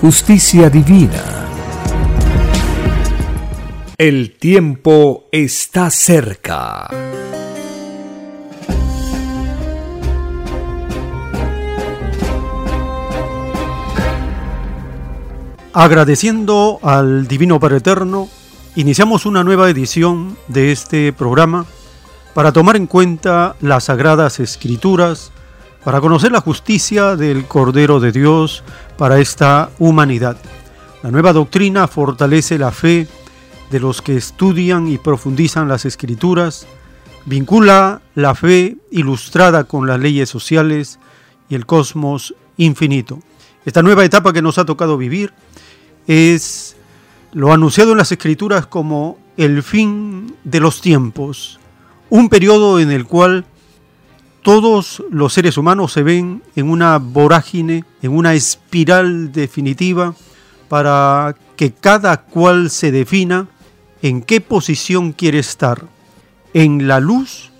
justicia divina. El tiempo está cerca. Agradeciendo al Divino Padre Eterno, iniciamos una nueva edición de este programa para tomar en cuenta las sagradas escrituras, para conocer la justicia del Cordero de Dios para esta humanidad. La nueva doctrina fortalece la fe de los que estudian y profundizan las escrituras, vincula la fe ilustrada con las leyes sociales y el cosmos infinito. Esta nueva etapa que nos ha tocado vivir es lo anunciado en las escrituras como el fin de los tiempos, un periodo en el cual todos los seres humanos se ven en una vorágine, en una espiral definitiva, para que cada cual se defina en qué posición quiere estar, en la luz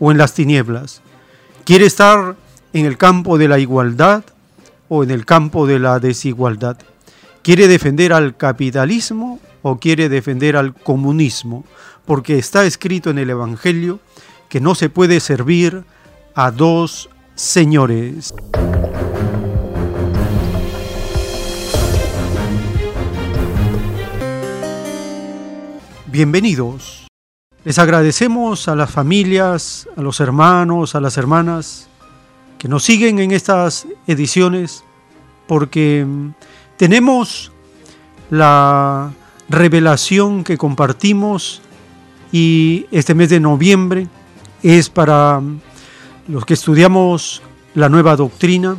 o en las tinieblas. ¿Quiere estar en el campo de la igualdad o en el campo de la desigualdad? ¿Quiere defender al capitalismo o quiere defender al comunismo? Porque está escrito en el Evangelio que no se puede servir a dos señores. Bienvenidos. Les agradecemos a las familias, a los hermanos, a las hermanas que nos siguen en estas ediciones porque tenemos la revelación que compartimos y este mes de noviembre es para los que estudiamos la nueva doctrina,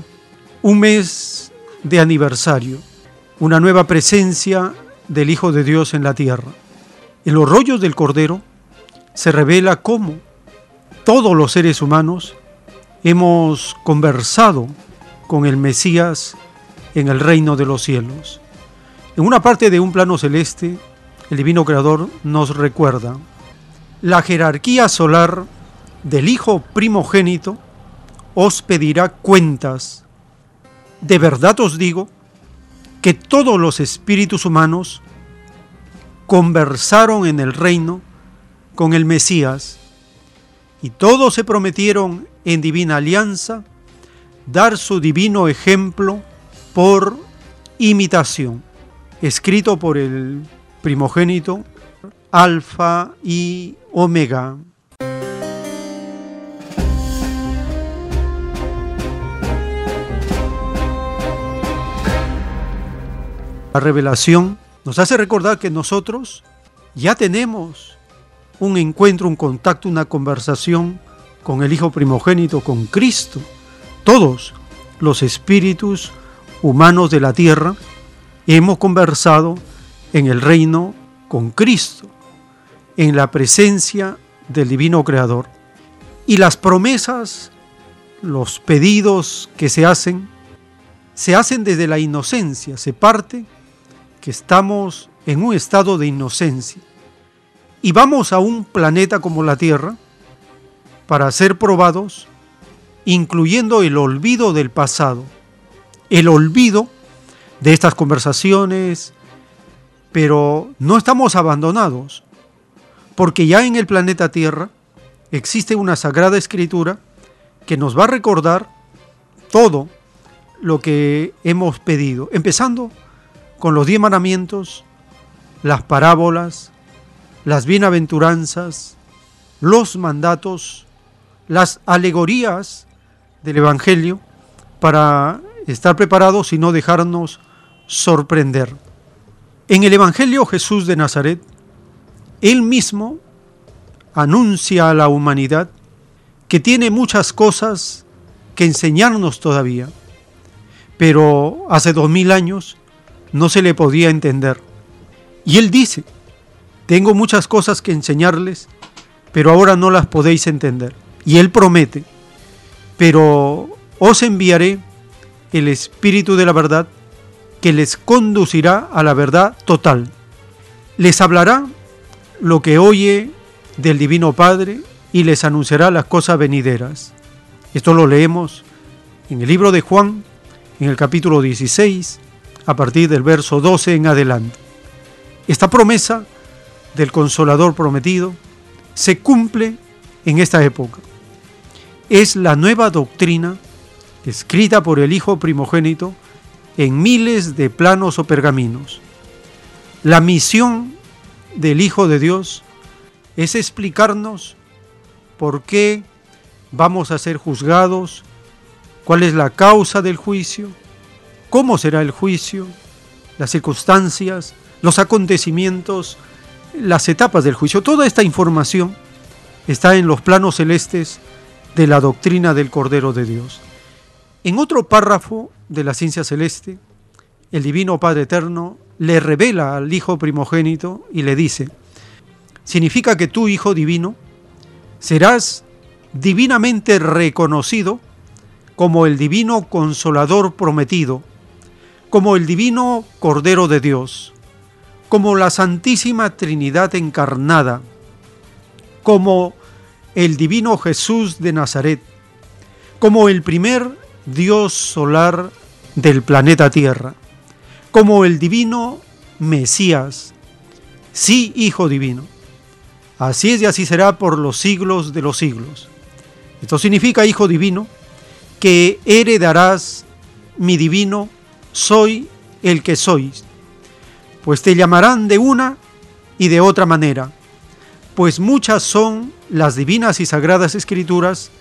un mes de aniversario, una nueva presencia del Hijo de Dios en la tierra. En los rollos del Cordero se revela cómo todos los seres humanos hemos conversado con el Mesías en el reino de los cielos. En una parte de un plano celeste, el divino creador nos recuerda la jerarquía solar del Hijo primogénito os pedirá cuentas. De verdad os digo que todos los espíritus humanos conversaron en el reino con el Mesías y todos se prometieron en divina alianza dar su divino ejemplo por imitación, escrito por el primogénito Alfa y Omega. La revelación nos hace recordar que nosotros ya tenemos un encuentro, un contacto, una conversación con el Hijo primogénito, con Cristo. Todos los espíritus humanos de la tierra, hemos conversado en el reino con Cristo, en la presencia del Divino Creador. Y las promesas, los pedidos que se hacen, se hacen desde la inocencia, se parte que estamos en un estado de inocencia. Y vamos a un planeta como la Tierra para ser probados, incluyendo el olvido del pasado el olvido de estas conversaciones, pero no estamos abandonados, porque ya en el planeta Tierra existe una sagrada escritura que nos va a recordar todo lo que hemos pedido, empezando con los diez mandamientos, las parábolas, las bienaventuranzas, los mandatos, las alegorías del Evangelio, para estar preparados y no dejarnos sorprender. En el Evangelio Jesús de Nazaret, él mismo anuncia a la humanidad que tiene muchas cosas que enseñarnos todavía, pero hace dos mil años no se le podía entender. Y él dice, tengo muchas cosas que enseñarles, pero ahora no las podéis entender. Y él promete, pero os enviaré el Espíritu de la verdad que les conducirá a la verdad total. Les hablará lo que oye del Divino Padre y les anunciará las cosas venideras. Esto lo leemos en el libro de Juan, en el capítulo 16, a partir del verso 12 en adelante. Esta promesa del consolador prometido se cumple en esta época. Es la nueva doctrina escrita por el Hijo primogénito en miles de planos o pergaminos. La misión del Hijo de Dios es explicarnos por qué vamos a ser juzgados, cuál es la causa del juicio, cómo será el juicio, las circunstancias, los acontecimientos, las etapas del juicio. Toda esta información está en los planos celestes de la doctrina del Cordero de Dios. En otro párrafo de la ciencia celeste, el Divino Padre Eterno le revela al Hijo primogénito y le dice, significa que tú, Hijo Divino, serás divinamente reconocido como el Divino Consolador prometido, como el Divino Cordero de Dios, como la Santísima Trinidad encarnada, como el Divino Jesús de Nazaret, como el primer Dios solar del planeta Tierra, como el divino Mesías, sí Hijo divino. Así es y así será por los siglos de los siglos. Esto significa, Hijo divino, que heredarás mi divino, soy el que sois, pues te llamarán de una y de otra manera, pues muchas son las divinas y sagradas escrituras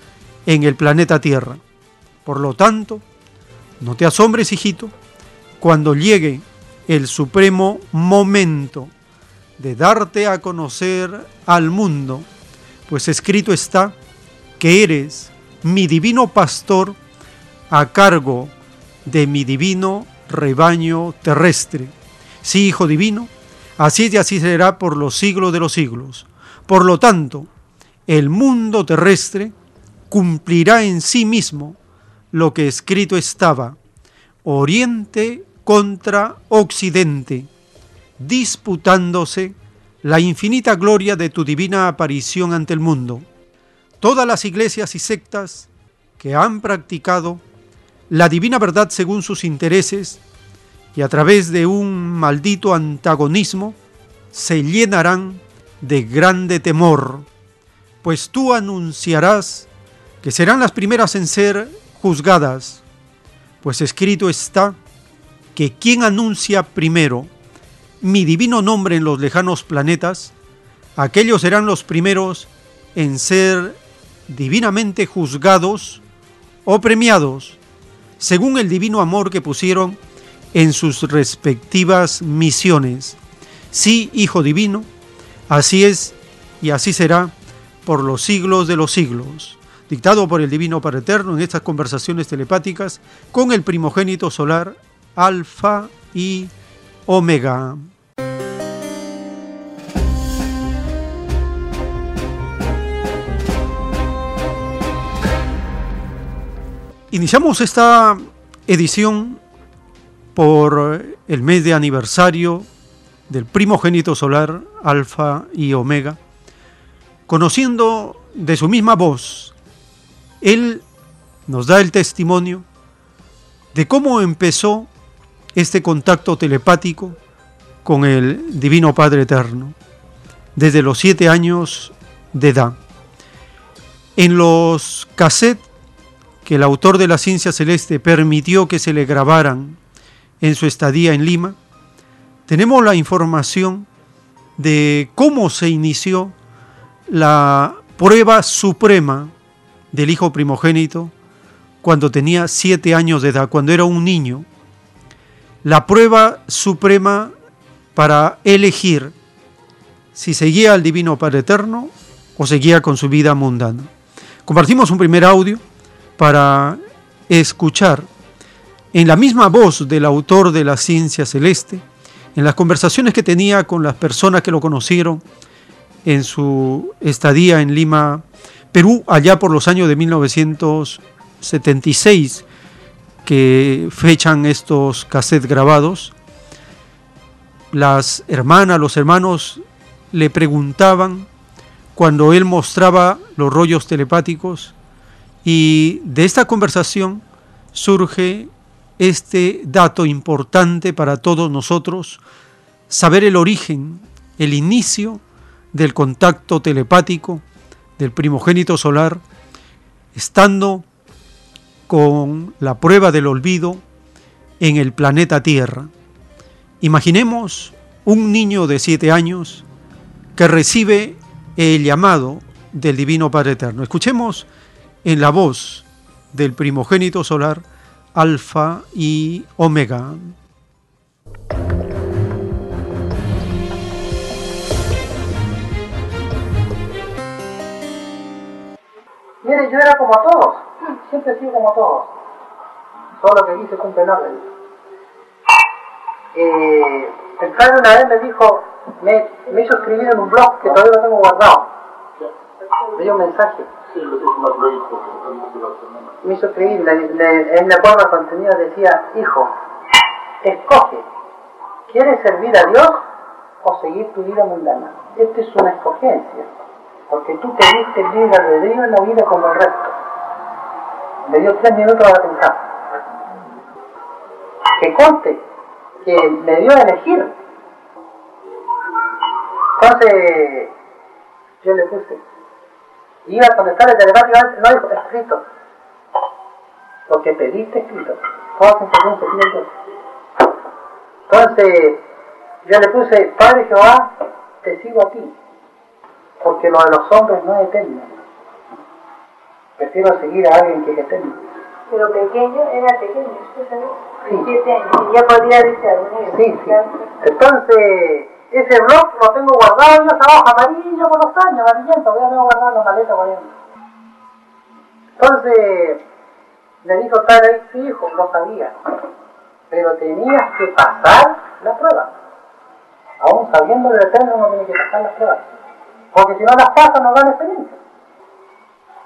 en el planeta Tierra. Por lo tanto, no te asombres, hijito, cuando llegue el supremo momento de darte a conocer al mundo, pues escrito está que eres mi divino pastor a cargo de mi divino rebaño terrestre. Sí, Hijo divino, así y así será por los siglos de los siglos. Por lo tanto, el mundo terrestre cumplirá en sí mismo lo que escrito estaba, Oriente contra Occidente, disputándose la infinita gloria de tu divina aparición ante el mundo. Todas las iglesias y sectas que han practicado la divina verdad según sus intereses y a través de un maldito antagonismo, se llenarán de grande temor, pues tú anunciarás que serán las primeras en ser juzgadas, pues escrito está que quien anuncia primero mi divino nombre en los lejanos planetas, aquellos serán los primeros en ser divinamente juzgados o premiados, según el divino amor que pusieron en sus respectivas misiones. Sí, Hijo Divino, así es y así será por los siglos de los siglos dictado por el Divino Padre Eterno en estas conversaciones telepáticas con el primogénito solar Alfa y Omega. Iniciamos esta edición por el mes de aniversario del primogénito solar Alfa y Omega, conociendo de su misma voz él nos da el testimonio de cómo empezó este contacto telepático con el Divino Padre Eterno desde los siete años de edad. En los cassettes que el autor de la ciencia celeste permitió que se le grabaran en su estadía en Lima, tenemos la información de cómo se inició la prueba suprema del hijo primogénito cuando tenía siete años de edad, cuando era un niño. La prueba suprema para elegir si seguía al Divino Padre Eterno o seguía con su vida mundana. Compartimos un primer audio para escuchar en la misma voz del autor de la ciencia celeste, en las conversaciones que tenía con las personas que lo conocieron en su estadía en Lima, Perú, allá por los años de 1976, que fechan estos cassettes grabados, las hermanas, los hermanos le preguntaban cuando él mostraba los rollos telepáticos y de esta conversación surge este dato importante para todos nosotros, saber el origen, el inicio del contacto telepático del primogénito solar, estando con la prueba del olvido en el planeta Tierra. Imaginemos un niño de siete años que recibe el llamado del Divino Padre Eterno. Escuchemos en la voz del primogénito solar, Alfa y Omega. Mire, yo era como todos, siempre he sido como todos. Todo lo que dice cumple la eh, el padre una vez me dijo, me, me, hizo escribir en un blog que todavía lo tengo guardado. Me dio un mensaje. Me hizo escribir, en me acuerdo el contenido decía, hijo, escoge, ¿quieres servir a Dios o seguir tu vida mundana? Esta es una escogencia, porque tú te diste libre albedrío en la vida como el resto. Me dio tres minutos para pensar. Que conte que me dio a elegir. Entonces, yo le puse, iba a conectar el antes, no dijo escrito, porque pediste escrito. Todas las Entonces, yo le puse, Padre Jehová, te sigo a ti, porque lo de los hombres no es eterno. Prefiero seguir a alguien que es eterno. Pero pequeño, era pequeño, ¿usted sabe? Sí. Siete años, y ya podría decir Sí, sí. Entonces, ese blog lo tengo guardado yo esa hoja amarillo por los años, amarillento, voy a tengo guardado en la maleta por Entonces, le dijo tal su hijo, lo sabía, pero tenías que pasar la prueba. Aún sabiendo el eterno no tiene que pasar las pruebas. Porque si no las pasa no dan experiencia.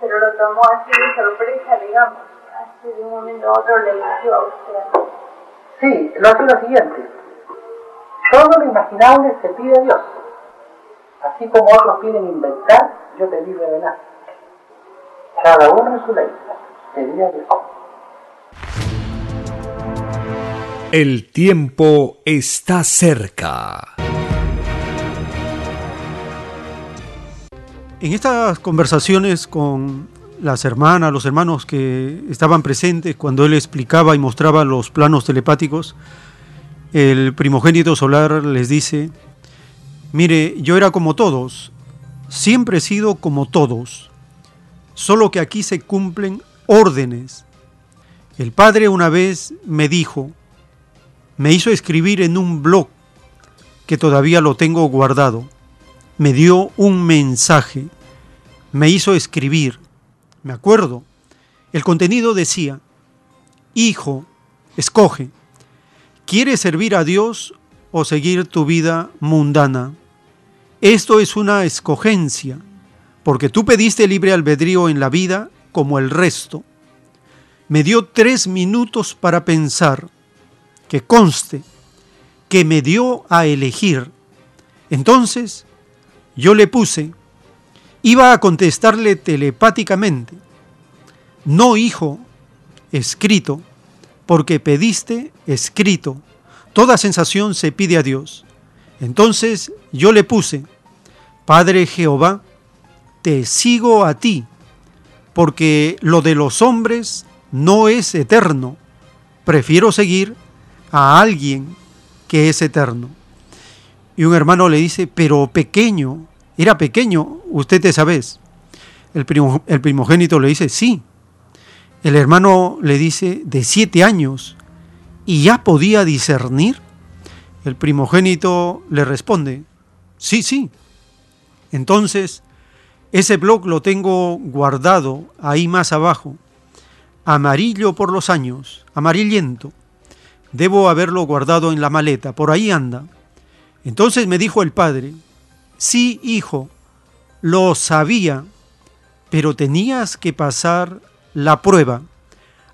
Pero lo tomó así de sorpresa, digamos. Así de un momento a otro le eligió a usted. Sí, lo hace lo siguiente. Todo lo imaginable se pide a Dios. Así como otros piden inventar, yo te di revelar. Cada uno en su ley. Pedí a Dios. El tiempo está cerca. En estas conversaciones con las hermanas, los hermanos que estaban presentes cuando él explicaba y mostraba los planos telepáticos, el primogénito solar les dice, mire, yo era como todos, siempre he sido como todos, solo que aquí se cumplen órdenes. El padre una vez me dijo, me hizo escribir en un blog que todavía lo tengo guardado, me dio un mensaje, me hizo escribir, me acuerdo, el contenido decía, Hijo, escoge, ¿Quieres servir a Dios o seguir tu vida mundana? Esto es una escogencia, porque tú pediste libre albedrío en la vida como el resto. Me dio tres minutos para pensar, que conste, que me dio a elegir. Entonces, yo le puse, iba a contestarle telepáticamente, no hijo, escrito, porque pediste escrito. Toda sensación se pide a Dios. Entonces yo le puse, Padre Jehová, te sigo a ti, porque lo de los hombres no es eterno. Prefiero seguir a alguien que es eterno. Y un hermano le dice, pero pequeño, era pequeño, usted te sabes. El, el primogénito le dice, sí. El hermano le dice, de siete años, y ya podía discernir. El primogénito le responde, sí, sí. Entonces, ese blog lo tengo guardado ahí más abajo, amarillo por los años, amarillento. Debo haberlo guardado en la maleta, por ahí anda. Entonces me dijo el padre, sí, hijo, lo sabía, pero tenías que pasar la prueba.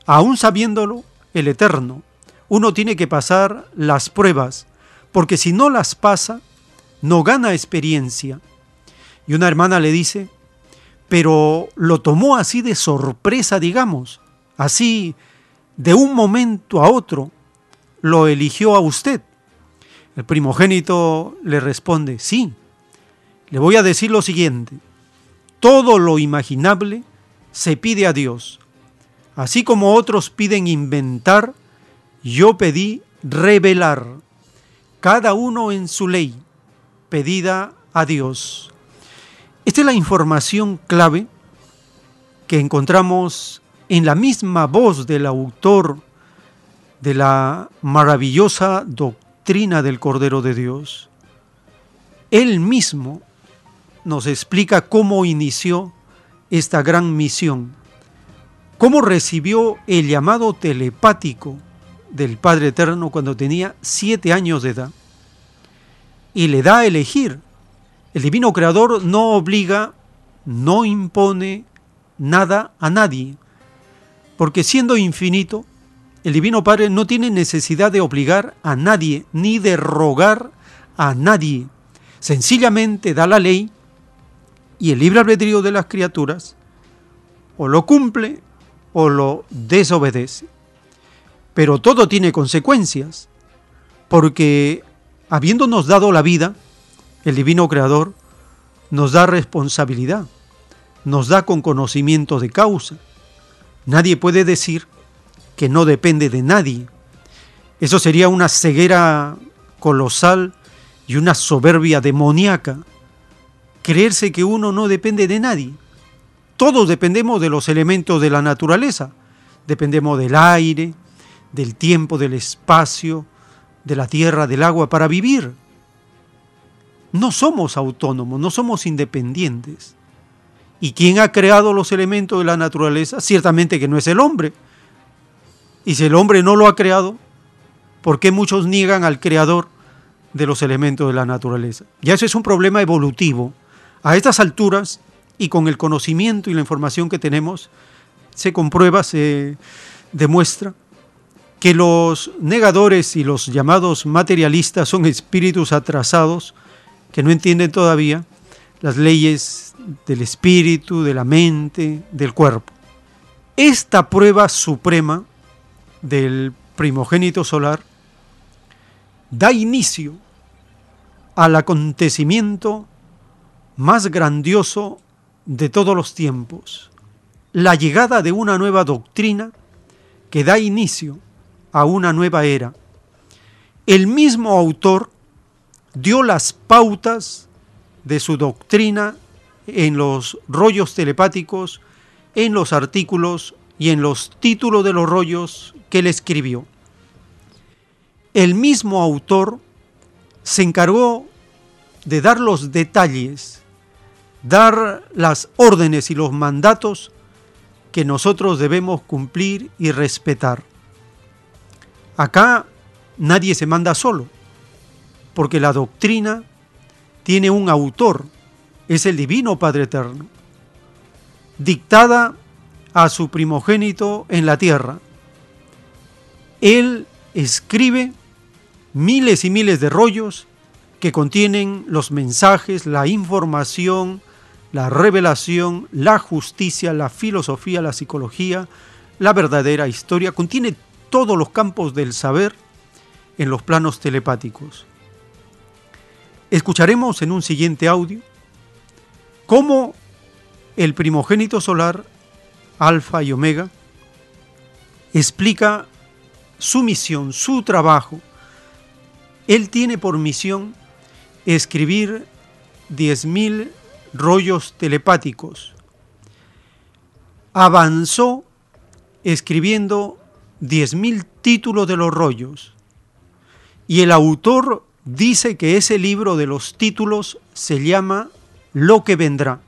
Aún sabiéndolo, el Eterno, uno tiene que pasar las pruebas, porque si no las pasa, no gana experiencia. Y una hermana le dice, pero lo tomó así de sorpresa, digamos, así de un momento a otro, lo eligió a usted. El primogénito le responde, sí, le voy a decir lo siguiente, todo lo imaginable se pide a Dios. Así como otros piden inventar, yo pedí revelar, cada uno en su ley, pedida a Dios. Esta es la información clave que encontramos en la misma voz del autor de la maravillosa doctrina del Cordero de Dios. Él mismo nos explica cómo inició esta gran misión, cómo recibió el llamado telepático del Padre Eterno cuando tenía siete años de edad y le da a elegir. El divino creador no obliga, no impone nada a nadie, porque siendo infinito, el divino Padre no tiene necesidad de obligar a nadie, ni de rogar a nadie. Sencillamente da la ley y el libre albedrío de las criaturas o lo cumple o lo desobedece. Pero todo tiene consecuencias, porque habiéndonos dado la vida, el divino creador nos da responsabilidad, nos da con conocimiento de causa. Nadie puede decir que no depende de nadie. Eso sería una ceguera colosal y una soberbia demoníaca. Creerse que uno no depende de nadie. Todos dependemos de los elementos de la naturaleza. Dependemos del aire, del tiempo, del espacio, de la tierra, del agua para vivir no somos autónomos, no somos independientes. ¿Y quién ha creado los elementos de la naturaleza? Ciertamente que no es el hombre. Y si el hombre no lo ha creado, ¿por qué muchos niegan al creador de los elementos de la naturaleza? Ya eso es un problema evolutivo. A estas alturas y con el conocimiento y la información que tenemos, se comprueba, se demuestra que los negadores y los llamados materialistas son espíritus atrasados que no entienden todavía las leyes del espíritu, de la mente, del cuerpo. Esta prueba suprema del primogénito solar da inicio al acontecimiento más grandioso de todos los tiempos, la llegada de una nueva doctrina que da inicio a una nueva era. El mismo autor dio las pautas de su doctrina en los rollos telepáticos, en los artículos y en los títulos de los rollos que él escribió. El mismo autor se encargó de dar los detalles, dar las órdenes y los mandatos que nosotros debemos cumplir y respetar. Acá nadie se manda solo porque la doctrina tiene un autor, es el Divino Padre Eterno, dictada a su primogénito en la tierra. Él escribe miles y miles de rollos que contienen los mensajes, la información, la revelación, la justicia, la filosofía, la psicología, la verdadera historia, contiene todos los campos del saber en los planos telepáticos. Escucharemos en un siguiente audio cómo el primogénito solar, Alfa y Omega, explica su misión, su trabajo. Él tiene por misión escribir 10.000 rollos telepáticos. Avanzó escribiendo 10.000 títulos de los rollos. Y el autor dice que ese libro de los títulos se llama Lo que vendrá.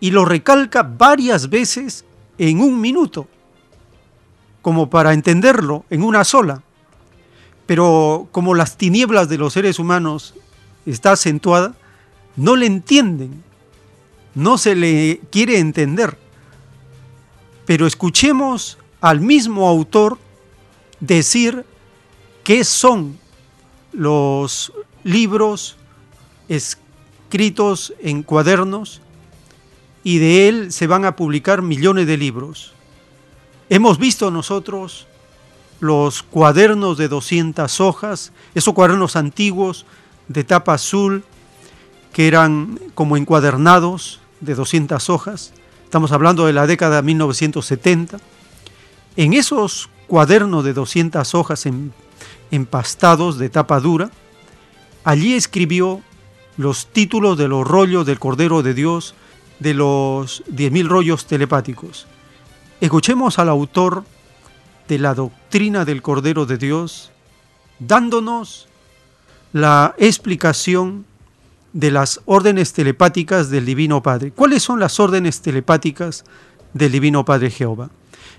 Y lo recalca varias veces en un minuto, como para entenderlo en una sola. Pero como las tinieblas de los seres humanos está acentuada, no le entienden, no se le quiere entender. Pero escuchemos al mismo autor decir qué son los libros escritos en cuadernos y de él se van a publicar millones de libros. Hemos visto nosotros los cuadernos de 200 hojas, esos cuadernos antiguos de tapa azul que eran como encuadernados de 200 hojas. Estamos hablando de la década de 1970. En esos cuadernos de 200 hojas empastados de tapa dura, allí escribió los títulos de los rollos del Cordero de Dios, de los 10.000 rollos telepáticos. Escuchemos al autor de la doctrina del Cordero de Dios, dándonos la explicación de las órdenes telepáticas del Divino Padre. ¿Cuáles son las órdenes telepáticas del Divino Padre Jehová?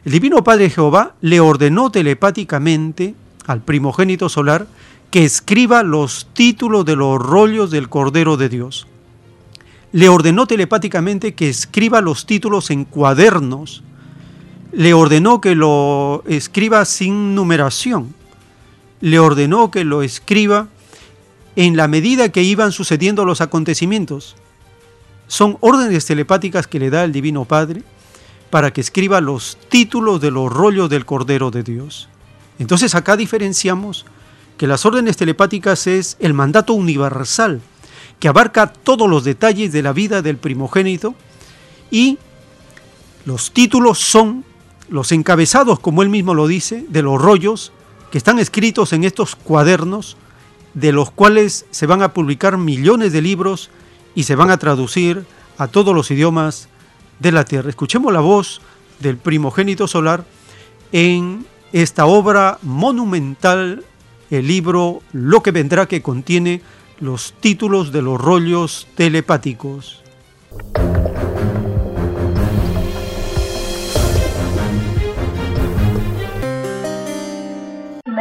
El Divino Padre Jehová le ordenó telepáticamente al primogénito solar que escriba los títulos de los rollos del Cordero de Dios. Le ordenó telepáticamente que escriba los títulos en cuadernos. Le ordenó que lo escriba sin numeración. Le ordenó que lo escriba en la medida que iban sucediendo los acontecimientos. Son órdenes telepáticas que le da el Divino Padre para que escriba los títulos de los rollos del Cordero de Dios. Entonces acá diferenciamos que las órdenes telepáticas es el mandato universal que abarca todos los detalles de la vida del primogénito y los títulos son los encabezados, como él mismo lo dice, de los rollos que están escritos en estos cuadernos de los cuales se van a publicar millones de libros y se van a traducir a todos los idiomas de la tierra. Escuchemos la voz del primogénito solar en esta obra monumental, el libro Lo que vendrá, que contiene los títulos de los rollos telepáticos.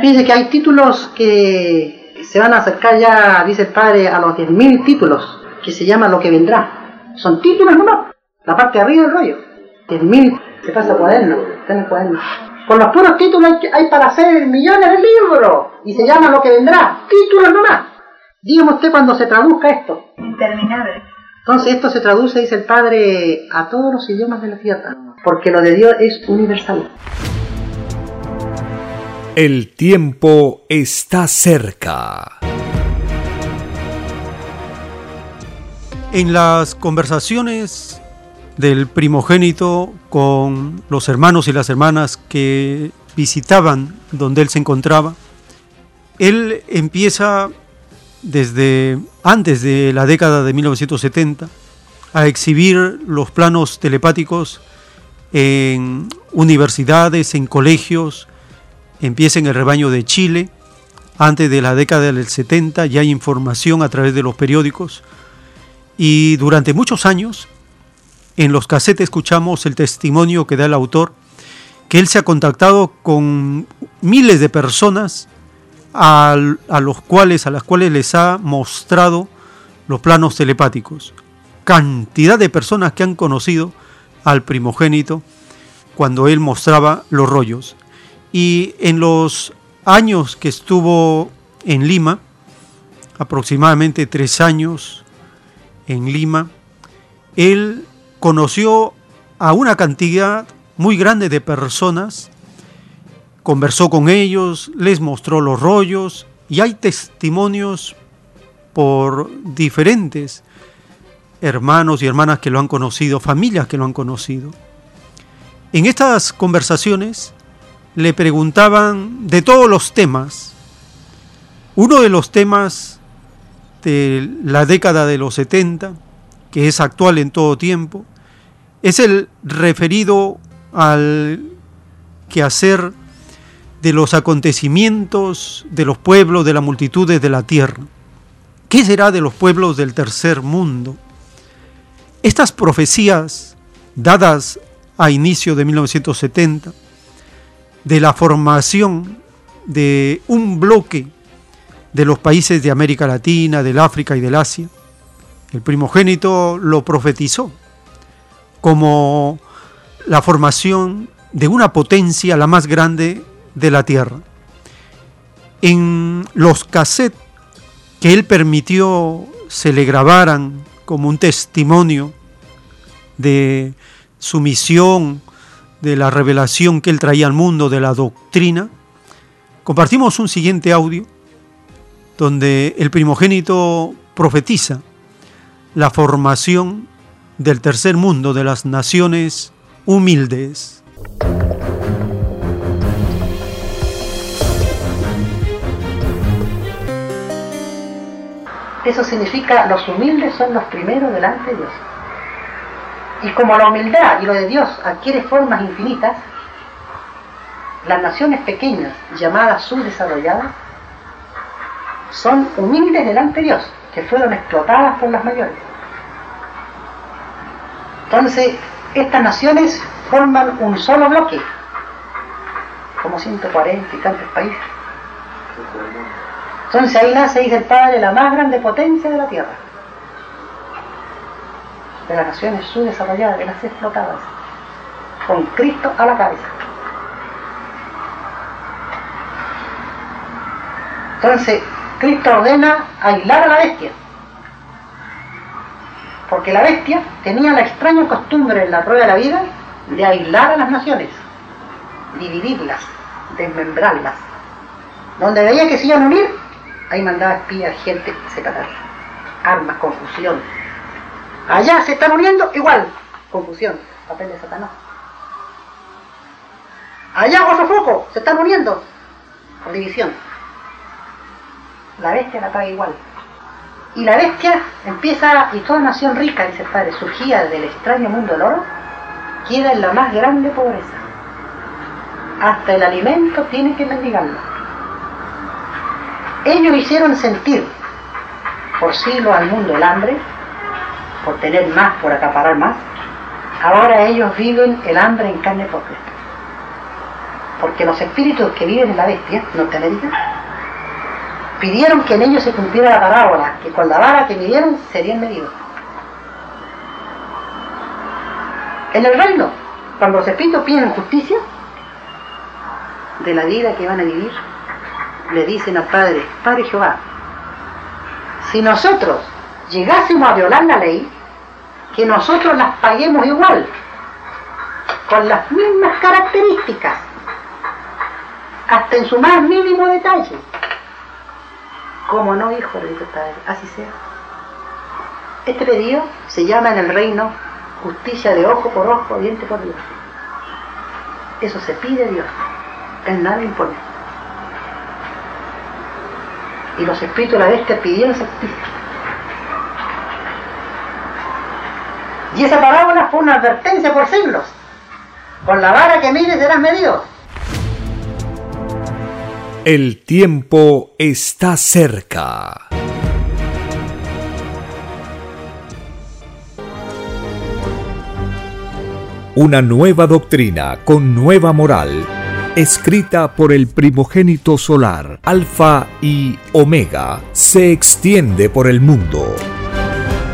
Fíjense que hay títulos que se van a acercar ya, dice el padre, a los 10.000 títulos, que se llama Lo que vendrá. Son títulos nomás, la parte de arriba del rollo. 10.000, se pasa cuaderno, está en el cuaderno. Con los puros títulos hay, para hacer millones de libros, y se llama Lo que vendrá, títulos nomás. Dígame usted cuando se traduzca esto. Interminable. Entonces esto se traduce, dice el Padre, a todos los idiomas de la tierra, porque lo de Dios es universal. El tiempo está cerca. En las conversaciones del primogénito con los hermanos y las hermanas que visitaban donde él se encontraba, él empieza desde antes de la década de 1970 a exhibir los planos telepáticos en universidades, en colegios, empieza en el rebaño de Chile, antes de la década del 70 ya hay información a través de los periódicos y durante muchos años en los casetes escuchamos el testimonio que da el autor, que él se ha contactado con miles de personas a, a los cuales, a las cuales les ha mostrado los planos telepáticos. Cantidad de personas que han conocido al primogénito cuando él mostraba los rollos. Y en los años que estuvo en Lima, aproximadamente tres años en Lima, él conoció a una cantidad muy grande de personas, conversó con ellos, les mostró los rollos y hay testimonios por diferentes hermanos y hermanas que lo han conocido, familias que lo han conocido. En estas conversaciones, le preguntaban de todos los temas. Uno de los temas de la década de los 70, que es actual en todo tiempo, es el referido al quehacer de los acontecimientos de los pueblos, de las multitudes de la tierra. ¿Qué será de los pueblos del tercer mundo? Estas profecías dadas a inicio de 1970 de la formación de un bloque de los países de América Latina, del África y del Asia, el primogénito lo profetizó como la formación de una potencia la más grande de la Tierra. En los cassettes que él permitió se le grabaran como un testimonio de su misión, de la revelación que él traía al mundo, de la doctrina, compartimos un siguiente audio donde el primogénito profetiza la formación del tercer mundo, de las naciones humildes. Eso significa los humildes son los primeros delante de Dios. Y como la humildad y lo de Dios adquiere formas infinitas, las naciones pequeñas, llamadas subdesarrolladas, son humildes delante de Dios, que fueron explotadas por las mayores. Entonces, estas naciones forman un solo bloque, como 140 y tantos países. Entonces ahí nace, dice el Padre, la más grande potencia de la Tierra. De las naciones subdesarrolladas, de las explotadas, con Cristo a la cabeza. Entonces, Cristo ordena aislar a la bestia. Porque la bestia tenía la extraña costumbre en la prueba de la vida de aislar a las naciones, dividirlas, desmembrarlas. Donde veía que se iban a unir, ahí mandaba espías, gente, separar. Armas, confusión. Allá se están uniendo, igual, confusión, papel de Satanás. Allá, foco, se están uniendo, por división. La bestia la paga igual. Y la bestia empieza, y toda nación rica, dice el padre, surgía del extraño mundo del oro, queda en la más grande pobreza. Hasta el alimento tiene que mendigarlo ellos hicieron sentir por siglos al mundo el hambre, por tener más, por acaparar más. Ahora ellos viven el hambre en carne propia. Porque los espíritus que viven en la bestia, Norteamérica, pidieron que en ellos se cumpliera la parábola, que con la vara que midieron serían medidos. En el reino, cuando los espíritus piden justicia de la vida que van a vivir, le dicen al Padre, Padre Jehová, si nosotros llegásemos a violar la ley, que nosotros las paguemos igual, con las mismas características, hasta en su más mínimo detalle. Como no, hijo, le el Padre, así sea. Este pedido se llama en el reino justicia de ojo por ojo, diente por diente. Eso se pide Dios. Él nada impone y los espíritus de la bestia pidieron sacrificio. Y esa parábola fue una advertencia por siglos. Con la vara que mide serás medido. El tiempo está cerca. Una nueva doctrina con nueva moral escrita por el primogénito solar, Alfa y Omega, se extiende por el mundo.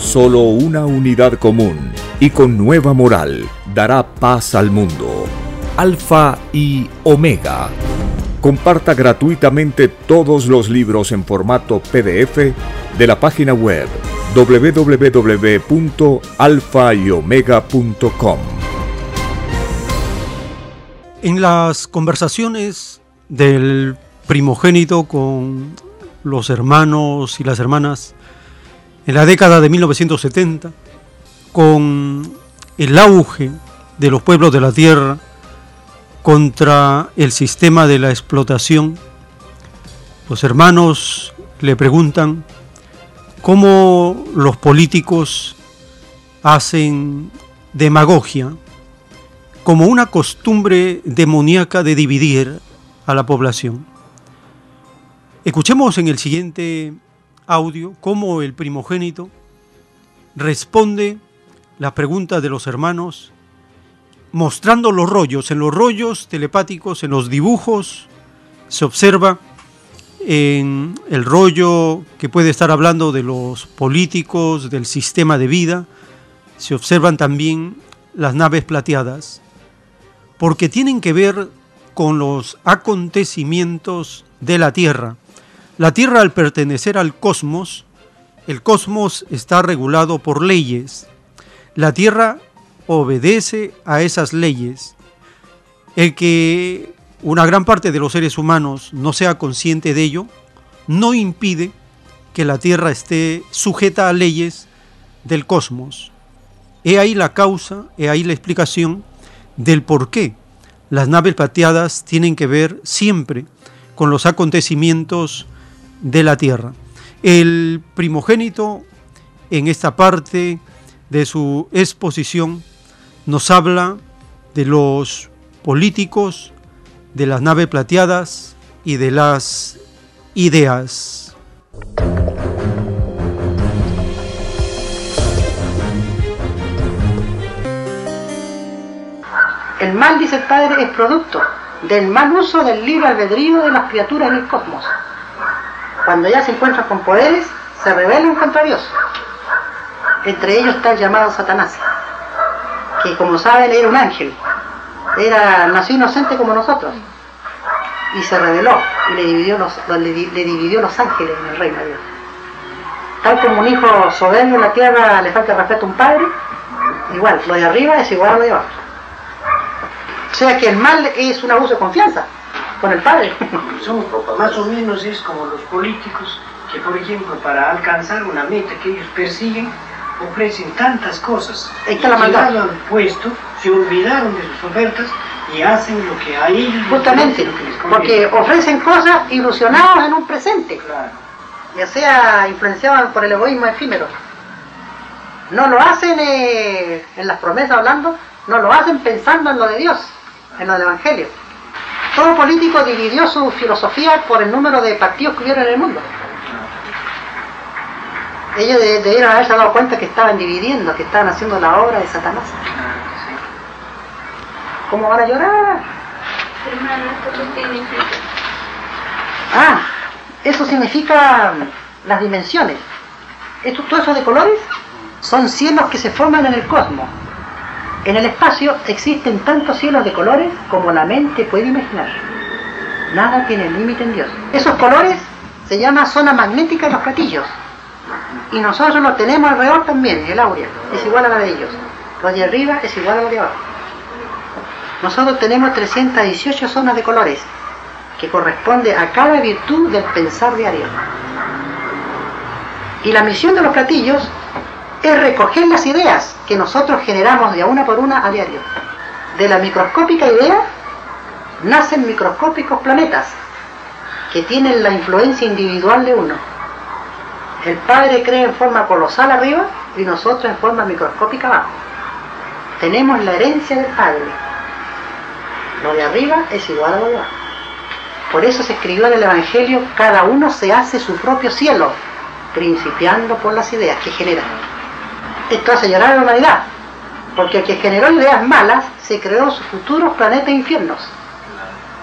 Solo una unidad común y con nueva moral dará paz al mundo. Alfa y Omega. Comparta gratuitamente todos los libros en formato PDF de la página web www.alfayomega.com. En las conversaciones del primogénito con los hermanos y las hermanas en la década de 1970, con el auge de los pueblos de la tierra contra el sistema de la explotación, los hermanos le preguntan cómo los políticos hacen demagogia como una costumbre demoníaca de dividir a la población. Escuchemos en el siguiente audio cómo el primogénito responde las preguntas de los hermanos mostrando los rollos. En los rollos telepáticos, en los dibujos, se observa en el rollo que puede estar hablando de los políticos, del sistema de vida, se observan también las naves plateadas, porque tienen que ver con los acontecimientos de la Tierra. La Tierra al pertenecer al cosmos, el cosmos está regulado por leyes. La Tierra obedece a esas leyes. El que una gran parte de los seres humanos no sea consciente de ello, no impide que la Tierra esté sujeta a leyes del cosmos. He ahí la causa, he ahí la explicación del por qué las naves plateadas tienen que ver siempre con los acontecimientos de la tierra. El primogénito en esta parte de su exposición nos habla de los políticos, de las naves plateadas y de las ideas. El mal, dice el padre, es producto del mal uso del libre albedrío de las criaturas en el cosmos cuando ya se encuentran con poderes, se rebelan contra Dios. Entre ellos está el llamado Satanás, que como saben era un ángel, era, nació inocente como nosotros, y se rebeló y le dividió los, ángeles en el reino de Dios. Tal como un hijo soberbio en la tierra le falta respeto a un padre, igual, lo de arriba es igual a lo de abajo. O sea que el mal es un abuso de confianza con el padre. Son, más o menos es como los políticos que, por ejemplo, para alcanzar una meta que ellos persiguen, ofrecen tantas cosas. Está la maldad. al puesto, se olvidaron de sus ofertas y hacen lo que a ellos Justamente, porque ofrecen cosas ilusionados en un presente. Ya sea influenciados por el egoísmo efímero. No lo hacen eh, en las promesas hablando, no lo hacen pensando en lo de Dios, en lo del Evangelio. Todo político dividió su filosofía por el número de partidos que hubieron en el mundo. Ellos debieron haberse dado cuenta que estaban dividiendo, que estaban haciendo la obra de Satanás. ¿Cómo van a llorar? Ah, eso significa las dimensiones. Esto, todo eso de colores son cielos que se forman en el cosmos. En el espacio existen tantos cielos de colores como la mente puede imaginar. Nada tiene límite en Dios. Esos colores se llama zona magnética de los platillos. Y nosotros lo tenemos alrededor también, el áurea, es igual a la de ellos. Lo de arriba es igual a lo de abajo. Nosotros tenemos 318 zonas de colores, que corresponde a cada virtud del pensar diario. Y la misión de los platillos es recoger las ideas que nosotros generamos de una por una a diario. De la microscópica idea nacen microscópicos planetas que tienen la influencia individual de uno. El Padre cree en forma colosal arriba y nosotros en forma microscópica abajo. Tenemos la herencia del Padre. Lo de arriba es igual a lo de abajo. Por eso se escribió en el Evangelio, cada uno se hace su propio cielo, principiando por las ideas que generan esto hace llorar a la humanidad, porque el que generó ideas malas se creó sus futuros planetas infiernos,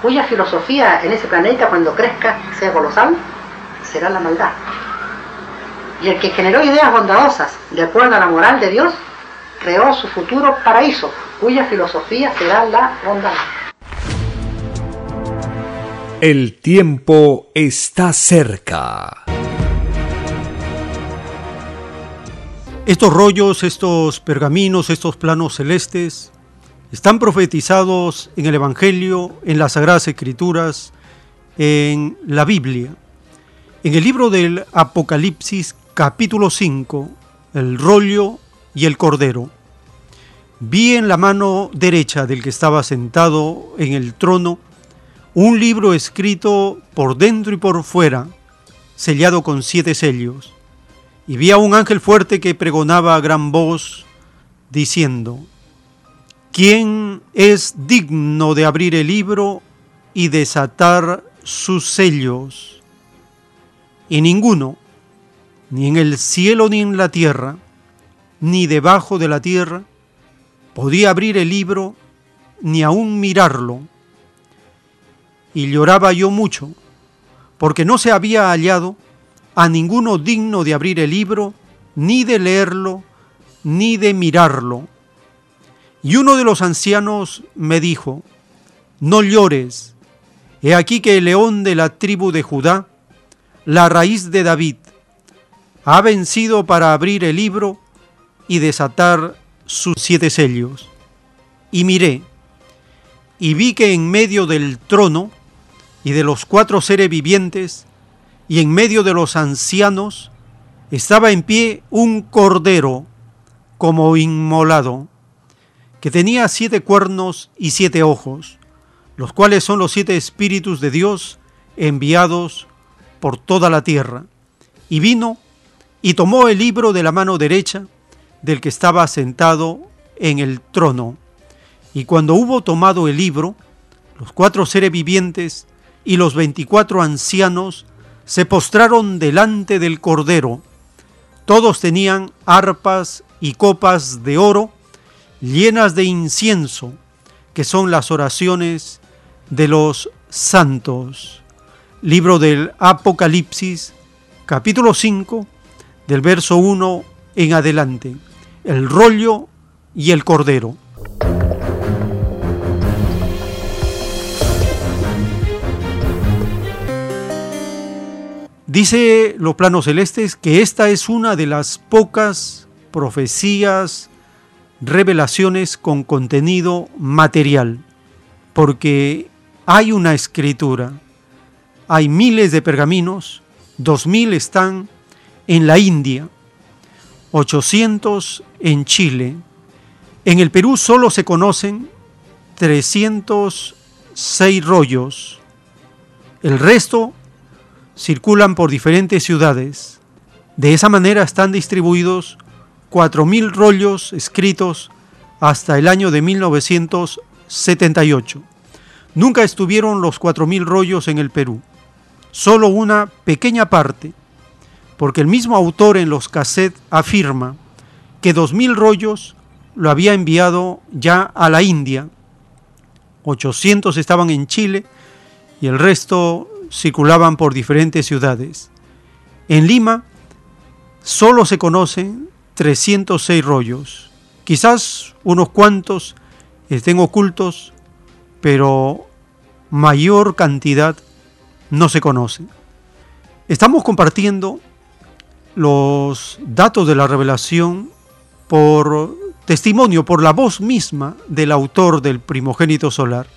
cuya filosofía en ese planeta cuando crezca sea colosal, será la maldad. Y el que generó ideas bondadosas de acuerdo a la moral de Dios, creó su futuro paraíso, cuya filosofía será la bondad. El tiempo está cerca. Estos rollos, estos pergaminos, estos planos celestes están profetizados en el Evangelio, en las Sagradas Escrituras, en la Biblia. En el libro del Apocalipsis capítulo 5, el rollo y el cordero. Vi en la mano derecha del que estaba sentado en el trono un libro escrito por dentro y por fuera, sellado con siete sellos. Y vi a un ángel fuerte que pregonaba a gran voz, diciendo, ¿quién es digno de abrir el libro y desatar sus sellos? Y ninguno, ni en el cielo ni en la tierra, ni debajo de la tierra, podía abrir el libro ni aún mirarlo y lloraba yo mucho, porque no se había hallado a ninguno digno de abrir el libro, ni de leerlo, ni de mirarlo. Y uno de los ancianos me dijo, no llores, he aquí que el león de la tribu de Judá, la raíz de David, ha vencido para abrir el libro y desatar sus siete sellos. Y miré, y vi que en medio del trono y de los cuatro seres vivientes, y en medio de los ancianos, estaba en pie un cordero como inmolado, que tenía siete cuernos y siete ojos, los cuales son los siete espíritus de Dios enviados por toda la tierra. Y vino y tomó el libro de la mano derecha del que estaba sentado en el trono. Y cuando hubo tomado el libro, los cuatro seres vivientes y los veinticuatro ancianos se postraron delante del Cordero. Todos tenían arpas y copas de oro llenas de incienso, que son las oraciones de los santos. Libro del Apocalipsis, capítulo 5, del verso 1 en adelante. El rollo y el cordero. Dice los planos celestes que esta es una de las pocas profecías, revelaciones con contenido material, porque hay una escritura, hay miles de pergaminos, dos mil están en la India, 800 en Chile, en el Perú solo se conocen 306 rollos, el resto circulan por diferentes ciudades. De esa manera están distribuidos 4.000 rollos escritos hasta el año de 1978. Nunca estuvieron los 4.000 rollos en el Perú, solo una pequeña parte, porque el mismo autor en los cassettes afirma que 2.000 rollos lo había enviado ya a la India, 800 estaban en Chile y el resto circulaban por diferentes ciudades. En Lima solo se conocen 306 rollos. Quizás unos cuantos estén ocultos, pero mayor cantidad no se conoce. Estamos compartiendo los datos de la revelación por testimonio, por la voz misma del autor del primogénito solar.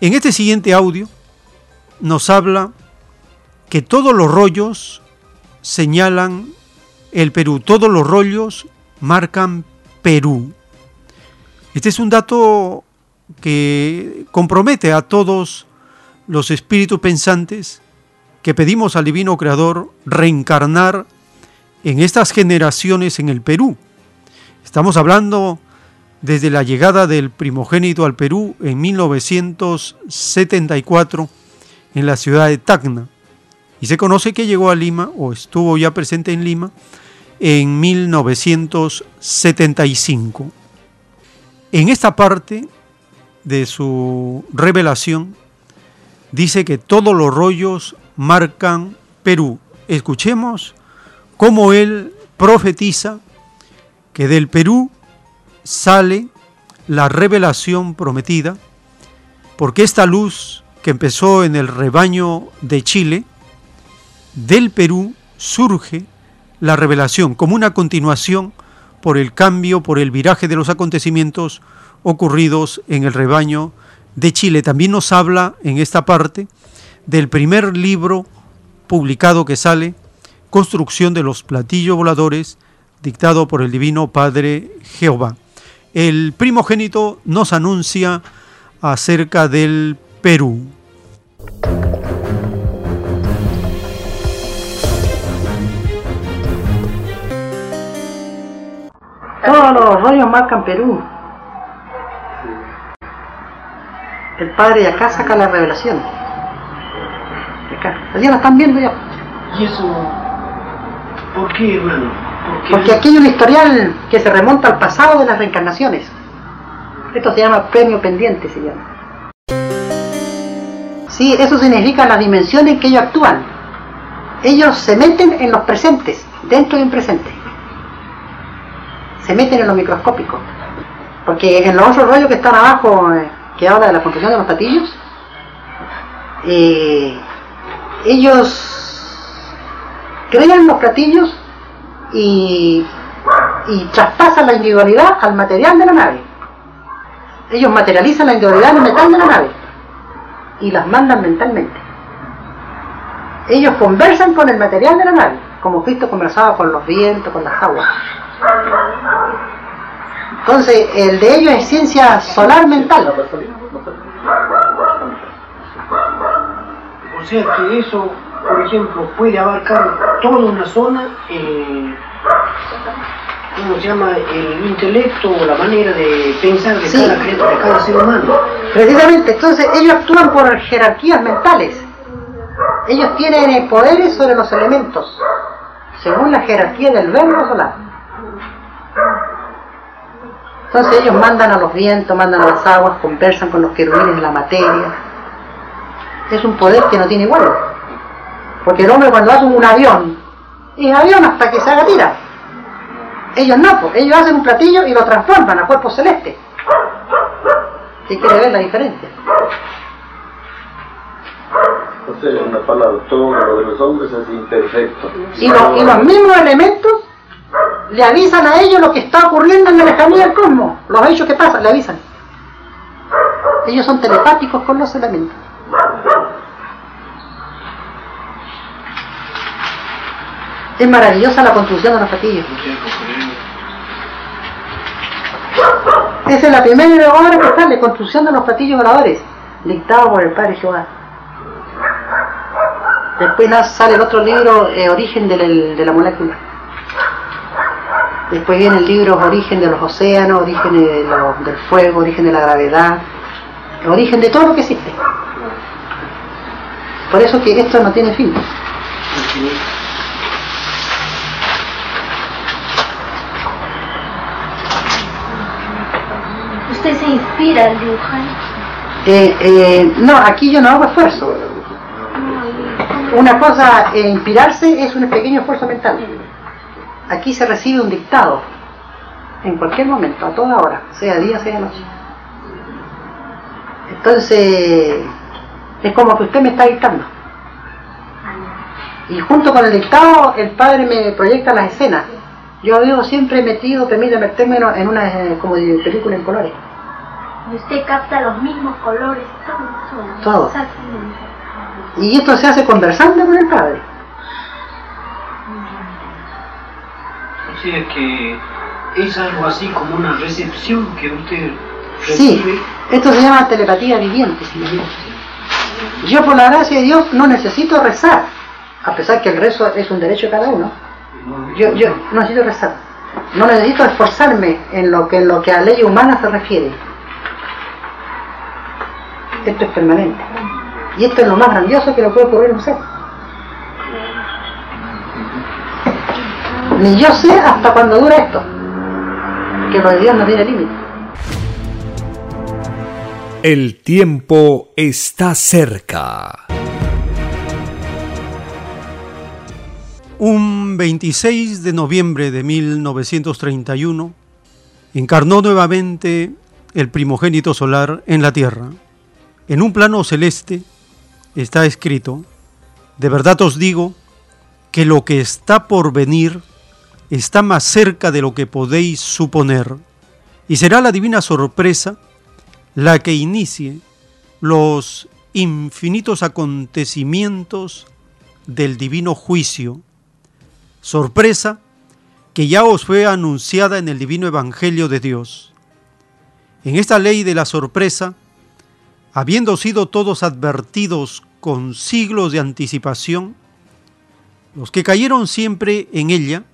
En este siguiente audio nos habla que todos los rollos señalan el Perú, todos los rollos marcan Perú. Este es un dato que compromete a todos los espíritus pensantes que pedimos al Divino Creador reencarnar en estas generaciones en el Perú. Estamos hablando desde la llegada del primogénito al Perú en 1974 en la ciudad de Tacna. Y se conoce que llegó a Lima o estuvo ya presente en Lima en 1975. En esta parte de su revelación dice que todos los rollos marcan Perú. Escuchemos cómo él profetiza que del Perú sale la revelación prometida, porque esta luz que empezó en el rebaño de Chile, del Perú surge la revelación como una continuación por el cambio, por el viraje de los acontecimientos ocurridos en el rebaño de Chile. También nos habla en esta parte del primer libro publicado que sale, Construcción de los platillos voladores, dictado por el Divino Padre Jehová. El primogénito nos anuncia acerca del Perú. Todos los rollos marcan Perú. El padre de acá saca la revelación. De acá. Ya la están viendo ya. ¿Y eso por qué, hermano? Porque aquí hay un historial que se remonta al pasado de las reencarnaciones. Esto se llama premio pendiente, se llama. Sí, eso significa la dimensión en que ellos actúan. Ellos se meten en los presentes, dentro de un presente. Se meten en lo microscópico. Porque en los otros rollos que están abajo, eh, que habla de la construcción de los platillos, eh, ellos crean los platillos y, y traspasan la individualidad al material de la nave. Ellos materializan la individualidad en el metal de la nave y las mandan mentalmente. Ellos conversan con el material de la nave, como Cristo conversaba con los vientos, con las aguas. Entonces, el de ellos es ciencia solar mental. O sea que eso, por ejemplo, puede abarcar toda una zona, eh, ¿cómo se llama? El intelecto o la manera de pensar de, Sí. cada, de cada ser humano. Precisamente, entonces ellos actúan por jerarquías mentales. Ellos tienen poderes sobre los elementos, según la jerarquía del verbo solar. Entonces ellos mandan a los vientos, mandan a las aguas, conversan con los querubines de la materia. Es un poder que no tiene igual. Porque el hombre cuando hace un avión, es avión hasta que se haga tira. Ellos no, pues, ellos hacen un platillo y lo transforman a cuerpo celeste. ¿Qué quiere ver la diferencia? O sea, en una palabra, todo lo de los hombres es imperfecto. Y, lo- y los mismos elementos le avisan a ellos lo que está ocurriendo en la lejanía del cosmos, los hechos que pasan, le avisan. Ellos son telepáticos con los elementos. Es maravillosa la construcción de los platillos. Esa es la primera obra que sale, construcción de los platillos voladores, dictado por el padre Jehová. Después sale el otro libro, eh, Origen del- de la molécula. Después viene el libro Origen de los océanos, Origen de del fuego, Origen de la gravedad, Origen de todo lo que existe. Por eso que esto no tiene fin. Usted se inspira al dibujar. Eh, eh, no, aquí yo no hago esfuerzo. Una cosa, eh, inspirarse es un pequeño esfuerzo mental. Aquí se recibe un dictado, en cualquier momento, a toda hora, sea día, sea noche. Entonces, es como que usted me está dictando. Y junto con el dictado, el padre me proyecta las escenas. Yo vivo siempre metido, permite meterme en una como película en colores. Y usted capta los mismos colores, todo, todo. Todo. Exactamente. Y esto se hace conversando con el padre. O sea que es algo así como una recepción que usted Sí, recibe. esto se llama telepatía viviente. Yo por la gracia de Dios no necesito rezar, a pesar que el rezo es un derecho de cada uno. Yo, yo no necesito rezar. No necesito esforzarme en lo que, en lo que a ley humana se refiere. Esto es permanente. Y esto es lo más grandioso que le puede ocurrir a un ser. Ni yo sé hasta cuándo dura esto. Que lo de Dios no tiene límite. El tiempo está cerca. Un 26 de noviembre de 1931 encarnó nuevamente el primogénito solar en la Tierra. En un plano celeste está escrito, de verdad os digo que lo que está por venir está más cerca de lo que podéis suponer, y será la divina sorpresa la que inicie los infinitos acontecimientos del divino juicio, sorpresa que ya os fue anunciada en el divino Evangelio de Dios. En esta ley de la sorpresa, habiendo sido todos advertidos con siglos de anticipación, los que cayeron siempre en ella,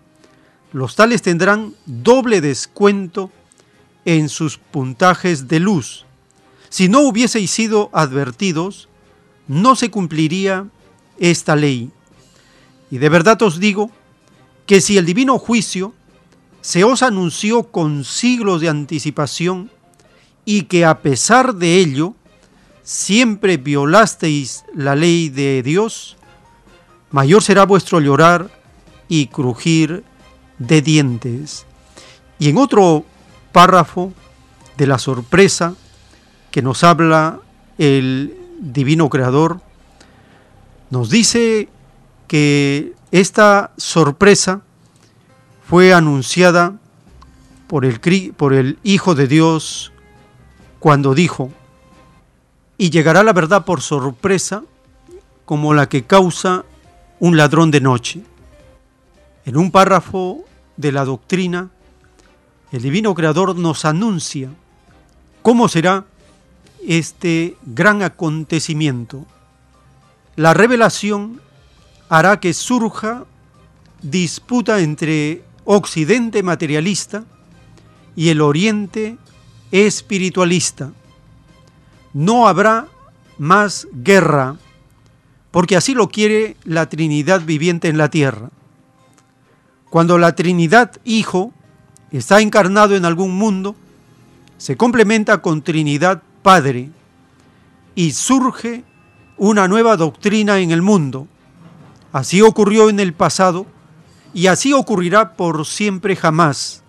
los tales tendrán doble descuento en sus puntajes de luz. Si no hubieseis sido advertidos, no se cumpliría esta ley. Y de verdad os digo que si el divino juicio se os anunció con siglos de anticipación y que a pesar de ello siempre violasteis la ley de Dios, mayor será vuestro llorar y crujir de dientes. Y en otro párrafo de la sorpresa que nos habla el divino creador, nos dice que esta sorpresa fue anunciada por el, por el Hijo de Dios cuando dijo, y llegará la verdad por sorpresa como la que causa un ladrón de noche. En un párrafo de la doctrina, el Divino Creador nos anuncia cómo será este gran acontecimiento. La revelación hará que surja disputa entre Occidente materialista y el Oriente espiritualista no habrá más guerra, porque así lo quiere la Trinidad viviente en la tierra. Cuando la Trinidad Hijo está encarnado en algún mundo, se complementa con Trinidad Padre y surge una nueva doctrina en el mundo. Así ocurrió en el pasado y así ocurrirá por siempre jamás.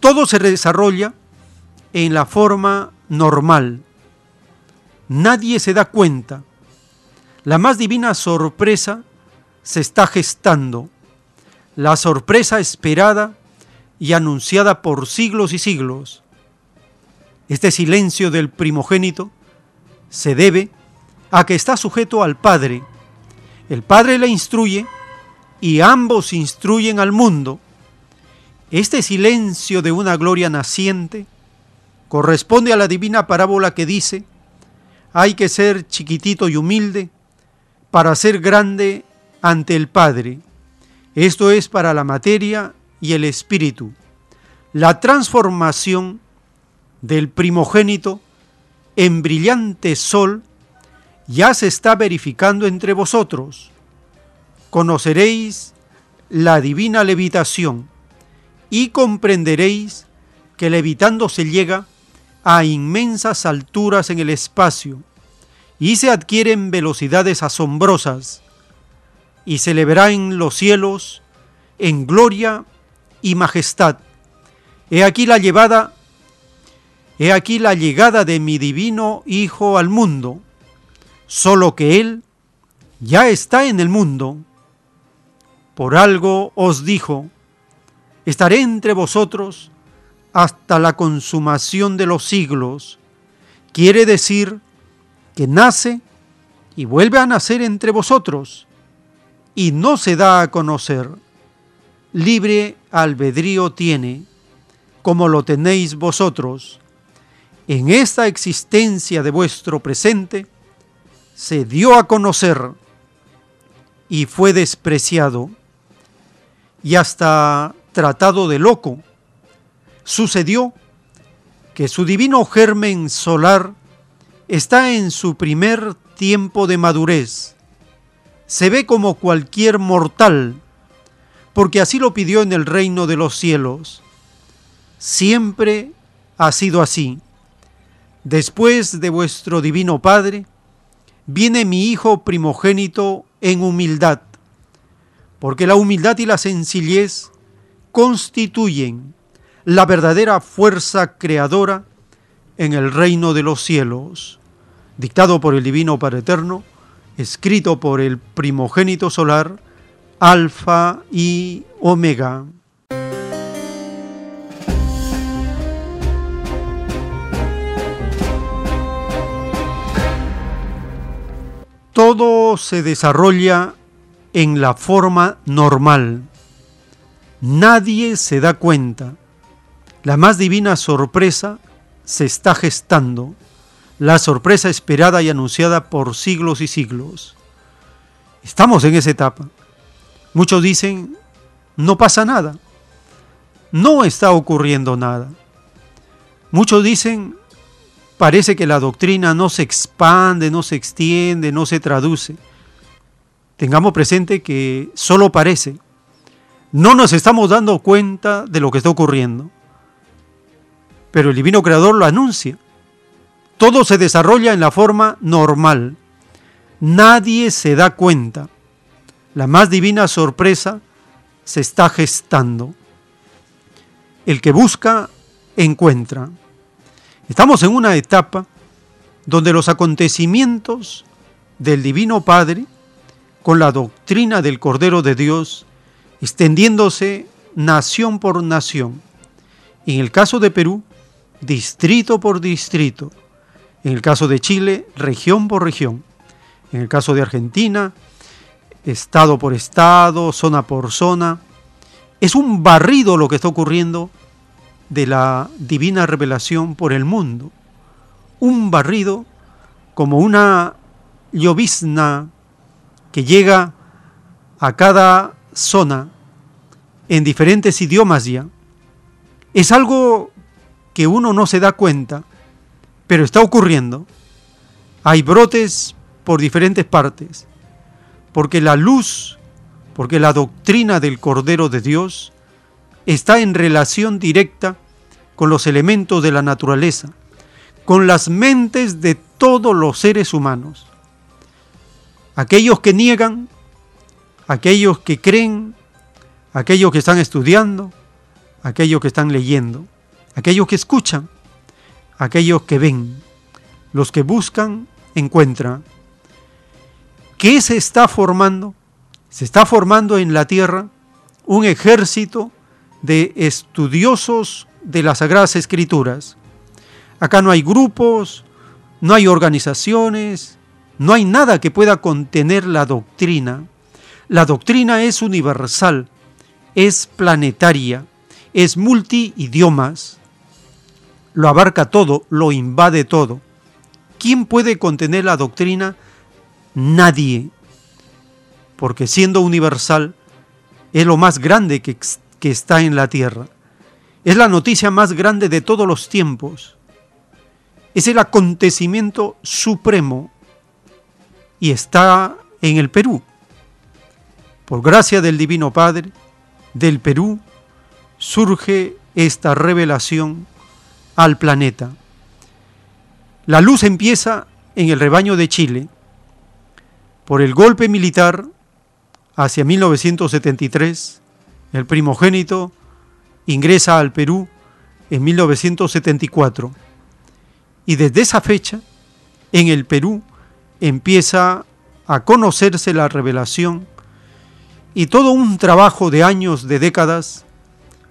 Todo se desarrolla en la forma normal nadie se da cuenta. La más divina sorpresa se está gestando, la sorpresa esperada y anunciada por siglos y siglos. Este silencio del primogénito se debe a que está sujeto al Padre. El Padre le instruye y ambos instruyen al mundo. Este silencio de una gloria naciente corresponde a la divina parábola que dice, hay que ser chiquitito y humilde para ser grande ante el Padre. Esto es para la materia y el espíritu. La transformación del primogénito en brillante sol ya se está verificando entre vosotros. Conoceréis la divina levitación y comprenderéis que levitando se llega a inmensas alturas en el espacio y se adquieren velocidades asombrosas y se le verá en los cielos en gloria y majestad. He aquí la llevada, he aquí la llegada de mi divino Hijo al mundo, solo que Él ya está en el mundo. Por algo os dijo, estaré entre vosotros hasta la consumación de los siglos. Quiere decir que nace y vuelve a nacer entre vosotros y no se da a conocer. Libre albedrío tiene, como lo tenéis vosotros. En esta existencia de vuestro presente se dio a conocer y fue despreciado y hasta tratado de loco sucedió que su divino germen solar está en su primer tiempo de madurez. Se ve como cualquier mortal, porque así lo pidió en el reino de los cielos. Siempre ha sido así. Después de vuestro divino Padre, viene mi Hijo primogénito en humildad, porque la humildad y la sencillez constituyen la verdadera fuerza creadora en el reino de los cielos. dictado por el Divino Padre Eterno, escrito por el primogénito solar, Alfa y Omega. Todo se desarrolla en la forma normal. Nadie se da cuenta. La más divina sorpresa se está gestando, la sorpresa esperada y anunciada por siglos y siglos. Estamos en esa etapa. Muchos dicen, no pasa nada, no está ocurriendo nada. Muchos dicen, parece que la doctrina no se expande, no se extiende, no se traduce. Tengamos presente que solo parece. No nos estamos dando cuenta de lo que está ocurriendo. Pero el Divino Creador lo anuncia. Todo se desarrolla en la forma normal. Nadie se da cuenta. La más divina sorpresa se está gestando. El que busca, encuentra. Estamos en una etapa donde los acontecimientos del Divino Padre, con la doctrina del Cordero de Dios, extendiéndose nación por nación. En el caso de Perú, distrito por distrito. En el caso de Chile, región por región. En el caso de Argentina, estado por estado, zona por zona. Es un barrido lo que está ocurriendo de la divina revelación por el mundo. Un barrido como una llovizna que llega a cada zona en diferentes idiomas ya. Es algo que uno no se da cuenta, pero está ocurriendo. Hay brotes por diferentes partes, porque la luz, porque la doctrina del Cordero de Dios está en relación directa con los elementos de la naturaleza, con las mentes de todos los seres humanos. Aquellos que niegan, aquellos que creen, aquellos que están estudiando, aquellos que están leyendo, aquellos que escuchan, aquellos que ven, los que buscan, encuentran. ¿Qué se está formando? Se está formando en la tierra un ejército de estudiosos de las Sagradas Escrituras. Acá no hay grupos, no hay organizaciones, no hay nada que pueda contener la doctrina. La doctrina es universal, es planetaria, es multi-idiomas, lo abarca todo, lo invade todo. ¿Quién puede contener la doctrina? Nadie, porque siendo universal, es lo más grande que, que está en la tierra. Es la noticia más grande de todos los tiempos. Es el acontecimiento supremo y está en el Perú. Por gracia del Divino Padre, del Perú surge esta revelación al planeta. La luz empieza en el rebaño de Chile por el golpe militar hacia 1973, el primogénito ingresa al Perú en 1974 y desde esa fecha en el Perú empieza a conocerse la revelación y todo un trabajo de años, de décadas,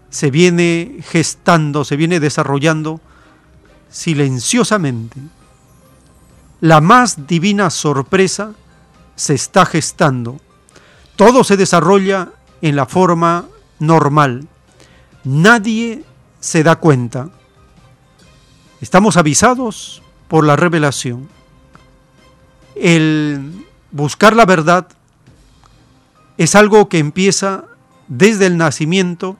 se viene gestando, se viene desarrollando silenciosamente. La más divina sorpresa se está gestando. Todo se desarrolla en la forma normal. Nadie se da cuenta. Estamos avisados por la revelación. El buscar la verdad es algo que empieza desde el nacimiento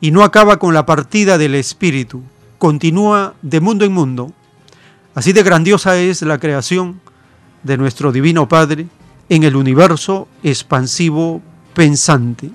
y no acaba con la partida del espíritu, continúa de mundo en mundo. Así de grandiosa es la creación de nuestro Divino Padre en el universo expansivo pensante.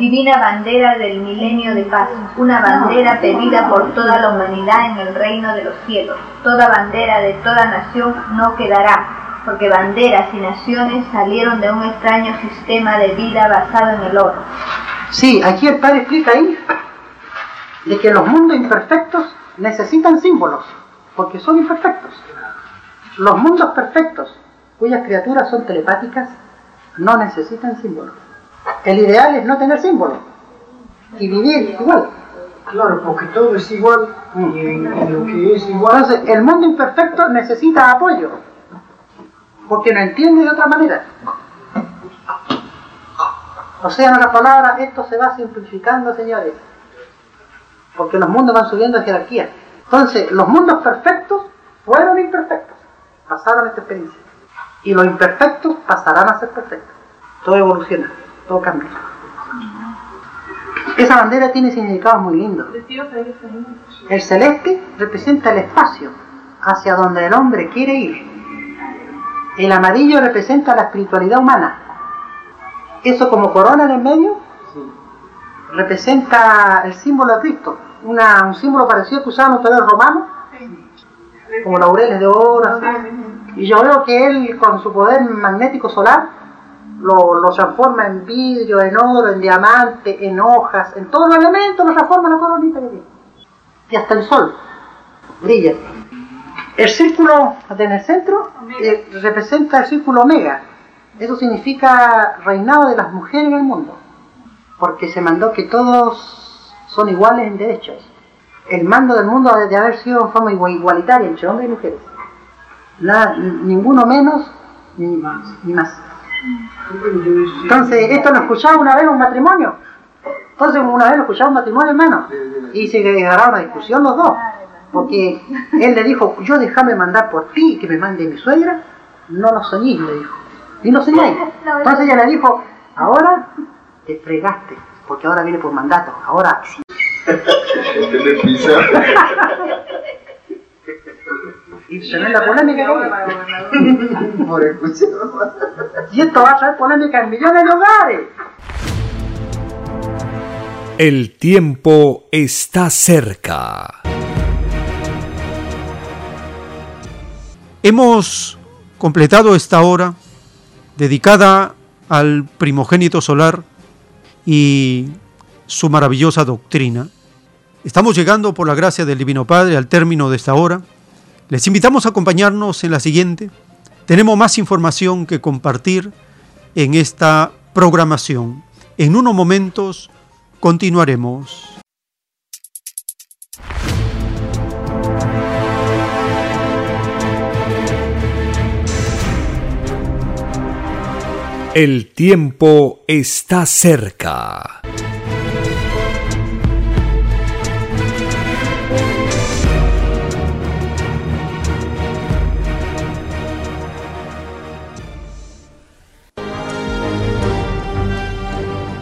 Divina bandera del milenio de paz, una bandera pedida por toda la humanidad en el reino de los cielos. Toda bandera de toda nación no quedará, porque banderas y naciones salieron de un extraño sistema de vida basado en el oro. Sí, aquí el padre explica ahí de que los mundos imperfectos necesitan símbolos, porque son imperfectos. Los mundos perfectos, cuyas criaturas son telepáticas, no necesitan símbolos. El ideal es no tener símbolos y vivir igual. Claro, porque todo es igual y en, en lo que es igual. Entonces, el mundo imperfecto necesita apoyo, porque no entiende de otra manera. O sea, en otras palabras, esto se va simplificando, señores, porque los mundos van subiendo de jerarquía. Entonces, los mundos perfectos fueron imperfectos, pasaron esta experiencia. Y los imperfectos pasarán a ser perfectos. Todo evoluciona, cambia. Esa bandera tiene significados muy lindos. El celeste representa el espacio hacia donde el hombre quiere ir. El amarillo representa la espiritualidad humana. Eso como corona en el medio representa el símbolo de Cristo. Un símbolo parecido que usaban los toreros romanos, como laureles de oro. Y yo veo que él con su poder magnético solar lo, lo transforma en vidrio, en oro, en diamante, en hojas, en todos los elementos lo transforma en la coronita que tiene. Y hasta el sol brilla. El círculo en el centro eh, representa el círculo omega. Eso significa reinado de las mujeres en el mundo. Porque se mandó que todos son iguales en derechos. El mando del mundo ha de haber sido en forma igual- igualitaria entre hombres y mujeres. Nada- ninguno menos ni más. Ni más. Entonces, esto lo escuchaba una vez en un matrimonio. Entonces, una vez lo escuchaba un matrimonio, hermano. Y se agarraron una discusión los dos. Porque él le dijo, yo déjame mandar por ti, que me mande mi suegra. No lo soñé, le dijo. Y no soñáis. Entonces ella le dijo, ahora te fregaste, porque ahora viene por mandato. Ahora sí. Y se ve la polémica. que Por escuchar. hay. Y esto va a traer polémica en millones de hogares. El tiempo está cerca. Hemos completado esta hora dedicada al primogénito solar y su maravillosa doctrina. Estamos llegando por la gracia del Divino Padre al término de esta hora. Les invitamos a acompañarnos en la siguiente. Tenemos más información que compartir en esta programación. En unos momentos continuaremos. El tiempo está cerca.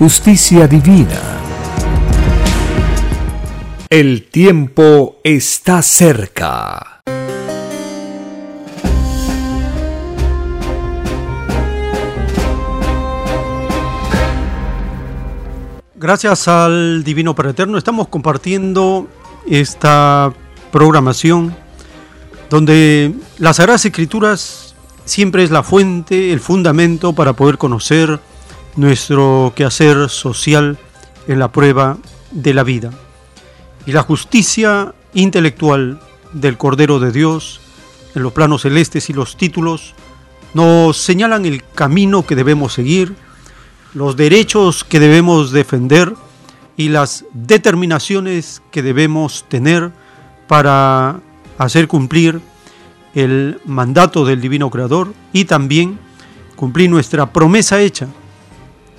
justicia divina. El tiempo está cerca. Gracias al Divino Padre Eterno estamos compartiendo esta programación donde las Sagradas Escrituras siempre es la fuente, el fundamento para poder conocer nuestro quehacer social en la prueba de la vida. Y la justicia intelectual del Cordero de Dios en los planos celestes y los títulos nos señalan el camino que debemos seguir, los derechos que debemos defender y las determinaciones que debemos tener para hacer cumplir el mandato del Divino Creador y también cumplir nuestra promesa hecha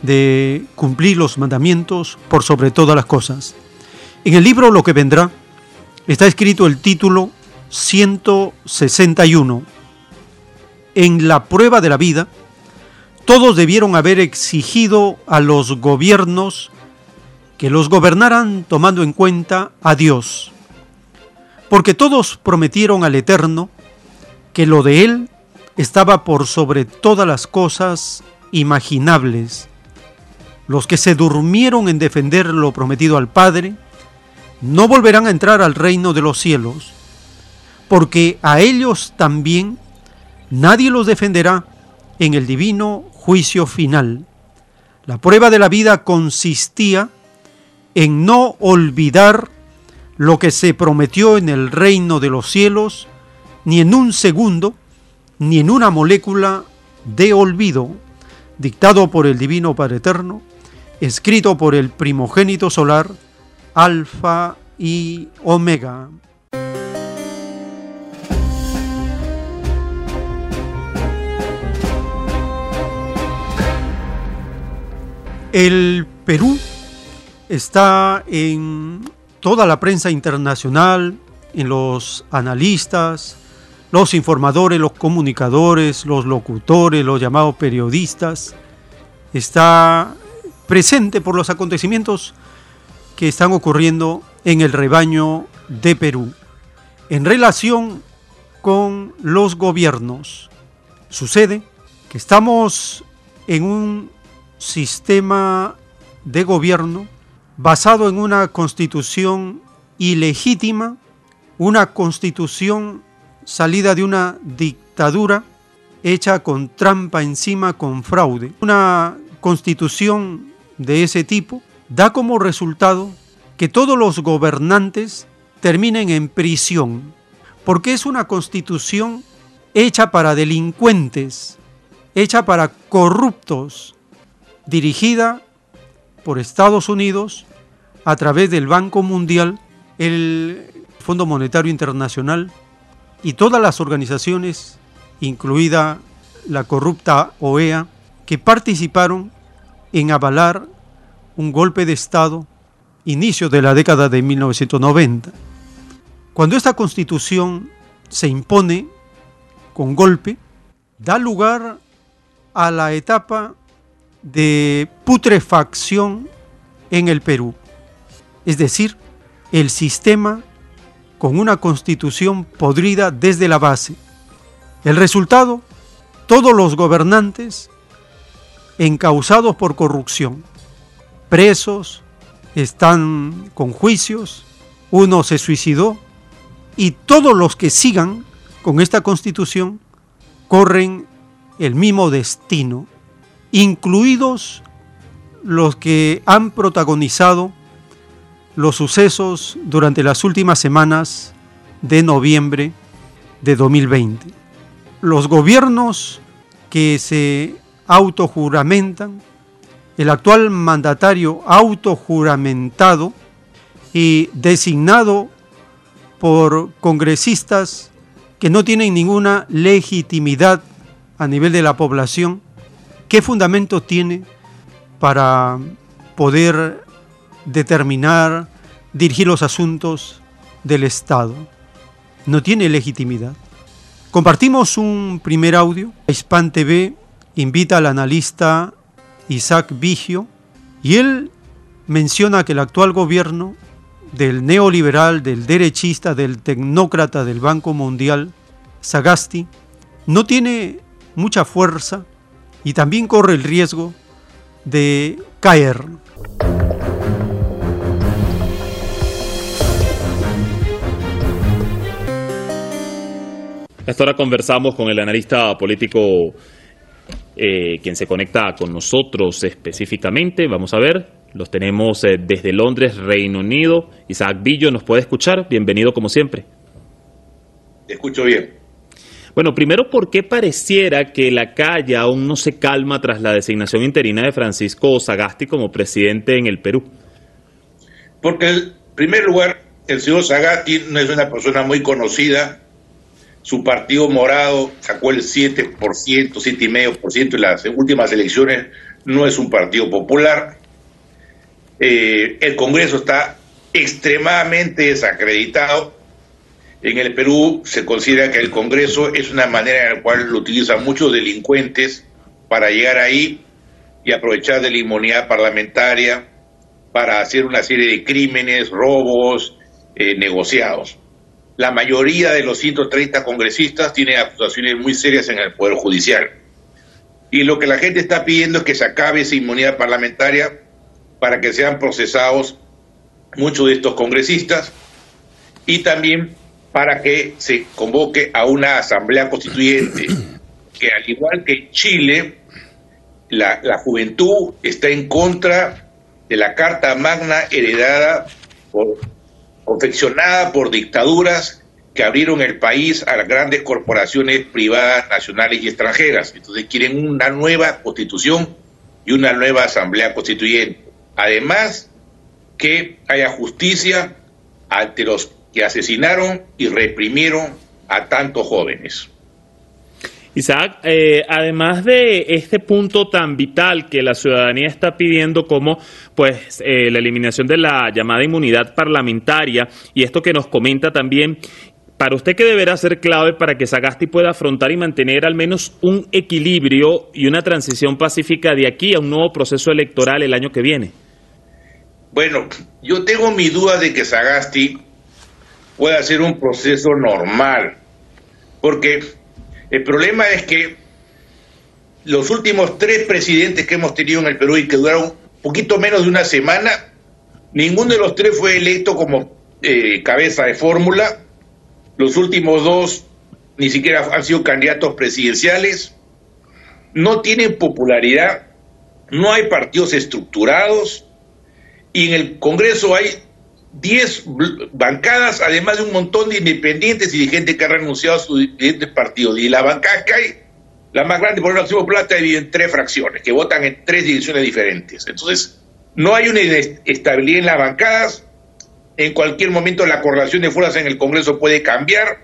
de cumplir los mandamientos por sobre todas las cosas. En el libro Lo que vendrá está escrito el título 161. En la prueba de la vida, todos debieron haber exigido a los gobiernos que los gobernaran tomando en cuenta a Dios, porque todos prometieron al Eterno que lo de él estaba por sobre todas las cosas imaginables. Los que se durmieron en defender lo prometido al Padre, no volverán a entrar al reino de los cielos, porque a ellos también nadie los defenderá en el divino juicio final. La prueba de la vida consistía en no olvidar lo que se prometió en el reino de los cielos ni en un segundo, ni en una molécula de olvido, dictado por el Divino Padre Eterno, escrito por el primogénito solar, Alfa y Omega. El Perú está en toda la prensa internacional, en los analistas, los informadores, los comunicadores, los locutores, los llamados periodistas, está presente por los acontecimientos que están ocurriendo en el rebaño de Perú. En relación con los gobiernos, sucede que estamos en un sistema de gobierno basado en una constitución ilegítima, una constitución salida de una dictadura hecha con trampa encima, con fraude. Una constitución de ese tipo da como resultado que todos los gobernantes terminen en prisión, porque es una constitución hecha para delincuentes, hecha para corruptos, dirigida por Estados Unidos a través del Banco Mundial, el Fondo Monetario Internacional y todas las organizaciones, incluida la corrupta OEA, que participaron en avalar un golpe de Estado inicio de la década de 1990. Cuando esta constitución se impone con golpe, da lugar a la etapa de putrefacción en el Perú. Es decir, el sistema con una constitución podrida desde la base. El resultado, todos los gobernantes encausados por corrupción, presos, están con juicios, uno se suicidó y todos los que sigan con esta constitución corren el mismo destino, incluidos los que han protagonizado los sucesos durante las últimas semanas de noviembre de 2020. Los gobiernos que se autojuramentan, el actual mandatario autojuramentado y designado por congresistas que no tienen ninguna legitimidad a nivel de la población, ¿qué fundamento tiene para poder determinar, dirigir los asuntos del Estado? No tiene legitimidad. Compartimos un primer audio. Hispan TV invita al analista Isaac Vigio y él menciona que el actual gobierno del neoliberal, del derechista, del tecnócrata del Banco Mundial, Sagasti, no tiene mucha fuerza y también corre el riesgo de caer. Hasta ahora conversamos con el analista político eh, quien se conecta con nosotros específicamente. Vamos a ver, los tenemos eh, desde Londres, Reino Unido. Isaac Villo, ¿nos puede escuchar? Bienvenido como siempre. Te escucho bien. Bueno, primero, ¿por qué pareciera que la calle aún no se calma tras la designación interina de Francisco Sagasti como presidente en el Perú? Porque, en primer lugar, el señor Sagasti no es una persona muy conocida su partido morado sacó el 7%, 7,5% en las últimas elecciones, no es un partido popular. Eh, el Congreso está extremadamente desacreditado. En el Perú se considera que el Congreso es una manera en la cual lo utilizan muchos delincuentes para llegar ahí y aprovechar de la inmunidad parlamentaria para hacer una serie de crímenes, robos, eh, negociados la mayoría de los 130 congresistas tienen acusaciones muy serias en el Poder Judicial. Y lo que la gente está pidiendo es que se acabe esa inmunidad parlamentaria para que sean procesados muchos de estos congresistas y también para que se convoque a una asamblea constituyente, que al igual que Chile, la, la juventud está en contra de la Carta Magna heredada por confeccionada por dictaduras que abrieron el país a las grandes corporaciones privadas, nacionales y extranjeras. Entonces quieren una nueva constitución y una nueva asamblea constituyente. Además, que haya justicia ante los que asesinaron y reprimieron a tantos jóvenes. Isaac, eh, además de este punto tan vital que la ciudadanía está pidiendo como pues eh, la eliminación de la llamada inmunidad parlamentaria y esto que nos comenta también, para usted qué deberá ser clave para que Sagasti pueda afrontar y mantener al menos un equilibrio y una transición pacífica de aquí a un nuevo proceso electoral el año que viene. Bueno, yo tengo mi duda de que Sagasti pueda hacer un proceso normal, porque el problema es que los últimos tres presidentes que hemos tenido en el Perú y que duraron poquito menos de una semana, ninguno de los tres fue electo como eh, cabeza de fórmula. Los últimos dos ni siquiera han sido candidatos presidenciales. No tienen popularidad, no hay partidos estructurados y en el Congreso hay 10 bancadas, además de un montón de independientes y de gente que ha renunciado a sus diferentes partidos. Y la bancada que hay, la más grande por la Acción Plata, divide en tres fracciones, que votan en tres direcciones diferentes. Entonces, No hay una estabilidad en las bancadas. En cualquier momento la correlación de fuerzas en el Congreso puede cambiar.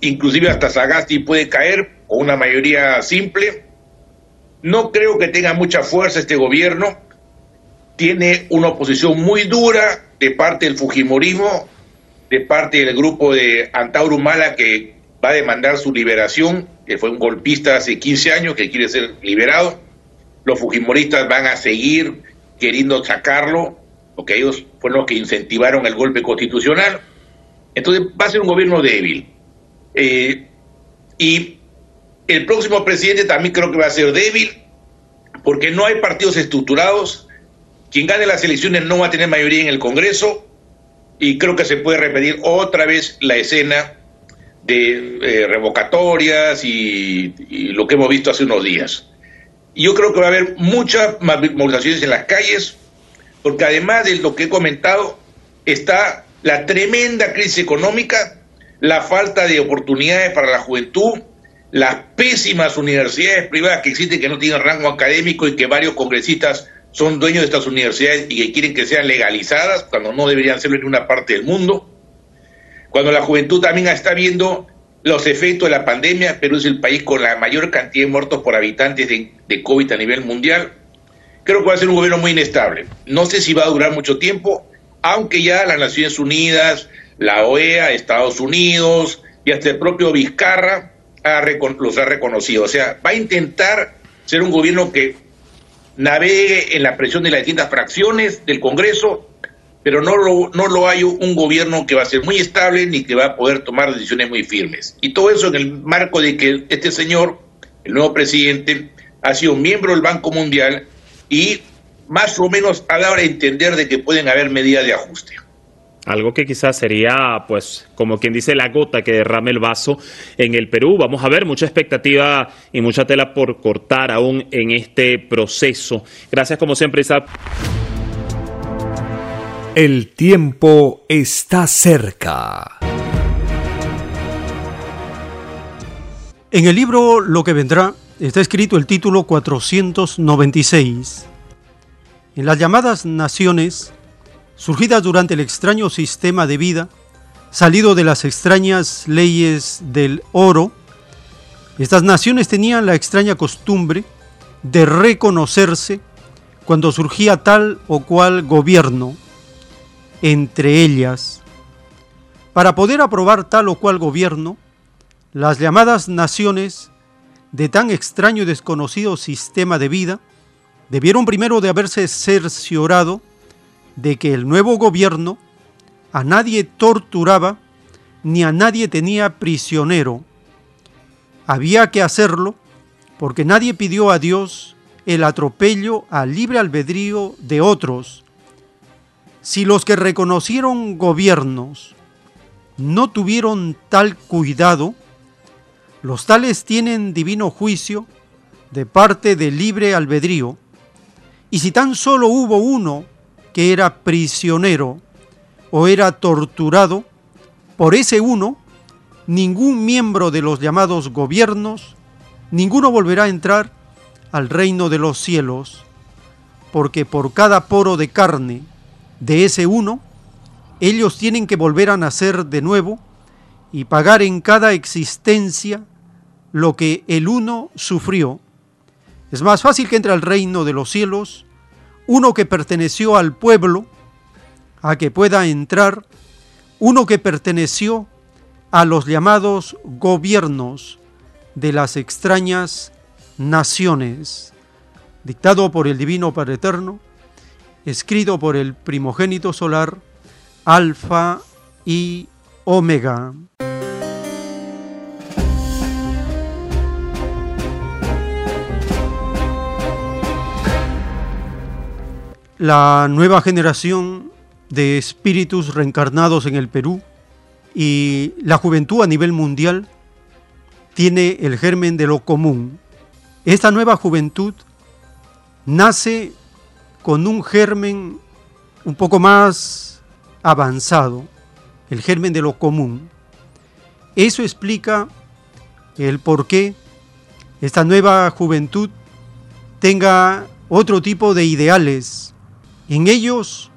Inclusive hasta Sagasti puede caer con una mayoría simple. No creo que tenga mucha fuerza este gobierno. Tiene una oposición muy dura de parte del Fujimorismo, de parte del grupo de Antauro Mala que va a demandar su liberación, que fue un golpista hace 15 años que quiere ser liberado. Los Fujimoristas van a seguir queriendo sacarlo, porque ellos fueron los que incentivaron el golpe constitucional. Entonces va a ser un gobierno débil. Eh, y el próximo presidente también creo que va a ser débil, porque no hay partidos estructurados. Quien gane las elecciones no va a tener mayoría en el Congreso y creo que se puede repetir otra vez la escena de eh, revocatorias y, y, lo que hemos visto hace unos días. Yo creo que va a haber muchas movilizaciones en las calles, porque además de lo que he comentado, está la tremenda crisis económica, la falta de oportunidades para la juventud, las pésimas universidades privadas que existen que no tienen rango académico y que varios congresistas son dueños de estas universidades y que quieren que sean legalizadas cuando no deberían serlo en una parte del mundo. Cuando la juventud también está viendo los efectos de la pandemia, Perú es el país con la mayor cantidad de muertos por habitantes de, COVID a nivel mundial. Creo que va a ser un gobierno muy inestable. No sé si va a durar mucho tiempo, aunque ya las Naciones Unidas, la OEA, Estados Unidos y hasta el propio Vizcarra los ha reconocido. O sea, va a intentar ser un gobierno que navegue en la presión de las distintas fracciones del Congreso pero no lo, no lo hay un gobierno que va a ser muy estable ni que va a poder tomar decisiones muy firmes. Y todo eso en el marco de que este señor, el nuevo presidente, ha sido miembro del Banco Mundial y más o menos ha dado a entender de que pueden haber medidas de ajuste. Algo que quizás sería, pues, como quien dice, la gota que derrame el vaso en el Perú. Vamos a ver mucha expectativa y mucha tela por cortar aún en este proceso. Gracias, como siempre, Isaac. El tiempo está cerca. En el libro Lo que vendrá está escrito el título 496. En las llamadas naciones, surgidas durante el extraño sistema de vida, salido de las extrañas leyes del oro, estas naciones tenían la extraña costumbre de reconocerse cuando surgía tal o cual gobierno entre ellas. Para poder aprobar tal o cual gobierno, las llamadas naciones de tan extraño y desconocido sistema de vida debieron primero de haberse cerciorado de que el nuevo gobierno a nadie torturaba ni a nadie tenía prisionero. Había que hacerlo porque nadie pidió a Dios el atropello al libre albedrío de otros, si los que reconocieron gobiernos no tuvieron tal cuidado, los tales tienen divino juicio de parte del libre albedrío, y si tan solo hubo uno que era prisionero o era torturado, por ese uno, ningún miembro de los llamados gobiernos, ninguno volverá a entrar al reino de los cielos, porque por cada poro de carne de ese uno, ellos tienen que volver a nacer de nuevo y pagar en cada existencia lo que el uno sufrió. Es más fácil que entre al reino de los cielos uno que perteneció al pueblo a que pueda entrar uno que perteneció a los llamados gobiernos de las extrañas naciones, dictado por el Divino Padre Eterno, escrito por el primogénito solar, Alfa y Omega. La nueva generación de espíritus reencarnados en el Perú y la juventud a nivel mundial tiene el germen de lo común. Esta nueva juventud nace con un germen un poco más avanzado, el germen de lo común. Eso explica el por qué esta nueva juventud tenga otro tipo de ideales, En ellos,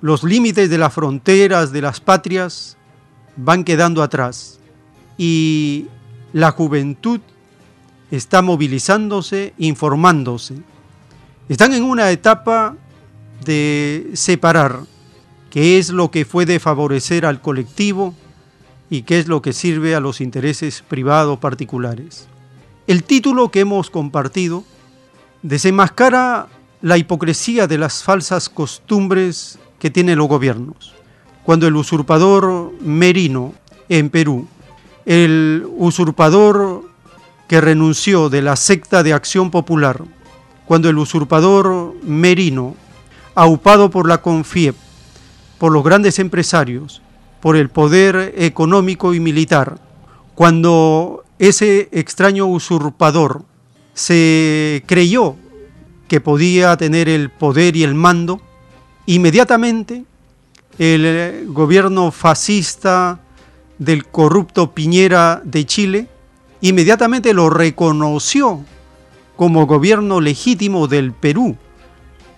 los límites de las fronteras de las patrias van quedando atrás y la juventud está movilizándose, informándose. Están en una etapa de separar qué es lo que puede favorecer al colectivo y qué es lo que sirve a los intereses privados particulares. El título que hemos compartido desenmascara la hipocresía de las falsas costumbres que tienen los gobiernos. Cuando el usurpador Merino en Perú, el usurpador que renunció de la secta de acción popular, cuando el usurpador Merino, aupado por la CONFIEP, por los grandes empresarios, por el poder económico y militar, cuando ese extraño usurpador se creyó que podía tener el poder y el mando, inmediatamente el gobierno fascista del corrupto Piñera de Chile, inmediatamente lo reconoció como gobierno legítimo del Perú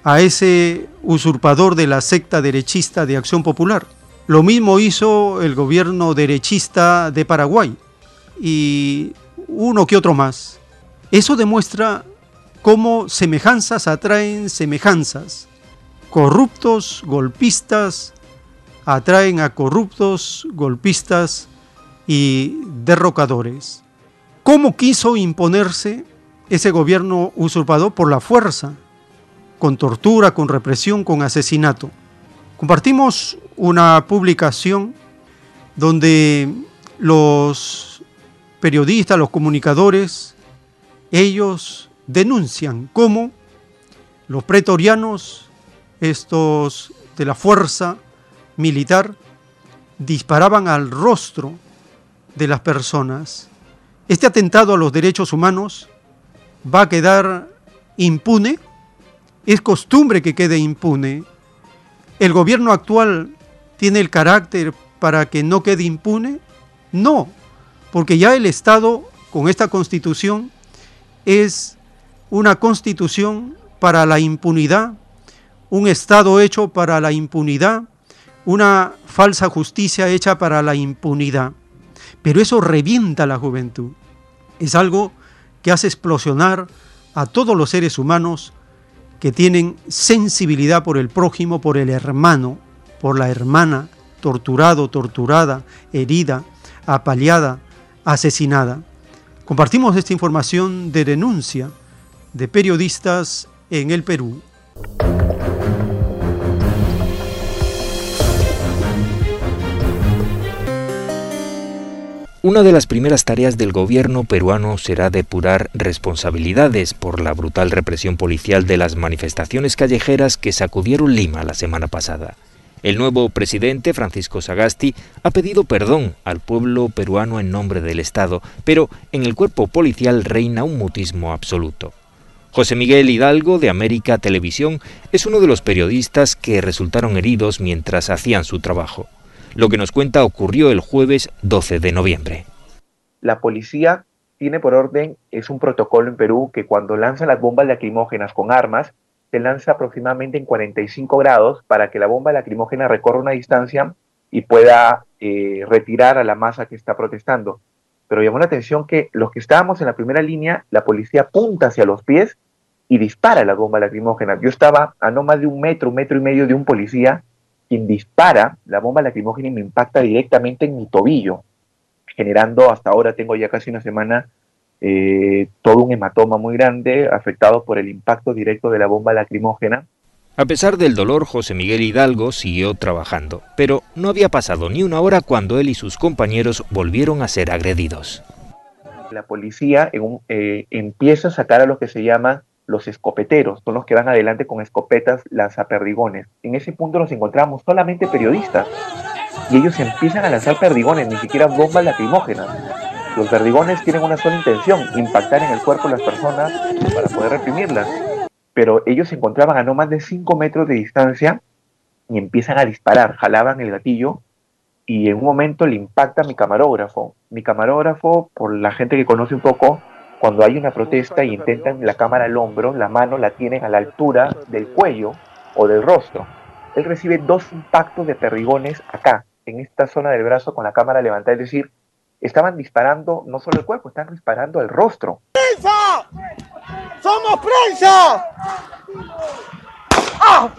a ese usurpador de la secta derechista de Acción Popular. Lo mismo hizo el gobierno derechista de Paraguay y uno que otro más. Eso demuestra cómo semejanzas atraen semejanzas. Corruptos, golpistas, atraen a corruptos, golpistas y derrocadores. ¿Cómo quiso imponerse ese gobierno usurpador? Por la fuerza, con tortura, con represión, con asesinato. Compartimos una publicación donde los periodistas, los comunicadores, ellos denuncian cómo los pretorianos, estos de la fuerza militar, disparaban al rostro de las personas. Este atentado a los derechos humanos va a quedar impune. Es costumbre que quede impune. ¿El gobierno actual tiene el carácter para que no quede impune? No, porque ya el Estado con esta constitución es una constitución para la impunidad, un Estado hecho para la impunidad, una falsa justicia hecha para la impunidad. Pero eso revienta la juventud. Es algo que hace explosionar a todos los seres humanos que tienen sensibilidad por el prójimo, por el hermano, por la hermana, torturado, torturada, herida, apaleada, asesinada. Compartimos esta información de denuncia de periodistas en el Perú. Una de las primeras tareas del gobierno peruano será depurar responsabilidades por la brutal represión policial de las manifestaciones callejeras que sacudieron Lima la semana pasada. El nuevo presidente, Francisco Sagasti, ha pedido perdón al pueblo peruano en nombre del Estado, pero en el cuerpo policial reina un mutismo absoluto. José Miguel Hidalgo, de América Televisión, es uno de los periodistas que resultaron heridos mientras hacían su trabajo. Lo que nos cuenta ocurrió el jueves 12 de noviembre. La policía tiene por orden, es un protocolo en Perú que cuando lanzan las bombas lacrimógenas con armas, se lanza aproximadamente en 45 grados para que la bomba lacrimógena recorra una distancia y pueda eh, retirar a la masa que está protestando. Pero llamó la atención que los que estábamos en la primera línea, la policía apunta hacia los pies y dispara la bomba lacrimógena. Yo estaba a no más de un metro, un metro y medio de un policía quien dispara la bomba lacrimógena y me impacta directamente en mi tobillo, generando hasta ahora tengo ya casi una semana eh, todo un hematoma muy grande afectado por el impacto directo de la bomba lacrimógena. A pesar del dolor, José Miguel Hidalgo siguió trabajando, pero no había pasado ni una hora cuando él y sus compañeros volvieron a ser agredidos. La policía eh, empieza a sacar a lo que se llama los escopeteros, son los que van adelante con escopetas lanzaperdigones. En ese punto nos encontramos solamente periodistas y ellos empiezan a lanzar perdigones, ni siquiera bombas lacrimógenas. Los perdigones tienen una sola intención, impactar en el cuerpo de las personas para poder reprimirlas. Pero ellos se encontraban a no más de 5 metros de distancia y empiezan a disparar, jalaban el gatillo y en un momento le impacta mi camarógrafo. Mi camarógrafo, por la gente que conoce un poco, cuando hay una protesta y intentan la cámara al hombro, la mano la tienen a la altura del cuello o del rostro. Él recibe dos impactos de perdigones acá, en esta zona del brazo con la cámara levantada, es decir, estaban disparando no solo el cuerpo, están disparando el rostro. ¡Somos prensa! ¡Ah!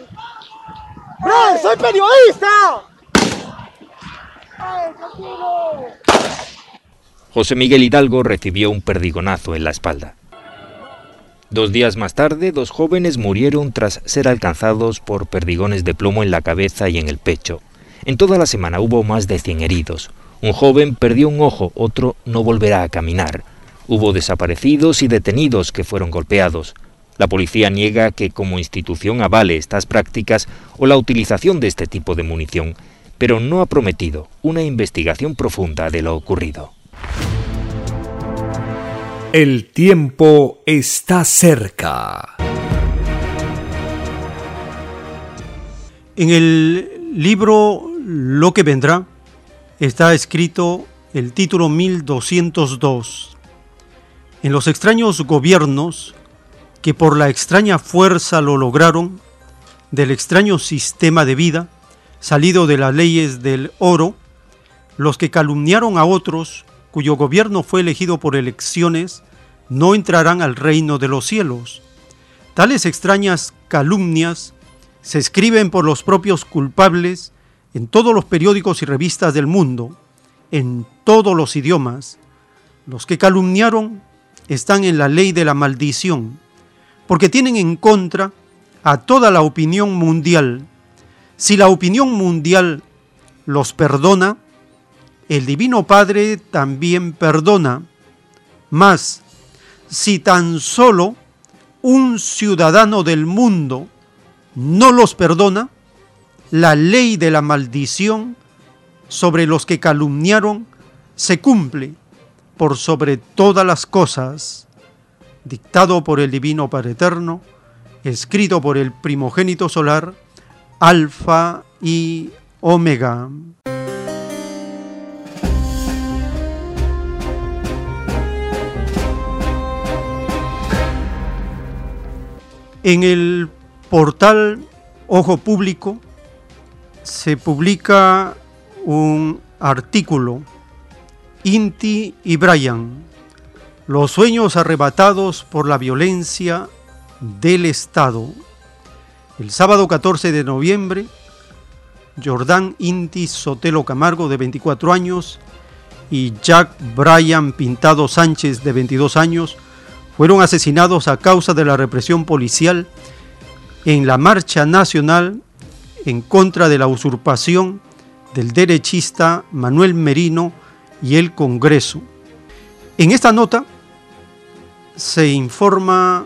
¡Soy periodista! José Miguel Hidalgo recibió un perdigonazo en la espalda. Dos días más tarde, dos jóvenes murieron tras ser alcanzados por perdigones de plomo en la cabeza y en el pecho. En toda la semana hubo más de 100 heridos. Un joven perdió un ojo, otro no volverá a caminar. Hubo desaparecidos y detenidos que fueron golpeados. La policía niega que como institución avale estas prácticas o la utilización de este tipo de munición, pero no ha prometido una investigación profunda de lo ocurrido. El tiempo está cerca. En el libro Lo que vendrá está escrito el título 1202. En los extraños gobiernos que por la extraña fuerza lo lograron, del extraño sistema de vida, salido de las leyes del oro, los que calumniaron a otros, cuyo gobierno fue elegido por elecciones, no entrarán al reino de los cielos. Tales extrañas calumnias se escriben por los propios culpables en todos los periódicos y revistas del mundo, en todos los idiomas. Los que calumniaron están en la ley de la maldición, porque tienen en contra a toda la opinión mundial. Si la opinión mundial los perdona, el Divino Padre también perdona. Mas, si tan solo un ciudadano del mundo no los perdona, la ley de la maldición sobre los que calumniaron se cumple por sobre todas las cosas, dictado por el Divino Padre Eterno, escrito por el primogénito solar, Alfa y Omega. En el portal Ojo Público se publica un artículo, Inti y Brian, los sueños arrebatados por la violencia del Estado. El sábado 14 de noviembre, Jordán Inti Sotelo Camargo, de 24 años, y Jack Brian Pintado Sánchez, de 22 años, fueron asesinados a causa de la represión policial en la marcha nacional en contra de la usurpación del derechista Manuel Merino y el Congreso. En esta nota se informa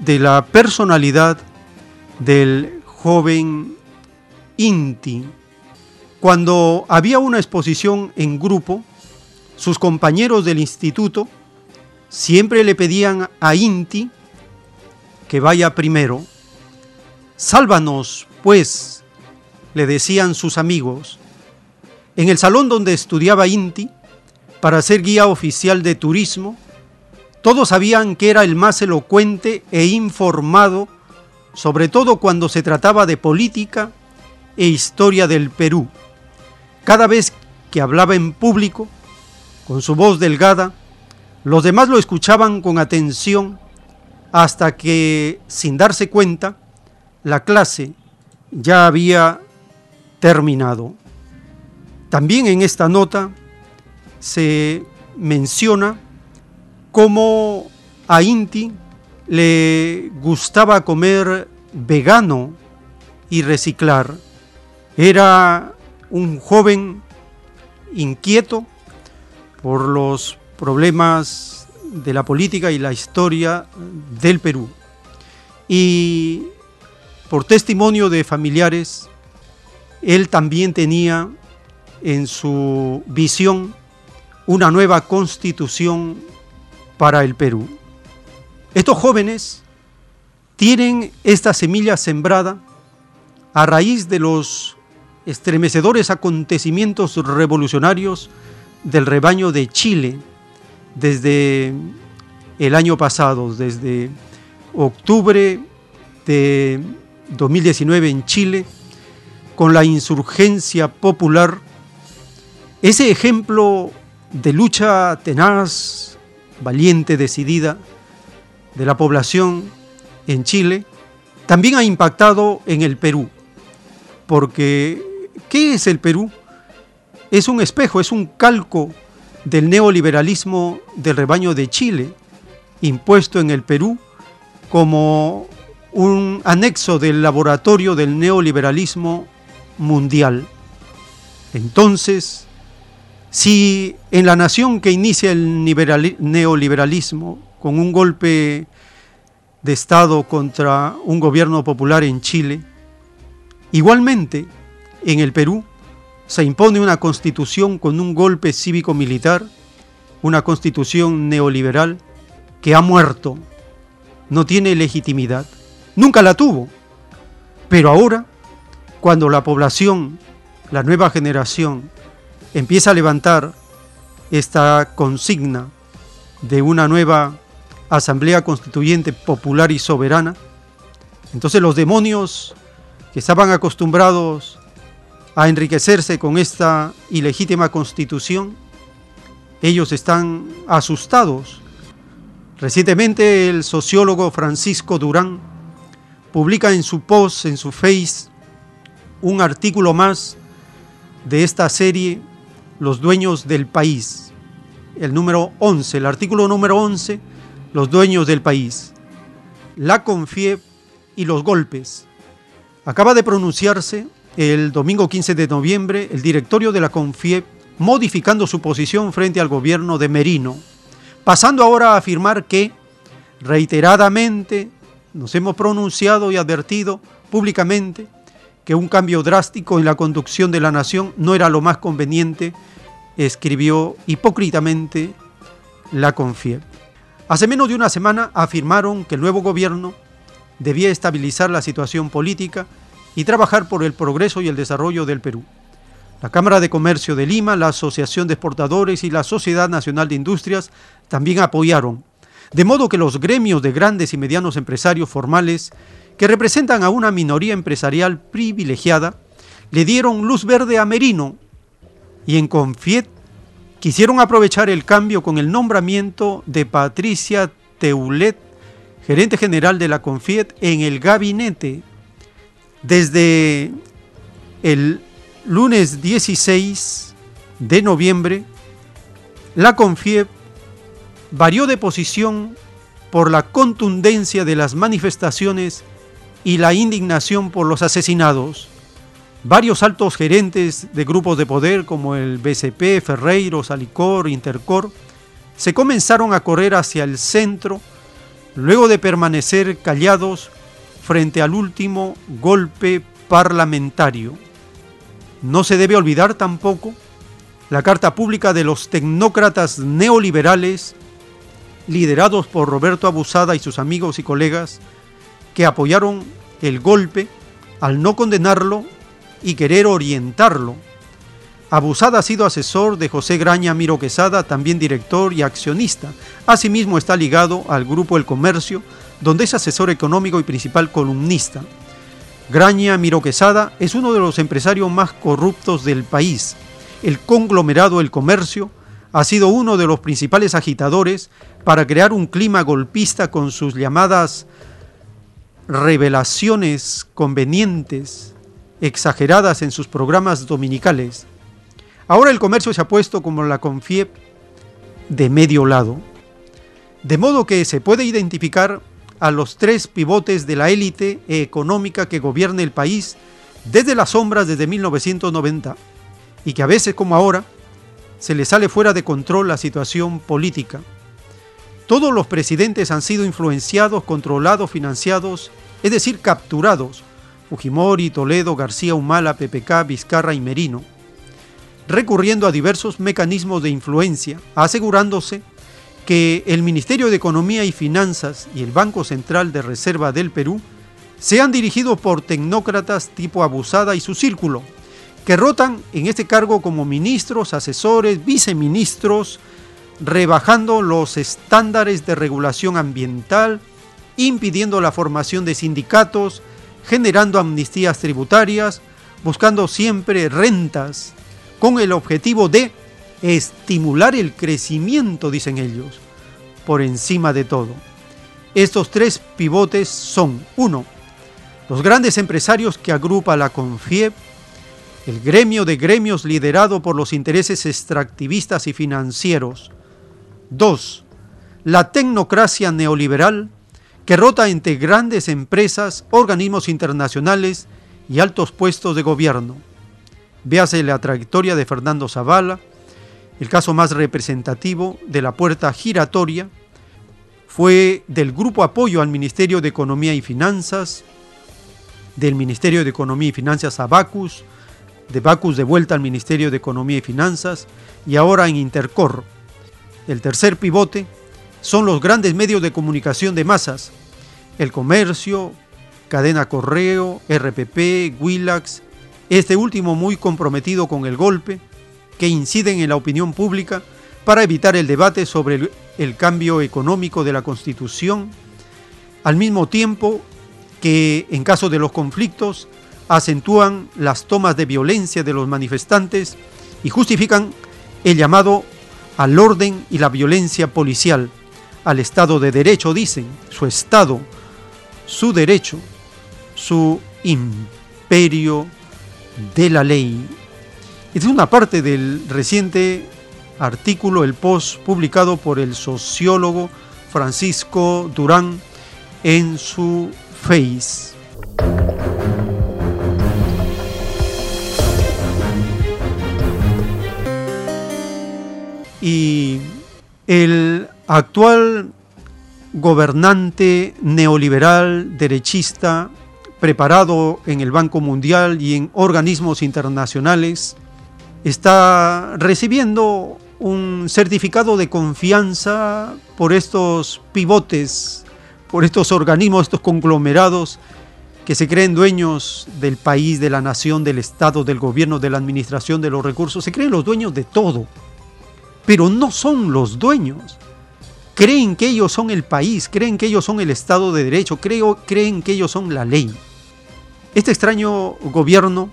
de la personalidad del joven Inti. Cuando había una exposición en grupo, sus compañeros del instituto siempre le pedían a Inti que vaya primero. Sálvanos, pues, le decían sus amigos. En el salón donde estudiaba Inti, para ser guía oficial de turismo, todos sabían que era el más elocuente e informado, sobre todo cuando se trataba de política e historia del Perú. Cada vez que hablaba en público, con su voz delgada, los demás lo escuchaban con atención hasta que, sin darse cuenta, la clase ya había terminado. También en esta nota se menciona cómo a Inti le gustaba comer vegano y reciclar. Era un joven inquieto por los problemas de la política y la historia del Perú. Y por testimonio de familiares, él también tenía en su visión una nueva constitución para el Perú. Estos jóvenes tienen esta semilla sembrada a raíz de los estremecedores acontecimientos revolucionarios del rebaño de Chile desde el año pasado, desde octubre de 2019 en Chile, con la insurgencia popular, ese ejemplo de lucha tenaz, valiente, decidida de la población en Chile, también ha impactado en el Perú. Porque, ¿qué es el Perú? Es un espejo, es un calco del neoliberalismo del rebaño de Chile, impuesto en el Perú como un anexo del laboratorio del neoliberalismo mundial. Entonces, si en la nación que inicia el neoliberalismo con un golpe de Estado contra un gobierno popular en Chile, igualmente en el Perú se impone una constitución con un golpe cívico-militar, una constitución neoliberal que ha muerto, no tiene legitimidad, nunca la tuvo, pero ahora, cuando la población, la nueva generación, empieza a levantar esta consigna de una nueva asamblea constituyente popular y soberana, entonces los demonios que estaban acostumbrados a enriquecerse con esta ilegítima constitución, ellos están asustados. Recientemente el sociólogo Francisco Durán publica en su post, en su face, un artículo más de esta serie, Los dueños del país, el número 11, el artículo número 11, Los dueños del país, la confie y los golpes. Acaba de pronunciarse el domingo 15 de noviembre el directorio de la CONFIEP modificando su posición frente al gobierno de Merino, pasando ahora a afirmar que reiteradamente nos hemos pronunciado y advertido públicamente que un cambio drástico en la conducción de la nación no era lo más conveniente, escribió hipócritamente la CONFIEP. Hace menos de una semana afirmaron que el nuevo gobierno debía estabilizar la situación política y trabajar por el progreso y el desarrollo del Perú. La Cámara de Comercio de Lima, la Asociación de Exportadores y la Sociedad Nacional de Industrias también apoyaron, de modo que los gremios de grandes y medianos empresarios formales, que representan a una minoría empresarial privilegiada, le dieron luz verde a Merino y en Confiet quisieron aprovechar el cambio con el nombramiento de Patricia Teulet, gerente general de la Confiet, en el gabinete. Desde el lunes 16 de noviembre, la CONFIEP varió de posición por la contundencia de las manifestaciones y la indignación por los asesinados. Varios altos gerentes de grupos de poder como el BCP, Ferreiro, Salicor, Intercor, se comenzaron a correr hacia el centro luego de permanecer callados frente al último golpe parlamentario. No se debe olvidar tampoco la carta pública de los tecnócratas neoliberales liderados por Roberto Abusada y sus amigos y colegas que apoyaron el golpe al no condenarlo y querer orientarlo. Abusada ha sido asesor de José Graña Miro Quesada, también director y accionista. Asimismo está ligado al Grupo El Comercio, donde es asesor económico y principal columnista. Graña Miro Quesada es uno de los empresarios más corruptos del país. El conglomerado El Comercio ha sido uno de los principales agitadores para crear un clima golpista con sus llamadas revelaciones convenientes, exageradas en sus programas dominicales. Ahora el comercio se ha puesto como la confiep de medio lado. De modo que se puede identificar a los tres pivotes de la élite económica que gobierna el país desde las sombras desde 1990 y que a veces como ahora se le sale fuera de control la situación política. Todos los presidentes han sido influenciados, controlados, financiados, es decir, capturados. Fujimori, Toledo, García Humala, PPK, Vizcarra y Merino, recurriendo a diversos mecanismos de influencia, asegurándose que el Ministerio de Economía y Finanzas y el Banco Central de Reserva del Perú sean dirigidos por tecnócratas tipo Abusada y su círculo, que rotan en este cargo como ministros, asesores, viceministros, rebajando los estándares de regulación ambiental, impidiendo la formación de sindicatos, generando amnistías tributarias, buscando siempre rentas, con el objetivo de estimular el crecimiento, dicen ellos, por encima de todo. Estos tres pivotes son, uno, los grandes empresarios que agrupa la CONFIEP, el gremio de gremios liderado por los intereses extractivistas y financieros. 2. La tecnocracia neoliberal que rota entre grandes empresas, organismos internacionales y altos puestos de gobierno. Véase la trayectoria de Fernando Zavala, el caso más representativo de la puerta giratoria fue del Grupo Apoyo al Ministerio de Economía y Finanzas, del Ministerio de Economía y Finanzas a Bacus, de Bacus de vuelta al Ministerio de Economía y Finanzas y ahora en Intercor. El tercer pivote son los grandes medios de comunicación de masas, el comercio, cadena correo, RPP, Willax, este último muy comprometido con el golpe, que inciden en la opinión pública para evitar el debate sobre el, el cambio económico de la Constitución, al mismo tiempo que en caso de los conflictos acentúan las tomas de violencia de los manifestantes y justifican el llamado al orden y la violencia policial, al Estado de Derecho, dicen, su Estado, su derecho, su imperio de la ley. Es una parte del reciente artículo, el post publicado por el sociólogo Francisco Durán en su Face. Y el actual gobernante neoliberal derechista preparado en el Banco Mundial y en organismos internacionales está recibiendo un certificado de confianza por estos pivotes, por estos organismos, estos conglomerados que se creen dueños del país, de la nación, del Estado, del gobierno, de la administración, de los recursos, se creen los dueños de todo, pero no son los dueños. Creen que ellos son el país, creen que ellos son el Estado de Derecho, creo, creen que ellos son la ley. Este extraño gobierno,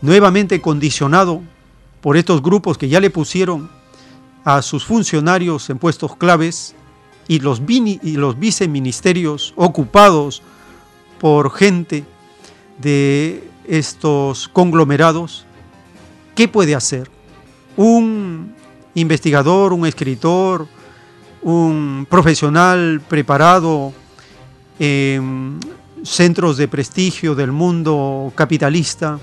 nuevamente condicionado por estos grupos que ya le pusieron a sus funcionarios en puestos claves y los, y los viceministerios ocupados por gente de estos conglomerados, ¿qué puede hacer? Un investigador, un escritor, un profesional preparado en centros de prestigio del mundo capitalista,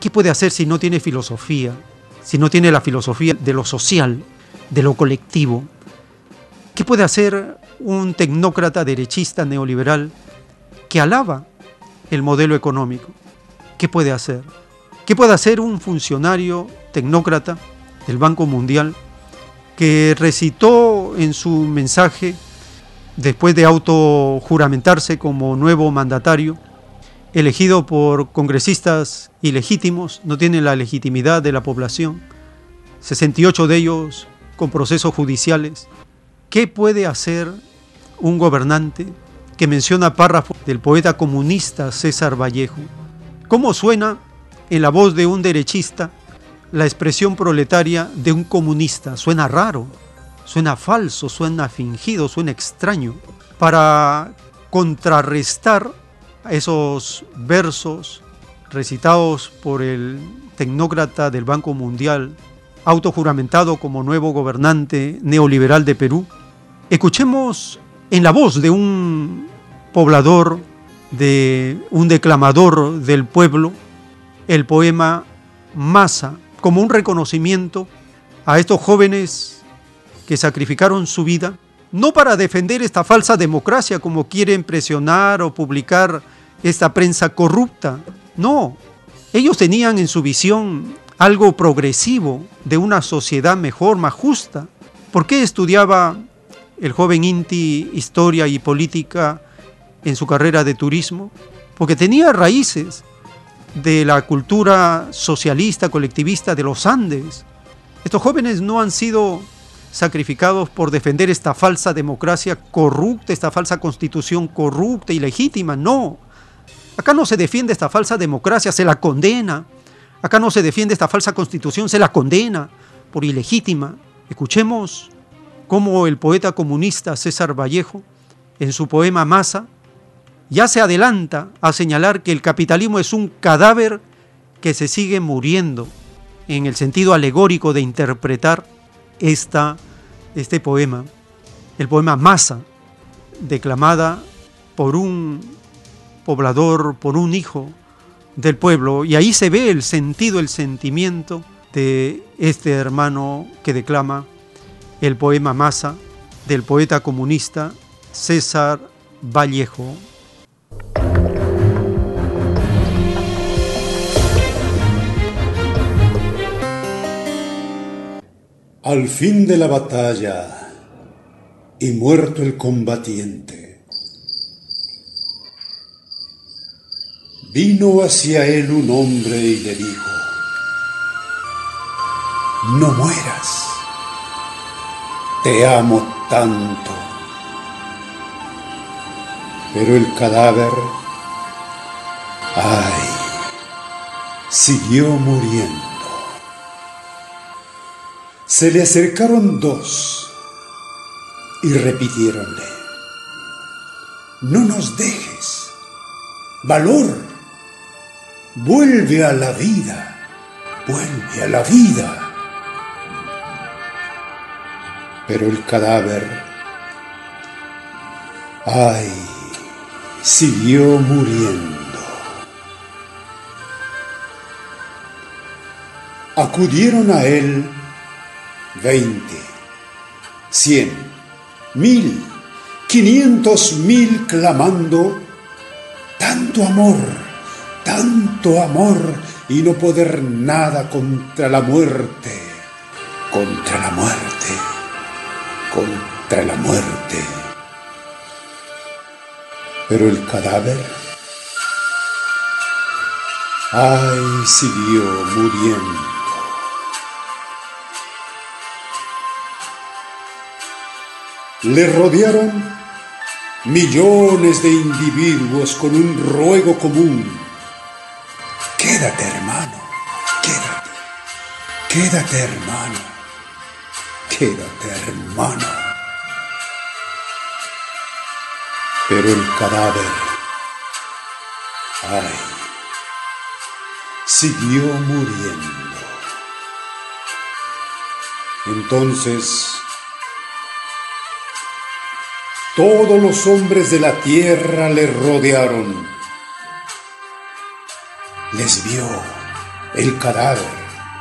¿Qué puede hacer si no tiene filosofía? Si no tiene la filosofía de lo social, de lo colectivo. ¿Qué puede hacer un tecnócrata derechista neoliberal que alaba el modelo económico? ¿Qué puede hacer? ¿Qué puede hacer un funcionario tecnócrata del Banco Mundial que recitó en su mensaje, después de autojuramentarse como nuevo mandatario, elegido por congresistas ilegítimos, no tienen la legitimidad de la población, 68 de ellos con procesos judiciales. ¿Qué puede hacer un gobernante que menciona párrafos del poeta comunista César Vallejo? ¿Cómo suena en la voz de un derechista la expresión proletaria de un comunista? Suena raro, suena falso, suena fingido, suena extraño. Para contrarrestar esos versos recitados por el tecnócrata del Banco Mundial, autojuramentado como nuevo gobernante neoliberal de Perú, escuchemos en la voz de un poblador, de un declamador del pueblo, el poema Masa, como un reconocimiento a estos jóvenes que sacrificaron su vida no para defender esta falsa democracia como quieren presionar o publicar esta prensa corrupta, no, ellos tenían en su visión algo progresivo de una sociedad mejor, más justa. ¿Por qué estudiaba el joven Inti historia y política en su carrera de turismo? Porque tenía raíces de la cultura socialista, colectivista de los Andes. Estos jóvenes no han sido sacrificados por defender esta falsa democracia corrupta, esta falsa constitución corrupta y legítima. No, Acá no se defiende esta falsa democracia, se la condena. Acá no se defiende esta falsa constitución, se la condena por ilegítima. Escuchemos cómo el poeta comunista César Vallejo, en su poema Masa, ya se adelanta a señalar que el capitalismo es un cadáver que se sigue muriendo, en el sentido alegórico de interpretar esta, este poema, el poema Masa, declamada por un poblador, por un hijo del pueblo, y ahí se ve el sentido, el sentimiento de este hermano que declama el poema Masa del poeta comunista César Vallejo. Al fin de la batalla y muerto el combatiente, vino hacia él un hombre y le dijo, no mueras, te amo tanto. Pero el cadáver, ay, siguió muriendo. Se le acercaron dos y repitiéronle, no nos dejes, valor, vuelve a la vida, vuelve a la vida. Pero el cadáver, ay, siguió muriendo. Acudieron a él veinte, cien, mil, quinientos mil clamando, tanto amor, tanto amor y no poder nada contra la muerte, contra la muerte, contra la muerte. Pero el cadáver, ay, siguió muriendo. Le rodearon millones de individuos con un ruego común. Quédate, hermano, quédate, quédate, hermano, quédate, hermano. Pero el cadáver, ay, siguió muriendo. Entonces, todos los hombres de la tierra le rodearon. Les vio el cadáver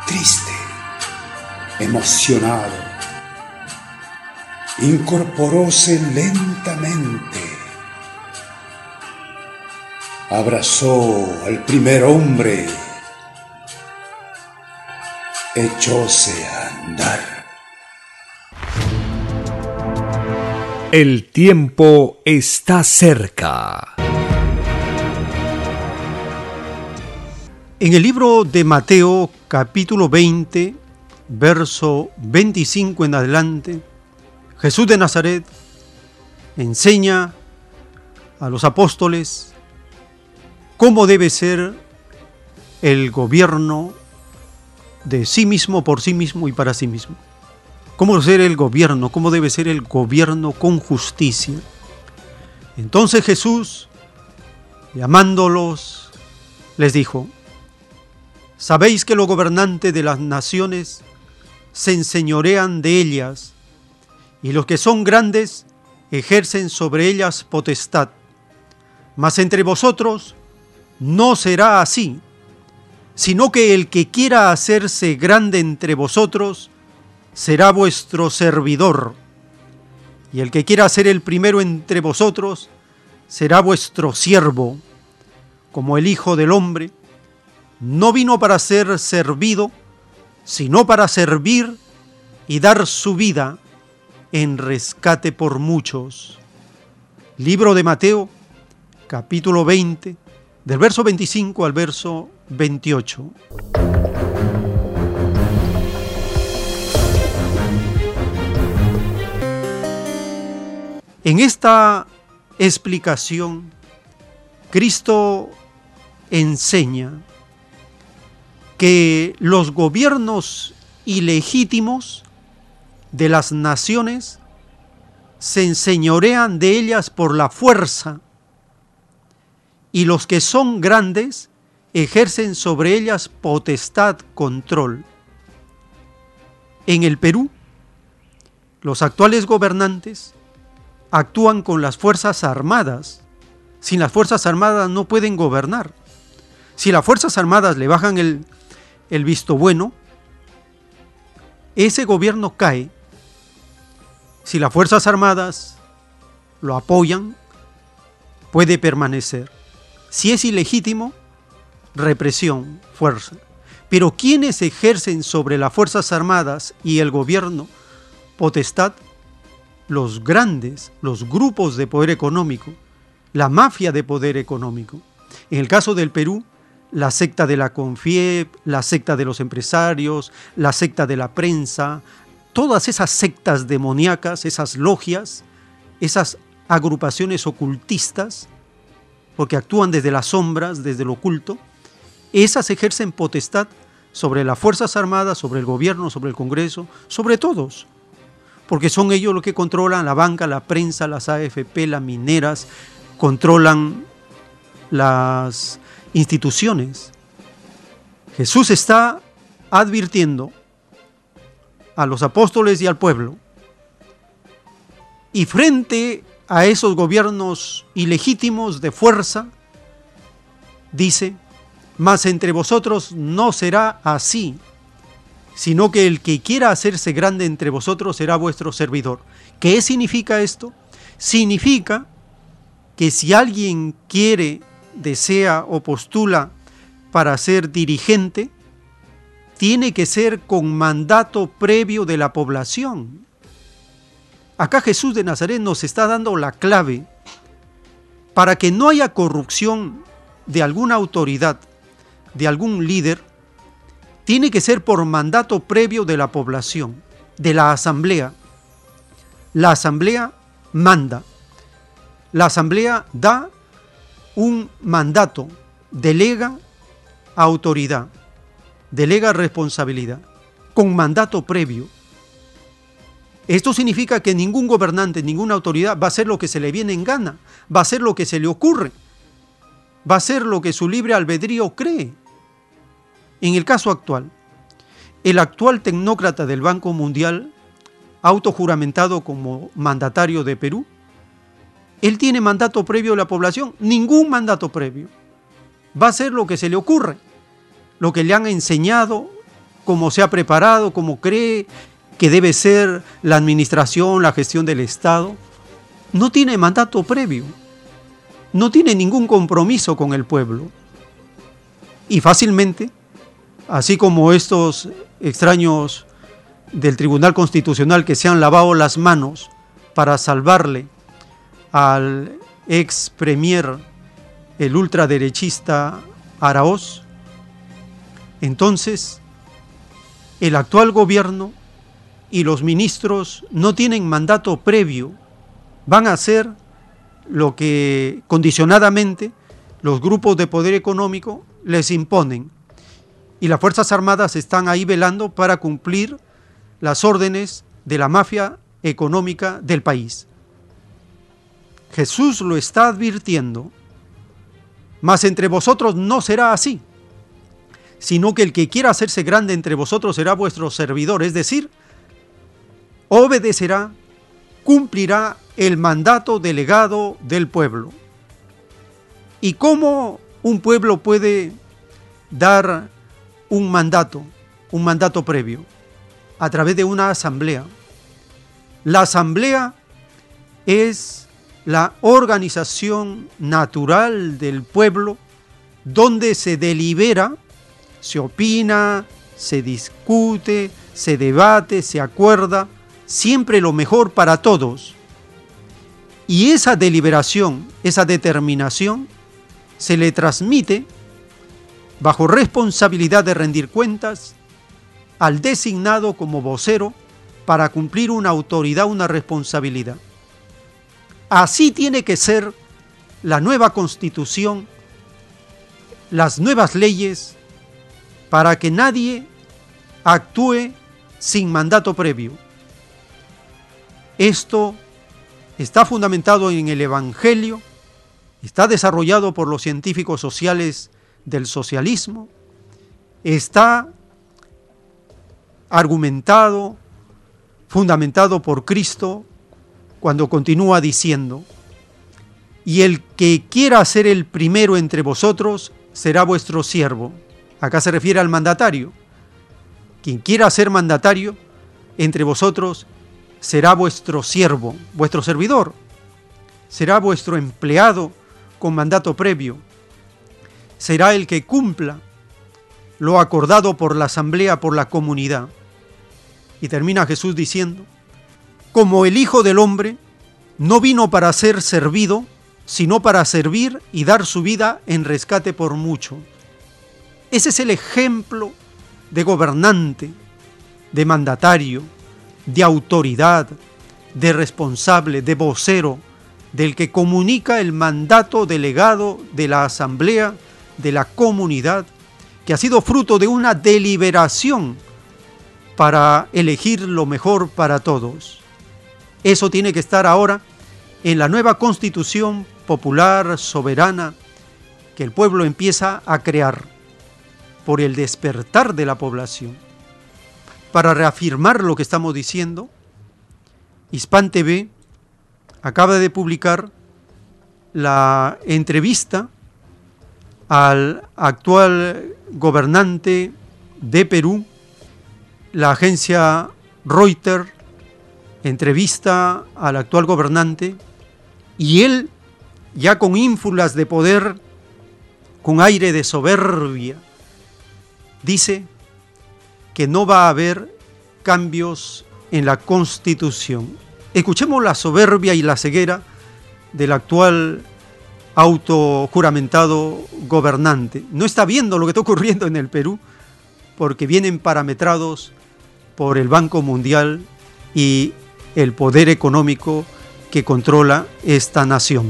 triste, emocionado. Incorporóse lentamente. Abrazó al primer hombre. Echóse a andar. El tiempo está cerca. En el libro de Mateo capítulo 20, verso 25 en adelante, Jesús de Nazaret enseña a los apóstoles cómo debe ser el gobierno de sí mismo, por sí mismo y para sí mismo cómo ser el gobierno, cómo debe ser el gobierno con justicia. Entonces Jesús, llamándolos, les dijo, Sabéis que los gobernantes de las naciones se enseñorean de ellas, y los que son grandes ejercen sobre ellas potestad. Mas entre vosotros no será así, sino que el que quiera hacerse grande entre vosotros, será vuestro servidor, y el que quiera ser el primero entre vosotros será vuestro siervo, como el Hijo del Hombre, no vino para ser servido, sino para servir y dar su vida en rescate por muchos. Libro de Mateo, capítulo 20, del verso 25 al verso 28. En esta explicación, Cristo enseña que los gobiernos ilegítimos de las naciones se enseñorean de ellas por la fuerza y los que son grandes ejercen sobre ellas potestad, control. En el Perú, los actuales gobernantes actúan con las Fuerzas Armadas. Sin las Fuerzas Armadas no pueden gobernar. Si las Fuerzas Armadas le bajan el, el visto bueno, ese gobierno cae. Si las Fuerzas Armadas lo apoyan, puede permanecer. Si es ilegítimo, represión, fuerza. Pero quienes ejercen sobre las Fuerzas Armadas y el gobierno potestad, los grandes, los grupos de poder económico, la mafia de poder económico. En el caso del Perú, la secta de la Confiep, la secta de los empresarios, la secta de la prensa, todas esas sectas demoníacas, esas logias, esas agrupaciones ocultistas, porque actúan desde las sombras, desde lo oculto, esas ejercen potestad sobre las Fuerzas Armadas, sobre el gobierno, sobre el Congreso, sobre todos, porque son ellos los que controlan la banca, la prensa, las AFP, las mineras, controlan las instituciones. Jesús está advirtiendo a los apóstoles y al pueblo. Y frente a esos gobiernos ilegítimos de fuerza, dice, mas entre vosotros no será así, sino que el que quiera hacerse grande entre vosotros será vuestro servidor. ¿Qué significa esto? Significa que si alguien quiere desea o postula para ser dirigente, tiene que ser con mandato previo de la población. Acá Jesús de Nazaret nos está dando la clave para que no haya corrupción de alguna autoridad, de algún líder, tiene que ser por mandato previo de la población, de la asamblea. La asamblea manda. La asamblea da un mandato, delega autoridad, delega responsabilidad, con mandato previo. Esto significa que ningún gobernante, ninguna autoridad va a hacer lo que se le viene en gana, va a hacer lo que se le ocurre, va a hacer lo que su libre albedrío cree. En el caso actual, el actual tecnócrata del Banco Mundial, autojuramentado como mandatario de Perú, él tiene mandato previo de la población, ningún mandato previo. Va a hacer lo que se le ocurre, lo que le han enseñado, cómo se ha preparado, cómo cree que debe ser la administración, la gestión del Estado. No tiene mandato previo, no tiene ningún compromiso con el pueblo. Y fácilmente, así como estos extraños del Tribunal Constitucional que se han lavado las manos para salvarle al ex premier, el ultraderechista Araoz, entonces el actual gobierno y los ministros no tienen mandato previo, van a hacer lo que condicionadamente los grupos de poder económico les imponen. Y las Fuerzas Armadas están ahí velando para cumplir las órdenes de la mafia económica del país. Jesús lo está advirtiendo, mas entre vosotros no será así, sino que el que quiera hacerse grande entre vosotros será vuestro servidor, es decir, obedecerá, cumplirá el mandato delegado del pueblo. ¿Y cómo un pueblo puede dar un mandato, un mandato previo? A través de una asamblea. La asamblea es la organización natural del pueblo donde se delibera, se opina, se discute, se debate, se acuerda, siempre lo mejor para todos. Y esa deliberación, esa determinación, se le transmite bajo responsabilidad de rendir cuentas al designado como vocero para cumplir una autoridad, una responsabilidad. Así tiene que ser la nueva constitución las nuevas leyes para que nadie actúe sin mandato previo. Esto está fundamentado en el Evangelio, está desarrollado por los científicos sociales del socialismo, está argumentado, fundamentado por Cristo, cuando continúa diciendo, y el que quiera ser el primero entre vosotros será vuestro siervo. Acá se refiere al mandatario. Quien quiera ser mandatario entre vosotros será vuestro siervo, vuestro servidor. Será vuestro empleado con mandato previo. Será el que cumpla lo acordado por la asamblea, por la comunidad. Y termina Jesús diciendo, como el Hijo del Hombre no vino para ser servido, sino para servir y dar su vida en rescate por mucho. Ese es el ejemplo de gobernante, de mandatario, de autoridad, de responsable, de vocero, del que comunica el mandato delegado de la asamblea, de la comunidad, que ha sido fruto de una deliberación para elegir lo mejor para todos. Eso tiene que estar ahora en la nueva constitución popular, soberana, que el pueblo empieza a crear por el despertar de la población. Para reafirmar lo que estamos diciendo, Hispan TV acaba de publicar la entrevista al actual gobernante de Perú, la agencia Reuters entrevista al actual gobernante y él ya con ínfulas de poder, con aire de soberbia, dice que no va a haber cambios en la constitución. Escuchemos la soberbia y la ceguera del actual autojuramentado gobernante. No está viendo lo que está ocurriendo en el Perú porque vienen parametrados por el Banco Mundial y el poder económico que controla esta nación.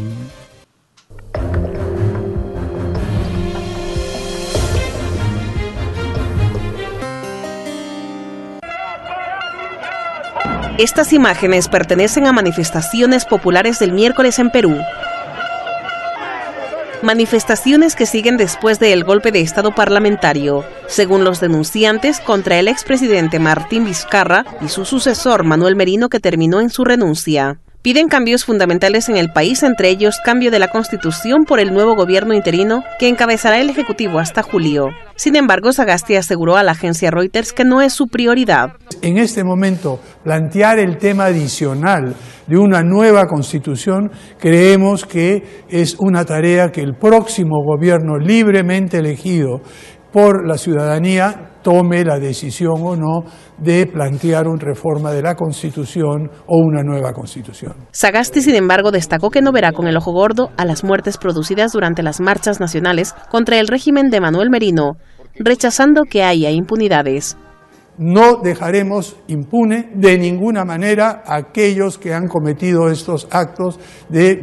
Estas imágenes pertenecen a manifestaciones populares del miércoles en Perú. Manifestaciones que siguen después del golpe de Estado parlamentario, según los denunciantes, contra el expresidente Martín Vizcarra y su sucesor Manuel Merino que terminó en su renuncia. Piden cambios fundamentales en el país, entre ellos cambio de la constitución por el nuevo gobierno interino que encabezará el Ejecutivo hasta julio. Sin embargo, Sagasti aseguró a la agencia Reuters que no es su prioridad. En este momento, plantear el tema adicional de una nueva constitución creemos que es una tarea que el próximo gobierno libremente elegido por la ciudadanía tome la decisión o no de plantear una reforma de la Constitución o una nueva Constitución. Sagasti, sin embargo, destacó que no verá con el ojo gordo a las muertes producidas durante las marchas nacionales contra el régimen de Manuel Merino, rechazando que haya impunidades no dejaremos impune de ninguna manera a aquellos que han cometido estos actos de,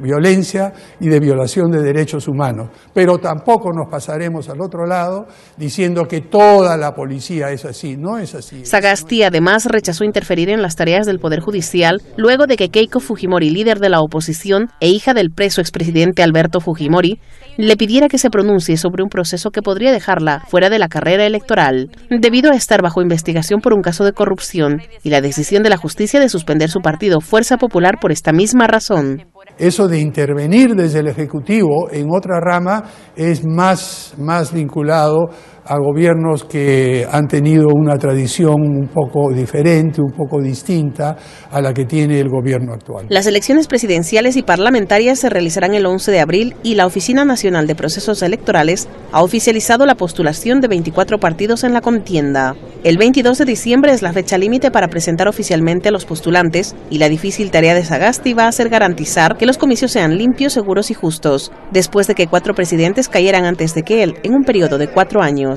violencia y de violación de derechos humanos. Pero tampoco nos pasaremos al otro lado diciendo que toda la policía es así. No es así. Sagasti además rechazó interferir en las tareas del Poder Judicial luego de que Keiko Fujimori, líder de la oposición e hija del preso expresidente Alberto Fujimori, le pidiera que se pronuncie sobre un proceso que podría dejarla fuera de la carrera electoral, debido a estar bajo investigación por un caso de corrupción y la decisión de la justicia de suspender su partido Fuerza Popular por esta misma razón. Eso de intervenir desde el Ejecutivo en otra rama es más, más vinculado a gobiernos que han tenido una tradición un poco diferente, un poco distinta a la que tiene el gobierno actual. Las elecciones presidenciales y parlamentarias se realizarán el 11 de abril y la Oficina Nacional de Procesos Electorales ha oficializado la postulación de 24 partidos en la contienda. El 22 de diciembre es la fecha límite para presentar oficialmente a los postulantes y la difícil tarea de Sagasti va a ser garantizar que los comicios sean limpios, seguros y justos, después de que cuatro presidentes cayeran antes de que él en un periodo de cuatro años.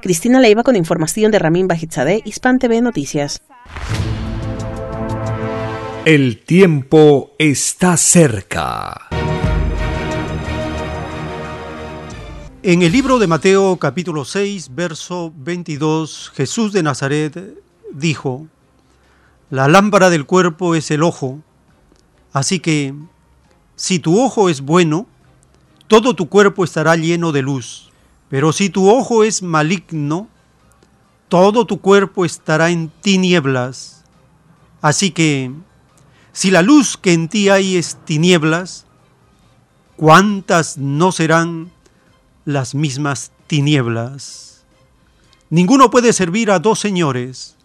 Cristina Leiva con información de Ramín Bajizadeh, Hispan TV Noticias. El tiempo está cerca. En el libro de Mateo capítulo 6, verso 22, Jesús de Nazaret dijo, La lámpara del cuerpo es el ojo, así que si tu ojo es bueno, todo tu cuerpo estará lleno de luz, pero si tu ojo es maligno, todo tu cuerpo estará en tinieblas. Así que, si la luz que en ti hay es tinieblas, ¿cuántas no serán las mismas tinieblas? Ninguno puede servir a dos señores,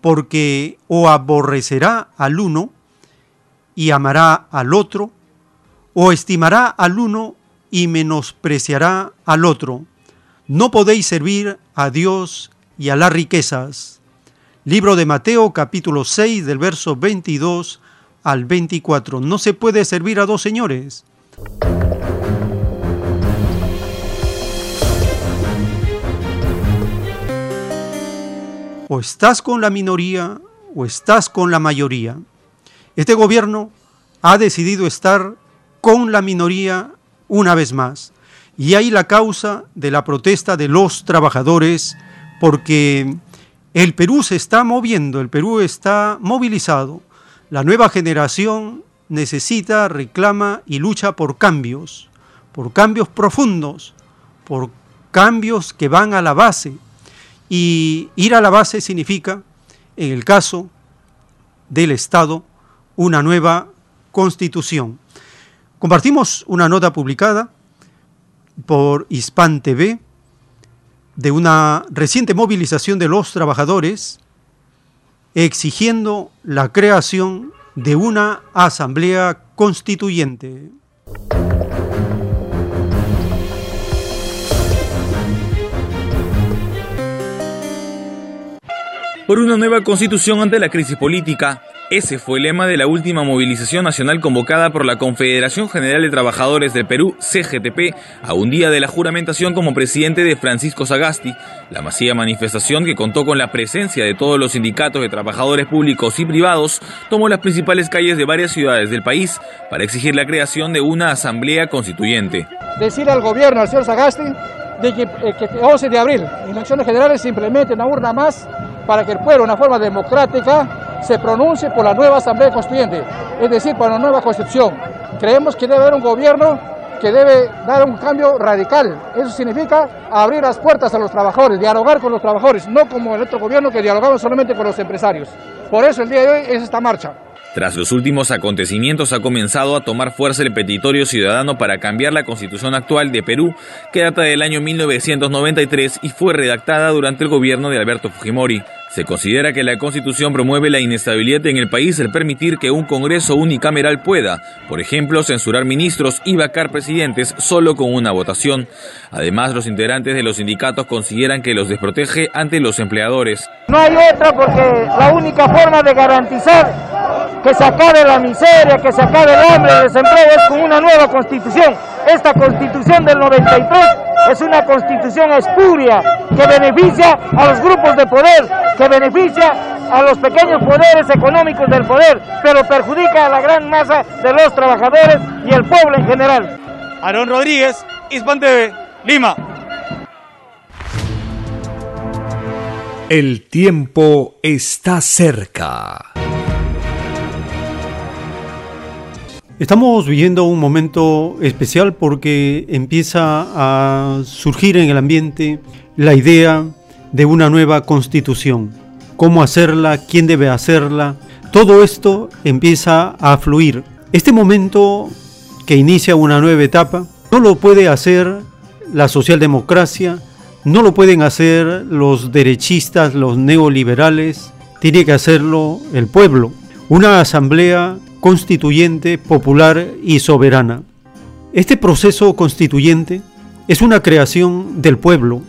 porque o aborrecerá al uno y amará al otro, o estimará al uno y menospreciará al otro. No podéis servir a Dios y a las riquezas. Libro de Mateo capítulo 6 del verso 22 al 24. No se puede servir a dos señores. O estás con la minoría o estás con la mayoría. Este gobierno ha decidido estar con la minoría una vez más. Y hay la causa de la protesta de los trabajadores porque el Perú se está moviendo, el Perú está movilizado. La nueva generación necesita, reclama y lucha por cambios, por cambios profundos, por cambios que van a la base. Y ir a la base significa, en el caso del Estado, una nueva constitución. Compartimos una nota publicada por Hispan TV de una reciente movilización de los trabajadores exigiendo la creación de una asamblea constituyente. Por una nueva constitución ante la crisis política, ese fue el lema de la última movilización nacional convocada por la Confederación General de Trabajadores del Perú, CGTP, a un día de la juramentación como presidente de Francisco Sagasti. La masiva manifestación, que contó con la presencia de todos los sindicatos de trabajadores públicos y privados, tomó las principales calles de varias ciudades del país para exigir la creación de una asamblea constituyente. Decir al gobierno, al señor Sagasti, de que, eh, que 11 de abril, en elecciones generales, se implemente una urna más para que el pueblo, de una forma democrática, se pronuncie por la nueva Asamblea Constituyente, es decir, por la nueva Constitución. Creemos que debe haber un gobierno que debe dar un cambio radical. Eso significa abrir las puertas a los trabajadores, dialogar con los trabajadores, no como el otro gobierno que dialogaba solamente con los empresarios. Por eso el día de hoy es esta marcha. Tras los últimos acontecimientos ha comenzado a tomar fuerza el petitorio ciudadano para cambiar la constitución actual de Perú, que data del año 1993 y fue redactada durante el gobierno de Alberto Fujimori. Se considera que la constitución promueve la inestabilidad en el país al permitir que un Congreso unicameral pueda, por ejemplo, censurar ministros y vacar presidentes solo con una votación. Además, los integrantes de los sindicatos consideran que los desprotege ante los empleadores. No hay otra porque la única forma de garantizar que se acabe la miseria, que se acabe el hambre, el desempleo, es con una nueva constitución. Esta constitución del 93 es una constitución espuria que beneficia a los grupos de poder, que beneficia a los pequeños poderes económicos del poder, pero perjudica a la gran masa de los trabajadores y el pueblo en general. Aarón Rodríguez, Hispan TV, Lima. El tiempo está cerca. Estamos viviendo un momento especial porque empieza a surgir en el ambiente la idea de una nueva constitución. ¿Cómo hacerla? ¿Quién debe hacerla? Todo esto empieza a fluir. Este momento que inicia una nueva etapa no lo puede hacer la socialdemocracia, no lo pueden hacer los derechistas, los neoliberales, tiene que hacerlo el pueblo. Una asamblea constituyente, popular y soberana. Este proceso constituyente es una creación del pueblo,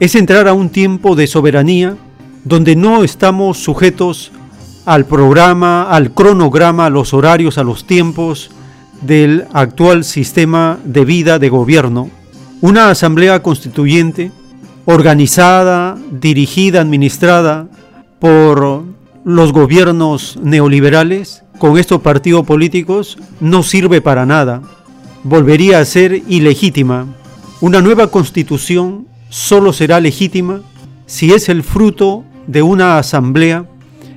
es entrar a un tiempo de soberanía donde no estamos sujetos al programa, al cronograma, a los horarios, a los tiempos del actual sistema de vida de gobierno. Una asamblea constituyente organizada, dirigida, administrada por los gobiernos neoliberales con estos partidos políticos no sirve para nada, volvería a ser ilegítima. Una nueva constitución solo será legítima si es el fruto de una asamblea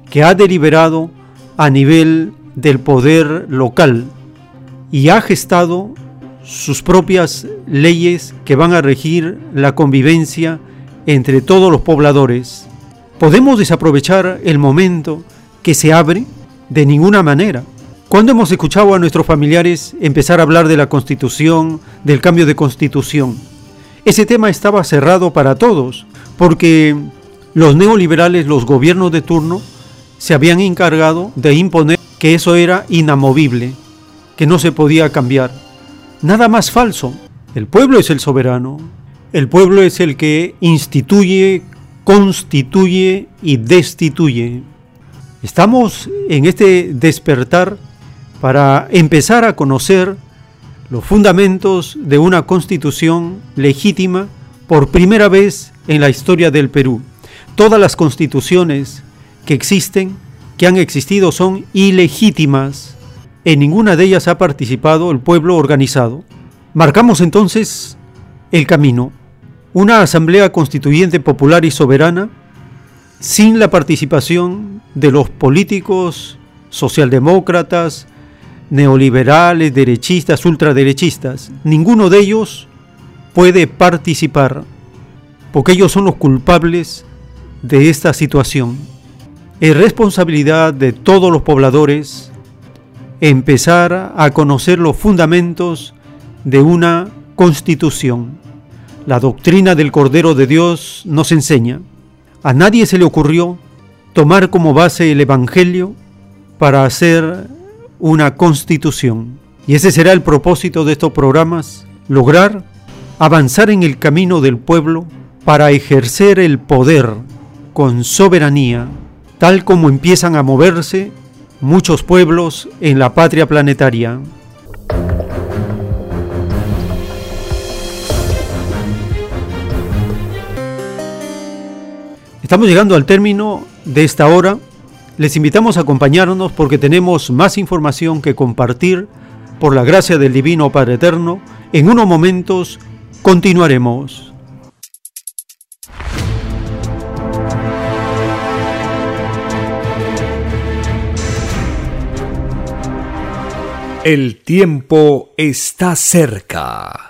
que ha deliberado a nivel del poder local y ha gestado sus propias leyes que van a regir la convivencia entre todos los pobladores. ¿Podemos desaprovechar el momento que se abre? De ninguna manera. ¿Cuándo hemos escuchado a nuestros familiares empezar a hablar de la constitución, del cambio de constitución? Ese tema estaba cerrado para todos, porque los neoliberales, los gobiernos de turno, se habían encargado de imponer que eso era inamovible, que no se podía cambiar. Nada más falso. El pueblo es el soberano. El pueblo es el que instituye, constituye y destituye. Estamos en este despertar para empezar a conocer los fundamentos de una constitución legítima por primera vez en la historia del Perú. Todas las constituciones que existen, que han existido, son ilegítimas. En ninguna de ellas ha participado el pueblo organizado. Marcamos entonces el camino. Una asamblea constituyente popular y soberana sin la participación de los políticos socialdemócratas, neoliberales, derechistas, ultraderechistas. Ninguno de ellos puede participar porque ellos son los culpables de esta situación. Es responsabilidad de todos los pobladores empezar a conocer los fundamentos de una constitución. La doctrina del Cordero de Dios nos enseña a nadie se le ocurrió tomar como base el Evangelio para hacer una constitución. Y ese será el propósito de estos programas, lograr avanzar en el camino del pueblo para ejercer el poder con soberanía, tal como empiezan a moverse muchos pueblos en la patria planetaria. Estamos llegando al término de esta hora. Les invitamos a acompañarnos porque tenemos más información que compartir por la gracia del Divino Padre Eterno. En unos momentos continuaremos. El tiempo está cerca.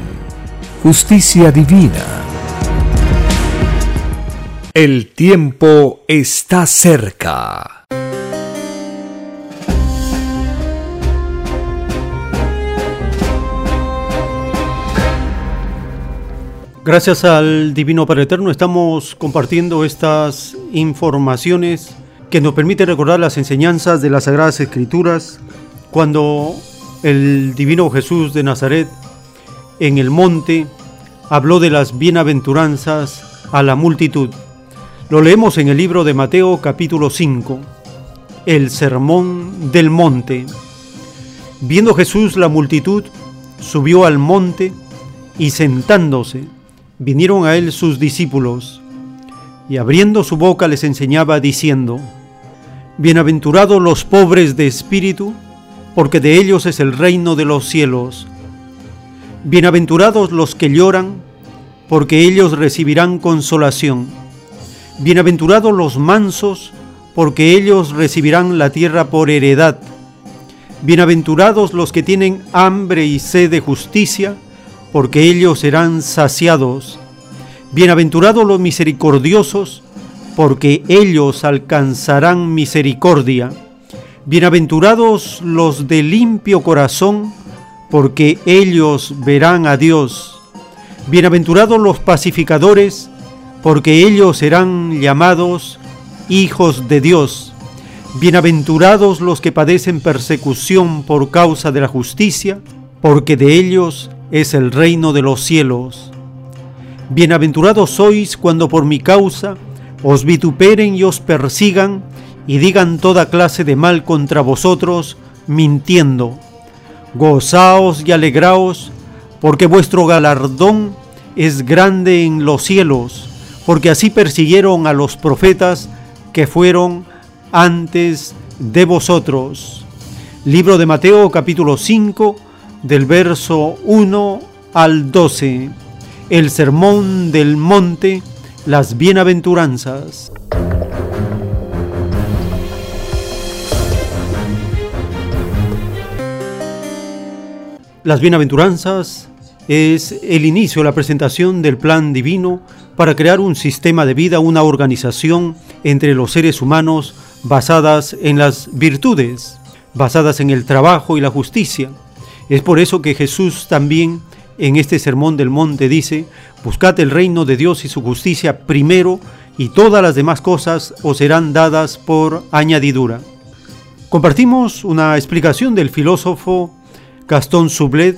justicia divina. El tiempo está cerca. Gracias al Divino Padre Eterno estamos compartiendo estas informaciones que nos permiten recordar las enseñanzas de las Sagradas Escrituras cuando el Divino Jesús de Nazaret en el monte, habló de las bienaventuranzas a la multitud. Lo leemos en el libro de Mateo capítulo 5, el sermón del monte. Viendo Jesús la multitud, subió al monte y sentándose, vinieron a él sus discípulos, y abriendo su boca les enseñaba diciendo, Bienaventurados los pobres de espíritu, porque de ellos es el reino de los cielos. Bienaventurados los que lloran, porque ellos recibirán consolación. Bienaventurados los mansos, porque ellos recibirán la tierra por heredad. Bienaventurados los que tienen hambre y sed de justicia, porque ellos serán saciados. Bienaventurados los misericordiosos, porque ellos alcanzarán misericordia. Bienaventurados los de limpio corazón, porque ellos verán a Dios. Bienaventurados los pacificadores, porque ellos serán llamados hijos de Dios. Bienaventurados los que padecen persecución por causa de la justicia, porque de ellos es el reino de los cielos. Bienaventurados sois cuando por mi causa os vituperen y os persigan y digan toda clase de mal contra vosotros, mintiendo. Gozaos y alegraos, porque vuestro galardón es grande en los cielos, porque así persiguieron a los profetas que fueron antes de vosotros. Libro de Mateo capítulo 5 del verso 1 al 12. El sermón del monte, las bienaventuranzas. Las bienaventuranzas es el inicio, la presentación del plan divino para crear un sistema de vida, una organización entre los seres humanos basadas en las virtudes, basadas en el trabajo y la justicia. Es por eso que Jesús también en este sermón del monte dice, buscad el reino de Dios y su justicia primero y todas las demás cosas os serán dadas por añadidura. Compartimos una explicación del filósofo Gastón Sublet.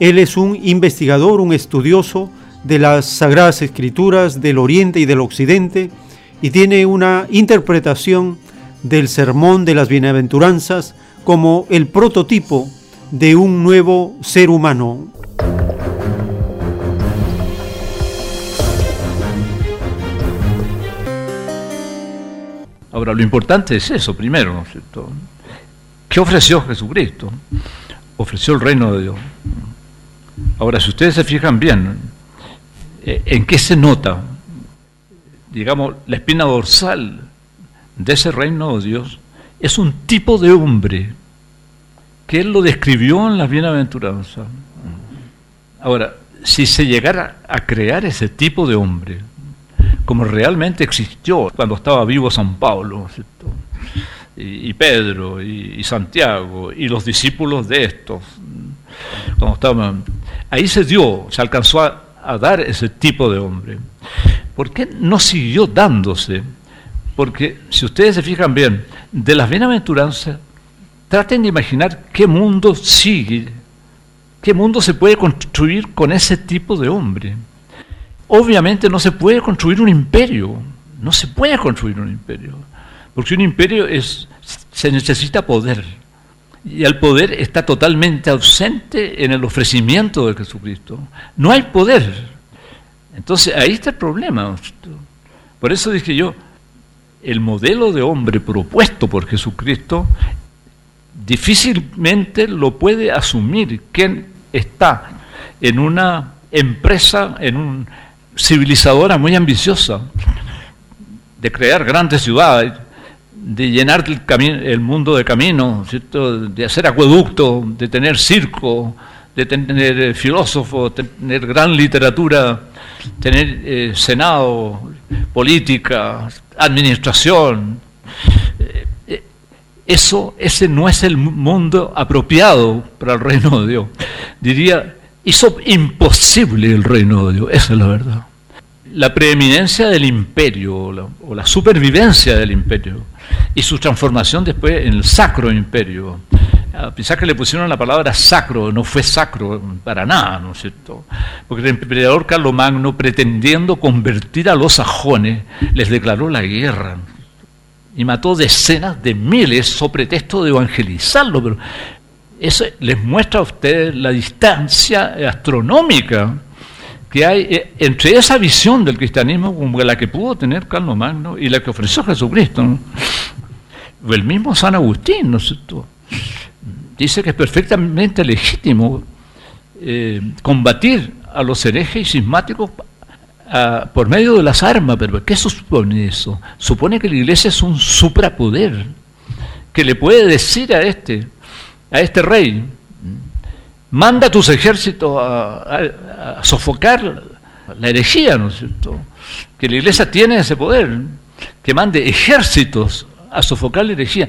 Él es un investigador, un estudioso de las Sagradas Escrituras del Oriente y del Occidente y tiene una interpretación del Sermón de las Bienaventuranzas como el prototipo de un nuevo ser humano. Ahora, lo importante es eso primero, ¿no es cierto? ¿Qué ofreció Jesucristo? Ofreció el reino de Dios. Ahora, si ustedes se fijan bien, eh, ¿en qué se nota? Digamos, la espina dorsal de ese reino de Dios es un tipo de hombre que él lo describió en las bienaventuranzas. Ahora, si se llegara a crear ese tipo de hombre, como realmente existió cuando estaba vivo San Pablo, y, Pedro, y, Santiago, y los discípulos de estos, cuando estaban, ahí se dio, se alcanzó a, a dar ese tipo de hombre. ¿Por qué no siguió dándose? Porque si ustedes se fijan bien, de las bienaventuranzas, traten de imaginar qué mundo sigue, qué mundo se puede construir con ese tipo de hombre. Obviamente no se puede construir un imperio, no se puede construir un imperio, porque un imperio es, se necesita poder, y el poder está totalmente ausente en el ofrecimiento de Jesucristo. No hay poder. Entonces ahí está el problema. Por eso dije yo, el modelo de hombre propuesto por Jesucristo difícilmente lo puede asumir quien está en una empresa, en una civilizadora muy ambiciosa, de crear grandes ciudades, de llenar el, mundo de caminos, de hacer acueducto, de tener circo, de tener eh, filósofos, tener gran literatura, tener eh, senado, política, administración. Eh, eso, ese no es el mundo apropiado para el reino de Dios. Diría, hizo imposible el reino de Dios, esa es la verdad. La preeminencia del imperio o la supervivencia del imperio y su transformación después en el sacro imperio a pesar que le pusieron la palabra sacro, no fue sacro para nada, ¿no es cierto? Porque el emperador Carlomagno, pretendiendo convertir a los sajones, les declaró la guerra y mató decenas de miles sobre pretexto de evangelizarlo, pero eso les muestra a ustedes la distancia astronómica que hay eh, entre esa visión del cristianismo como la que pudo tener Carlomagno y la que ofreció Jesucristo. El mismo San Agustín, ¿no dice que es perfectamente legítimo eh, combatir a los herejes y sismáticos por medio de las armas, pero ¿qué supone eso? Supone que la iglesia es un suprapoder que le puede decir a este, a este rey, manda tus ejércitos a, sofocar la herejía, ¿no es cierto? Que la iglesia tiene ese poder, que mande ejércitos a sofocar la herejía.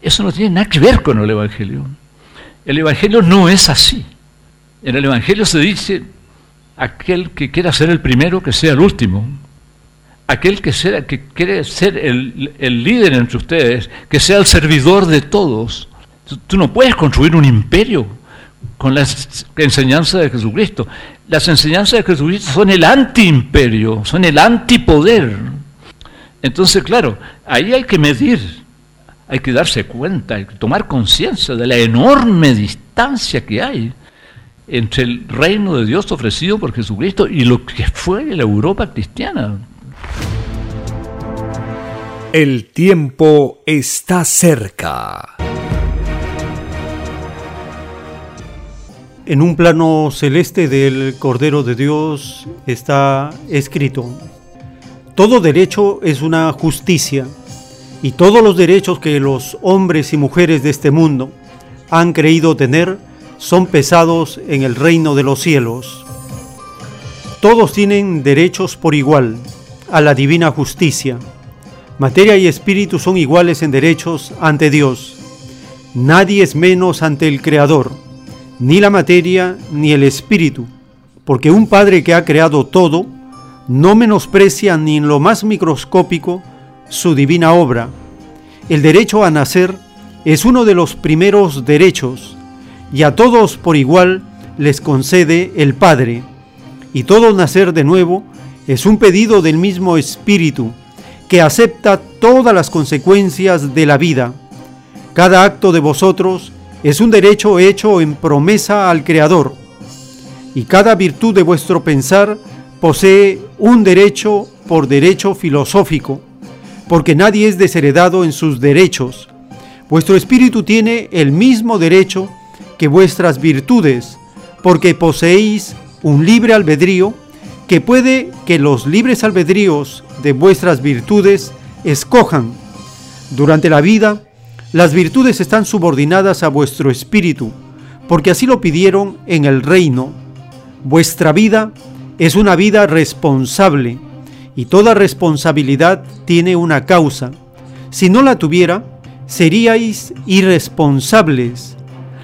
Eso no tiene nada que ver con el Evangelio. El Evangelio no es así. En el Evangelio se dice, aquel que quiera ser el primero, que sea el último. Aquel que, sea, que quiere ser el, el líder entre ustedes, que sea el servidor de todos. Tú no puedes construir un imperio con las enseñanzas de Jesucristo. Las enseñanzas de Jesucristo son el antiimperio, son el antipoder. Entonces, claro, ahí hay que medir hay que darse cuenta, hay que tomar conciencia de la enorme distancia que hay entre el reino de Dios ofrecido por Jesucristo y lo que fue la Europa cristiana. El tiempo está cerca. En un plano celeste del Cordero de Dios está escrito, todo derecho es una justicia y todos los derechos que los hombres y mujeres de este mundo han creído tener son pesados en el reino de los cielos. Todos tienen derechos por igual a la divina justicia. Materia y espíritu son iguales en derechos ante Dios. Nadie es menos ante el Creador, ni la materia ni el espíritu, porque un Padre que ha creado todo no menosprecia ni en lo más microscópico su divina obra. El derecho a nacer es uno de los primeros derechos y a todos por igual les concede el Padre. Y todo nacer de nuevo es un pedido del mismo Espíritu que acepta todas las consecuencias de la vida. Cada acto de vosotros es un derecho hecho en promesa al Creador, y cada virtud de vuestro pensar posee un derecho por derecho filosófico porque nadie es desheredado en sus derechos. Vuestro espíritu tiene el mismo derecho que vuestras virtudes, porque poseéis un libre albedrío que puede que los libres albedríos de vuestras virtudes escojan. Durante la vida, las virtudes están subordinadas a vuestro espíritu, porque así lo pidieron en el reino. Vuestra vida es una vida responsable, y toda responsabilidad tiene una causa. Si no la tuviera, seríais irresponsables.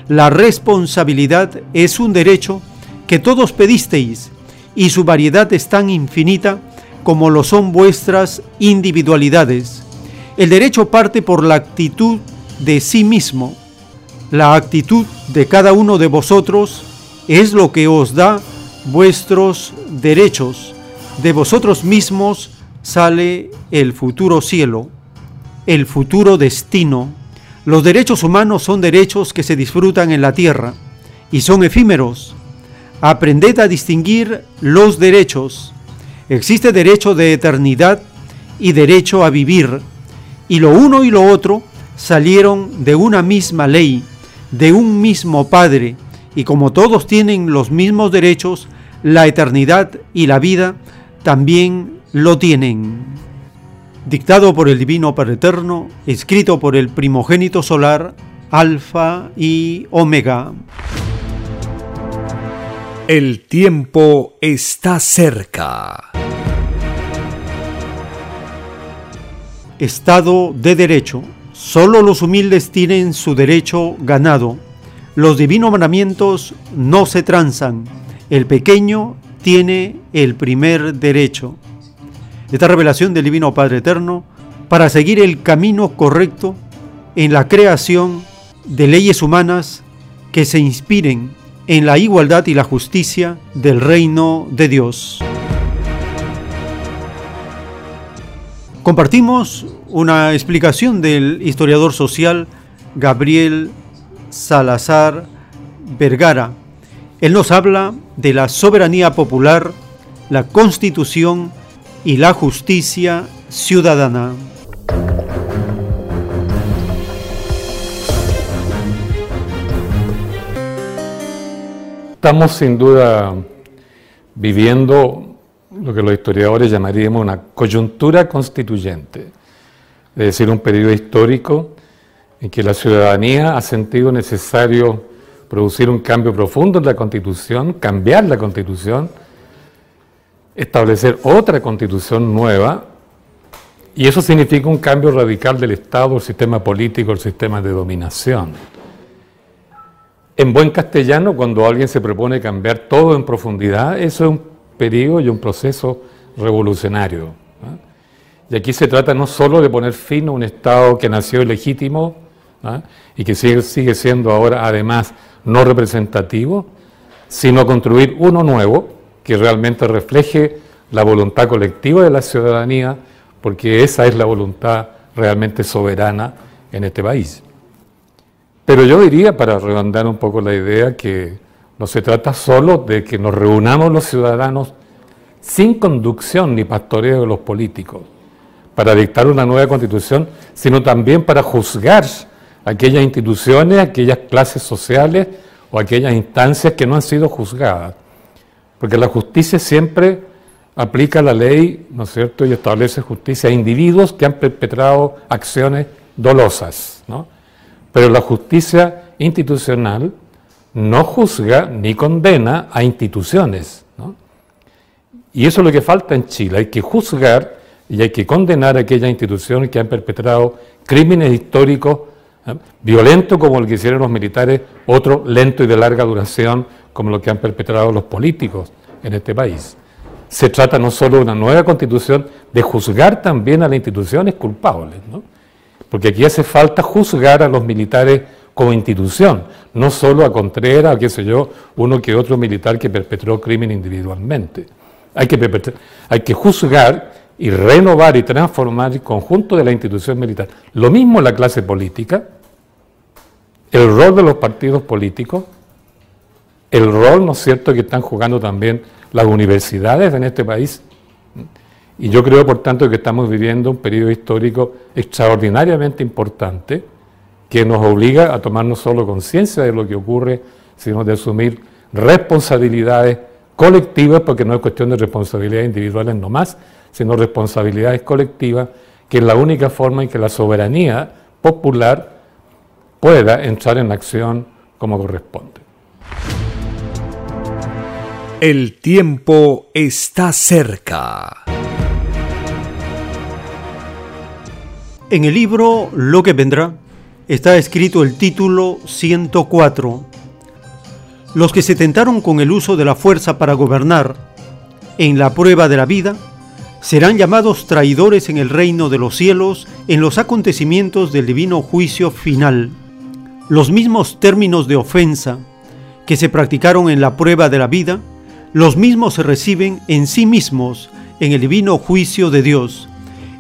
La responsabilidad es un derecho que todos pedisteis, y su variedad es tan infinita como lo son vuestras individualidades. El derecho parte por la actitud de sí mismo. La actitud de cada uno de vosotros es lo que os da vuestros derechos. De vosotros mismos sale el futuro cielo, el futuro destino. Los derechos humanos son derechos que se disfrutan en la tierra y son efímeros. Aprended a distinguir los derechos. Existe derecho de eternidad y derecho a vivir, y lo uno y lo otro salieron de una misma ley, de un mismo Padre, y como todos tienen los mismos derechos, la eternidad y la vida también lo tienen. Dictado por el Divino Padre Eterno, escrito por el primogénito solar, Alfa y Omega. El tiempo está cerca. Estado de Derecho. Solo los humildes tienen su derecho ganado. Los divinos mandamientos no se transan. El pequeño tiene el primer derecho. Esta revelación del Divino Padre Eterno para seguir el camino correcto en la creación de leyes humanas que se inspiren en la igualdad y la justicia del reino de Dios. Compartimos una explicación del historiador social Gabriel Salazar Vergara. Él nos habla de la soberanía popular, la constitución y la justicia ciudadana. Estamos sin duda viviendo lo que los historiadores llamaríamos una coyuntura constituyente, es decir, un periodo histórico en que la ciudadanía ha sentido necesario producir un cambio profundo en la constitución, cambiar la constitución, establecer otra constitución nueva, y eso significa un cambio radical del Estado, el sistema político, el sistema de dominación. En buen castellano, cuando alguien se propone cambiar todo en profundidad, eso es un periodo y un proceso revolucionario. Y aquí se trata no solo de poner fin a un Estado que nació ilegítimo y que sigue, sigue siendo ahora además no representativo, sino construir uno nuevo que realmente refleje la voluntad colectiva de la ciudadanía, porque esa es la voluntad realmente soberana en este país. Pero yo diría, para redondar un poco la idea, que no se trata solo de que nos reunamos los ciudadanos sin conducción ni pastoreo de los políticos para dictar una nueva constitución, sino también para juzgar aquellas instituciones, aquellas clases sociales o aquellas instancias que no han sido juzgadas. Porque la justicia siempre aplica la ley, ¿no es cierto?, y establece justicia a individuos que han perpetrado acciones dolosas, ¿no? Pero la justicia institucional no juzga ni condena a instituciones. Y eso es lo que falta en Chile. Hay que juzgar y hay que condenar a aquellas instituciones que han perpetrado crímenes históricos ¿eh? violentos como el que hicieron los militares, otro lento y de larga duración como lo que han perpetrado los políticos en este país. Se trata no solo de una nueva constitución, de juzgar también a las instituciones culpables. ¿no? Porque aquí hace falta juzgar a los militares como institución, no solo a Contreras, qué sé yo, uno que otro militar que perpetró crimen individualmente. Hay que juzgar y renovar y transformar el conjunto de la institución militar. Lo mismo la clase política, el rol de los partidos políticos, el rol, ¿no es cierto?, que están jugando también las universidades en este país, y yo creo, por tanto, que estamos viviendo un periodo histórico extraordinariamente importante que nos obliga a tomar no solo conciencia de lo que ocurre, sino de asumir responsabilidades colectivas, porque no es cuestión de responsabilidades individuales nomás, sino responsabilidades colectivas, que es la única forma en que la soberanía popular pueda entrar en acción como corresponde. El tiempo está cerca. En el libro Lo que vendrá está escrito el título 104. Los que se tentaron con el uso de la fuerza para gobernar en la prueba de la vida serán llamados traidores en el reino de los cielos en los acontecimientos del divino juicio final. Los mismos términos de ofensa que se practicaron en la prueba de la vida, los mismos se reciben en sí mismos en el divino juicio de Dios.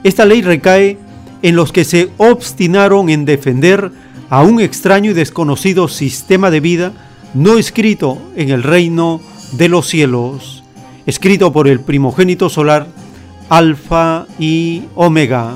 Esta ley recae en los que se obstinaron en defender a un extraño y desconocido sistema de vida no escrito en el reino de los cielos, escrito por el primogénito solar, Alfa y Omega.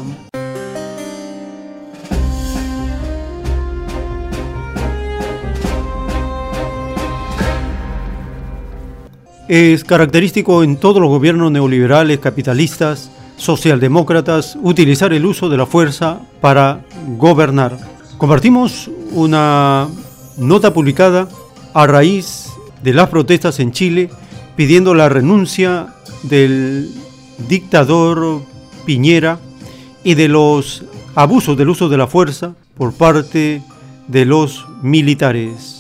Es característico en todos los gobiernos neoliberales capitalistas socialdemócratas utilizar el uso de la fuerza para gobernar. Compartimos una nota publicada a raíz de las protestas en Chile pidiendo la renuncia del dictador Piñera y de los abusos del uso de la fuerza por parte de los militares.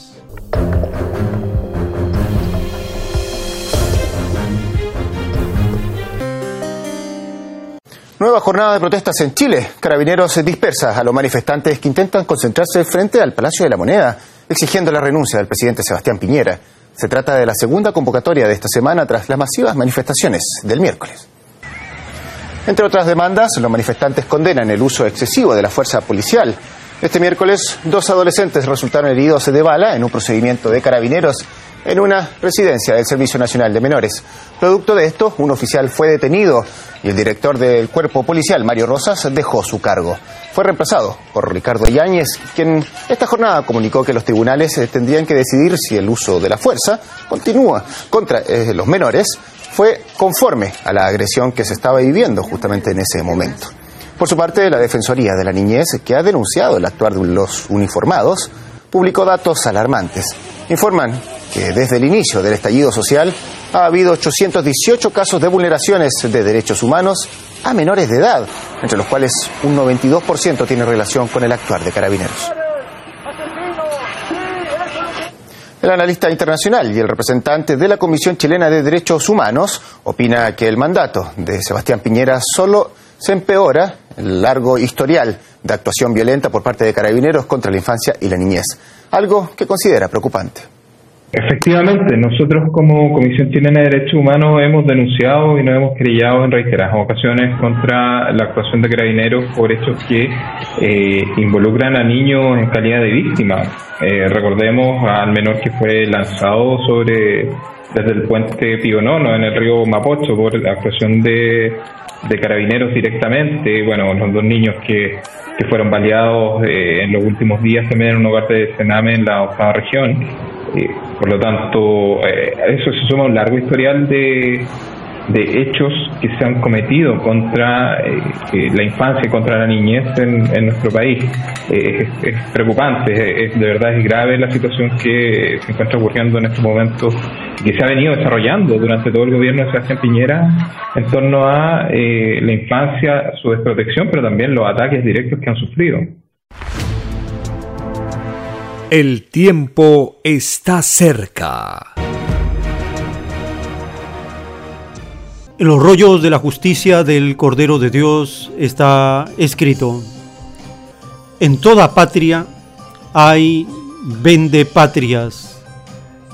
Nueva jornada de protestas en Chile. Carabineros dispersa a los manifestantes que intentan concentrarse frente al Palacio de la Moneda, exigiendo la renuncia del presidente Sebastián Piñera. Se trata de la segunda convocatoria de esta semana tras las masivas manifestaciones del miércoles. Entre otras demandas, los manifestantes condenan el uso excesivo de la fuerza policial. Este miércoles, dos adolescentes resultaron heridos de bala en un procedimiento de carabineros en una residencia del Servicio Nacional de Menores. Producto de esto, un oficial fue detenido y el director del cuerpo policial, Mario Rosas, dejó su cargo. Fue reemplazado por Ricardo Yáñez, quien esta jornada comunicó que los tribunales tendrían que decidir si el uso de la fuerza continúa contra eh, los menores fue conforme a la agresión que se estaba viviendo justamente en ese momento. Por su parte, la Defensoría de la Niñez, que ha denunciado el actuar de los uniformados, publicó datos alarmantes. Informan que desde el inicio del estallido social ha habido 818 casos de vulneraciones de derechos humanos a menores de edad, entre los cuales un 92% tiene relación con el actuar de carabineros. El analista internacional y el representante de la Comisión Chilena de Derechos Humanos opina que el mandato de Sebastián Piñera solo se empeora el largo historial de actuación violenta por parte de carabineros contra la infancia y la niñez, algo que considera preocupante. Efectivamente, nosotros como Comisión Chilena de Derechos Humanos hemos denunciado y nos hemos querellado en reiteradas ocasiones contra la actuación de carabineros por hechos que eh, involucran a niños en calidad de víctimas. Eh, recordemos al menor que fue lanzado sobre desde el puente Pionono en el río Mapocho por la actuación de, carabineros directamente. Bueno, los dos niños que, que fueron baleados eh, en los últimos días también en un hogar de Sename en la octava región por lo tanto, eh, eso se suma un largo historial de, de hechos que se han cometido contra eh, eh, la infancia y contra la niñez en, nuestro país. es, preocupante, es, de verdad es grave la situación que se encuentra ocurriendo en estos momentos y que se ha venido desarrollando durante todo el gobierno de Sebastián Piñera en torno a la infancia, su desprotección, pero también los ataques directos que han sufrido. El tiempo está cerca. En los rollos de la justicia del Cordero de Dios está escrito, en toda patria hay vende patrias.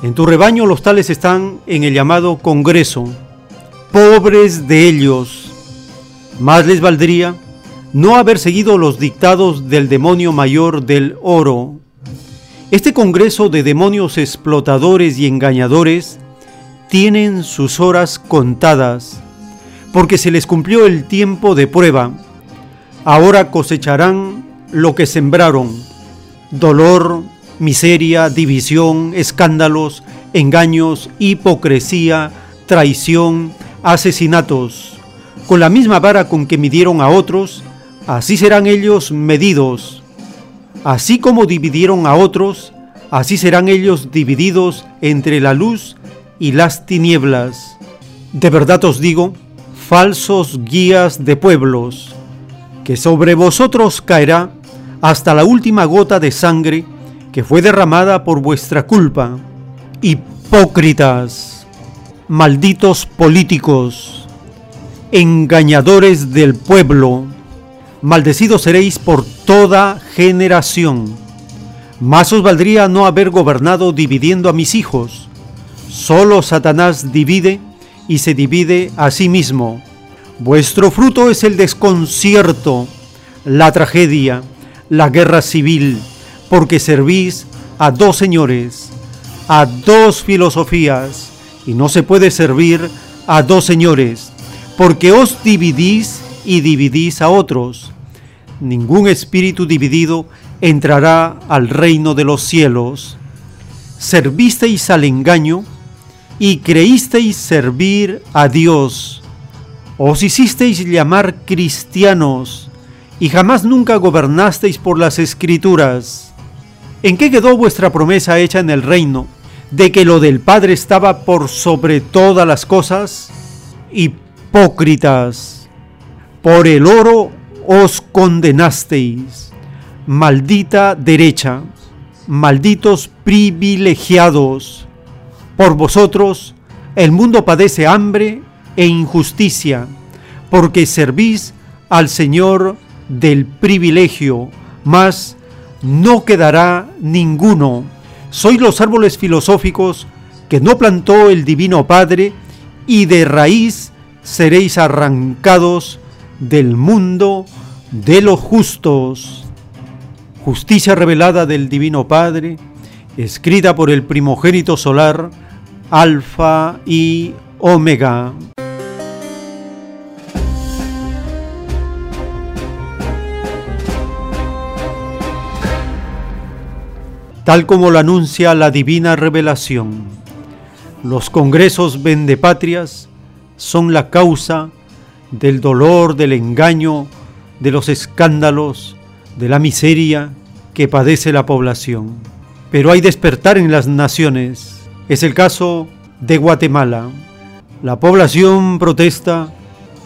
En tu rebaño los tales están en el llamado Congreso, pobres de ellos. Más les valdría no haber seguido los dictados del demonio mayor del oro, este Congreso de demonios explotadores y engañadores tienen sus horas contadas, porque se les cumplió el tiempo de prueba. Ahora cosecharán lo que sembraron, dolor, miseria, división, escándalos, engaños, hipocresía, traición, asesinatos. Con la misma vara con que midieron a otros, así serán ellos medidos. Así como dividieron a otros, así serán ellos divididos entre la luz y las tinieblas. De verdad os digo, falsos guías de pueblos, que sobre vosotros caerá hasta la última gota de sangre que fue derramada por vuestra culpa. Hipócritas, malditos políticos, engañadores del pueblo, maldecidos seréis por toda generación. Más os valdría no haber gobernado dividiendo a mis hijos. Solo Satanás divide y se divide a sí mismo. Vuestro fruto es el desconcierto, la tragedia, la guerra civil, porque servís a dos señores, a dos filosofías, y no se puede servir a dos señores, porque os dividís y dividís a otros. Ningún espíritu dividido entrará al reino de los cielos. Servisteis al engaño y creísteis servir a Dios. Os hicisteis llamar cristianos y jamás nunca gobernasteis por las escrituras. ¿En qué quedó vuestra promesa hecha en el reino de que lo del Padre estaba por sobre todas las cosas? Hipócritas, por el oro os condenasteis. Maldita derecha, malditos privilegiados por vosotros el mundo padece hambre e injusticia, porque servís al Señor del privilegio, mas no quedará ninguno. Sois los árboles filosóficos que no plantó el Divino Padre, y de raíz seréis arrancados del mundo de los justos. Justicia revelada del Divino Padre, escrita por el primogénito solar, Alfa y Omega. Tal como lo anuncia la divina revelación, los congresos vendepatrias son la causa del dolor, del engaño, de los escándalos, de la miseria que padece la población. Pero hay despertar en las naciones es el caso de Guatemala. La población protesta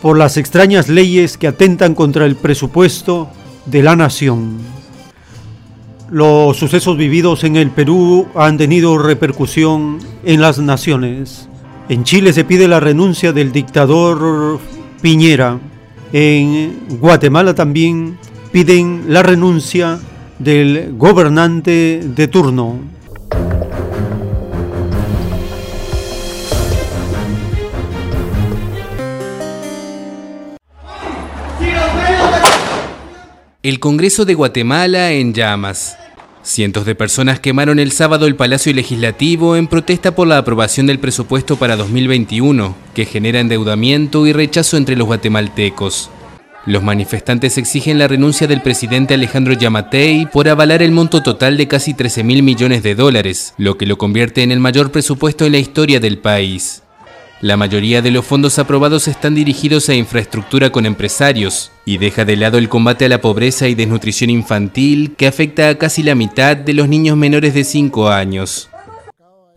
por las extrañas leyes que atentan contra el presupuesto de la nación. Los sucesos vividos en el Perú han tenido repercusión en las naciones. En Chile se pide la renuncia del dictador Piñera. En Guatemala también piden la renuncia del gobernante de turno. El Congreso de Guatemala en llamas. Cientos de personas quemaron el sábado el Palacio Legislativo en protesta por la aprobación del presupuesto para 2021, que genera endeudamiento y rechazo entre los guatemaltecos. Los manifestantes exigen la renuncia del presidente Alejandro Yamatei por avalar el monto total de casi 13 mil millones de dólares, lo que lo convierte en el mayor presupuesto en la historia del país. La mayoría de los fondos aprobados están dirigidos a infraestructura con empresarios y deja de lado el combate a la pobreza y desnutrición infantil que afecta a casi la mitad de los niños menores de 5 años.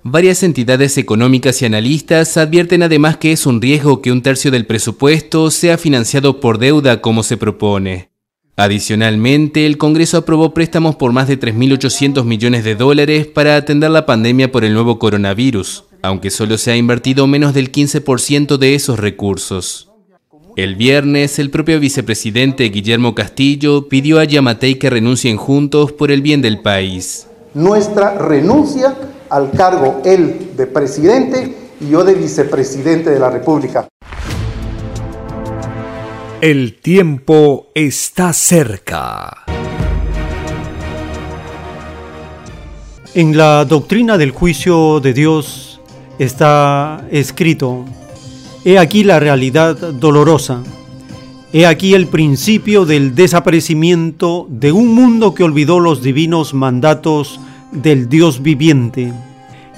Varias entidades económicas y analistas advierten además que es un riesgo que un tercio del presupuesto sea financiado por deuda como se propone. Adicionalmente, el Congreso aprobó préstamos por más de 3.800 millones de dólares para atender la pandemia por el nuevo coronavirus, aunque solo se ha invertido menos del 15% de esos recursos. El viernes, el propio vicepresidente Guillermo Castillo pidió a Yamatei que renuncien juntos por el bien del país. Nuestra renuncia al cargo, él de presidente y yo de vicepresidente de la República. El tiempo está cerca. En la doctrina del juicio de Dios, está escrito, He aquí la realidad dolorosa, he aquí el principio del desaparecimiento de un mundo que olvidó los divinos mandatos del Dios viviente.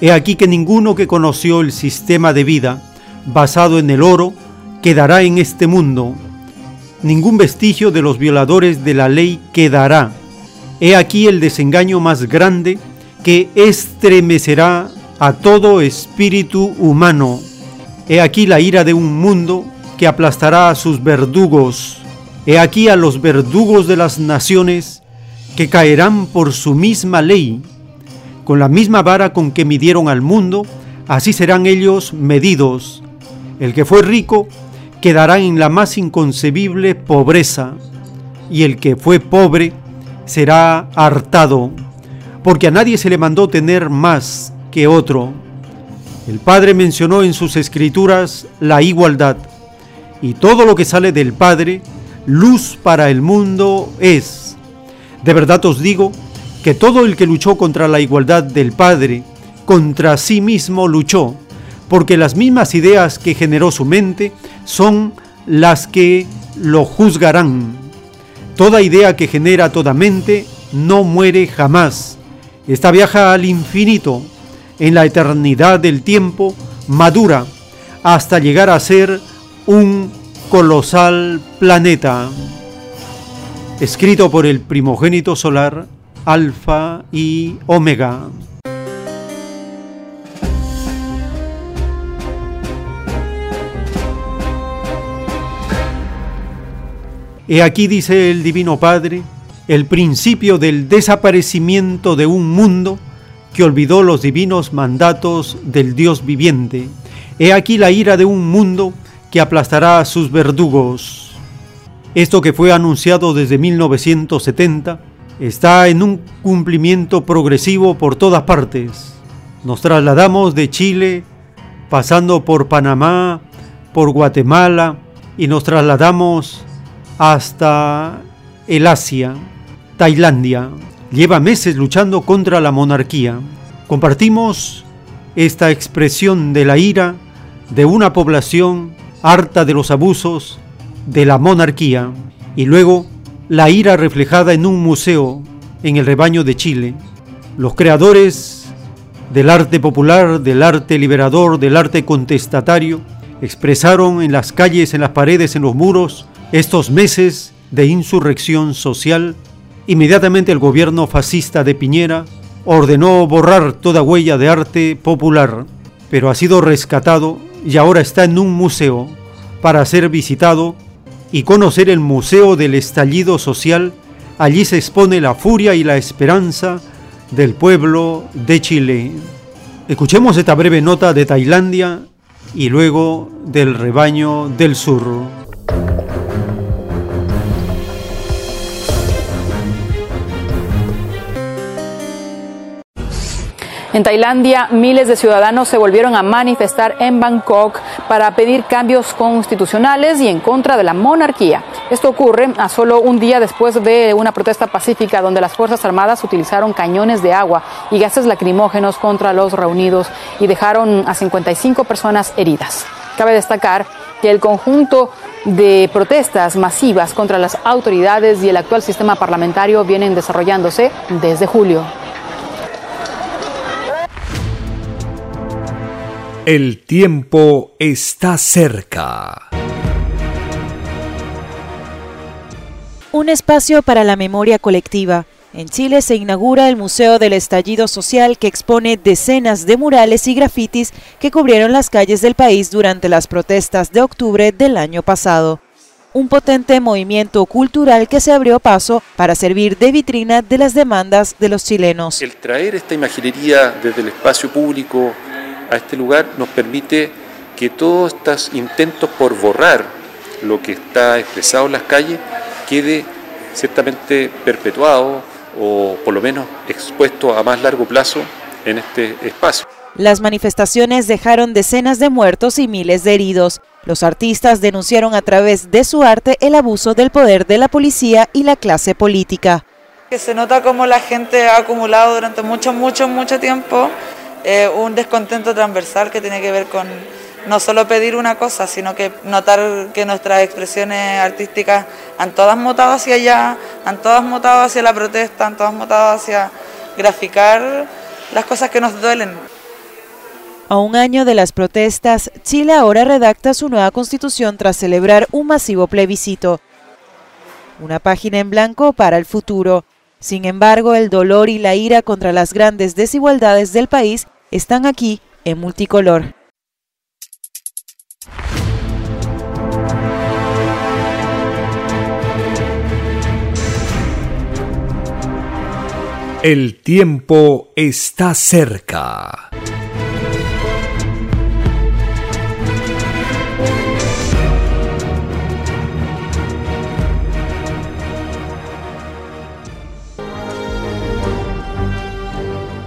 He aquí que ninguno que conoció el sistema de vida basado en el oro quedará en este mundo. Ningún vestigio de los violadores de la ley quedará. He aquí el desengaño más grande que estremecerá a todo espíritu humano. He aquí la ira de un mundo que aplastará a sus verdugos. He aquí a los verdugos de las naciones que caerán por su misma ley. Con la misma vara con que midieron al mundo, así serán ellos medidos. El que fue rico quedará en la más inconcebible pobreza, y el que fue pobre será hartado, porque a nadie se le mandó tener más que otro. El Padre mencionó en sus escrituras la igualdad, y todo lo que sale del Padre, luz para el mundo es. De verdad os digo que todo el que luchó contra la igualdad del Padre, contra sí mismo luchó, porque las mismas ideas que generó su mente son las que lo juzgarán. Toda idea que genera toda mente no muere jamás. Esta viaja al infinito, en la eternidad del tiempo, madura, hasta llegar a ser un colosal planeta. Escrito por el primogénito solar, Alfa y Omega. He aquí dice el Divino Padre, el principio del desaparecimiento de un mundo que olvidó los divinos mandatos del Dios viviente. He aquí la ira de un mundo que aplastará a sus verdugos. Esto que fue anunciado desde 1970 está en un cumplimiento progresivo por todas partes. Nos trasladamos de Chile, pasando por Panamá, por Guatemala, y nos trasladamos hasta el Asia, Tailandia. Lleva meses luchando contra la monarquía. Compartimos esta expresión de la ira de una población harta de los abusos de la monarquía y luego la ira reflejada en un museo en el rebaño de Chile. Los creadores del arte popular, del arte liberador, del arte contestatario, expresaron en las calles, en las paredes, en los muros, estos meses de insurrección social, inmediatamente el gobierno fascista de Piñera ordenó borrar toda huella de arte popular, pero ha sido rescatado y ahora está en un museo para ser visitado y conocer el Museo del Estallido Social. Allí se expone la furia y la esperanza del pueblo de Chile. Escuchemos esta breve nota de Tailandia y luego del rebaño del sur. En Tailandia, miles de ciudadanos se volvieron a manifestar en Bangkok para pedir cambios constitucionales y en contra de la monarquía. Esto ocurre a solo un día después de una protesta pacífica donde las Fuerzas Armadas utilizaron cañones de agua y gases lacrimógenos contra los reunidos y dejaron a 55 personas heridas. Cabe destacar que el conjunto de protestas masivas contra las autoridades y el actual sistema parlamentario vienen desarrollándose desde julio. El tiempo está cerca. Un espacio para la memoria colectiva. En Chile se inaugura el Museo del Estallido Social que expone decenas de murales y grafitis que cubrieron las calles del país durante las protestas de octubre del año pasado. Un potente movimiento cultural que se abrió paso para servir de vitrina de las demandas de los chilenos. El traer esta imaginería desde el espacio público a este lugar nos permite que todos estos intentos por borrar lo que está expresado en las calles quede ciertamente perpetuado o por lo menos expuesto a más largo plazo en este espacio. Las manifestaciones dejaron decenas de muertos y miles de heridos. Los artistas denunciaron a través de su arte el abuso del poder de la policía y la clase política. Que se nota cómo la gente ha acumulado durante mucho, mucho, mucho tiempo un descontento transversal que tiene que ver con no solo pedir una cosa, sino que notar que nuestras expresiones artísticas han todas mutado hacia allá, han todas mutado hacia la protesta, han todas mutado hacia graficar las cosas que nos duelen. A un año de las protestas, Chile ahora redacta su nueva constitución tras celebrar un masivo plebiscito. Una página en blanco para el futuro. Sin embargo, el dolor y la ira contra las grandes desigualdades del país están aquí en multicolor. El tiempo está cerca.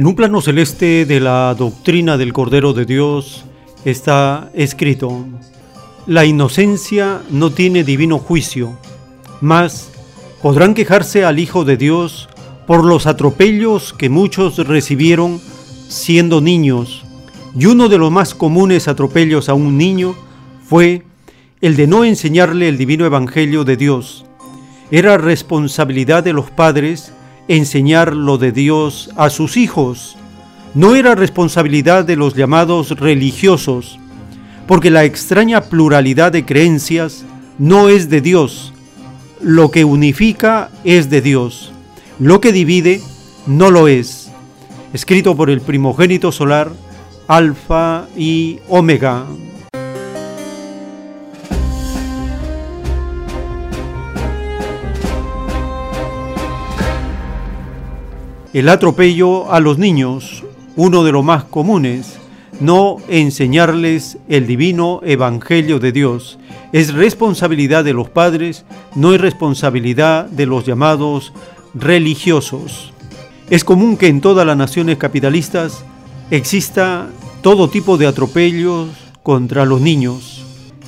En un plano celeste de la doctrina del Cordero de Dios está escrito, la inocencia no tiene divino juicio, mas podrán quejarse al Hijo de Dios por los atropellos que muchos recibieron siendo niños, y uno de los más comunes atropellos a un niño fue el de no enseñarle el divino Evangelio de Dios. Era responsabilidad de los padres enseñar lo de Dios a sus hijos. No era responsabilidad de los llamados religiosos, porque la extraña pluralidad de creencias no es de Dios. Lo que unifica es de Dios. Lo que divide no lo es. Escrito por el primogénito solar, Alfa y Omega. El atropello a los niños, uno de los más comunes, no enseñarles el divino evangelio de Dios. Es responsabilidad de los padres, no es responsabilidad de los llamados religiosos. Es común que en todas las naciones capitalistas exista todo tipo de atropellos contra los niños.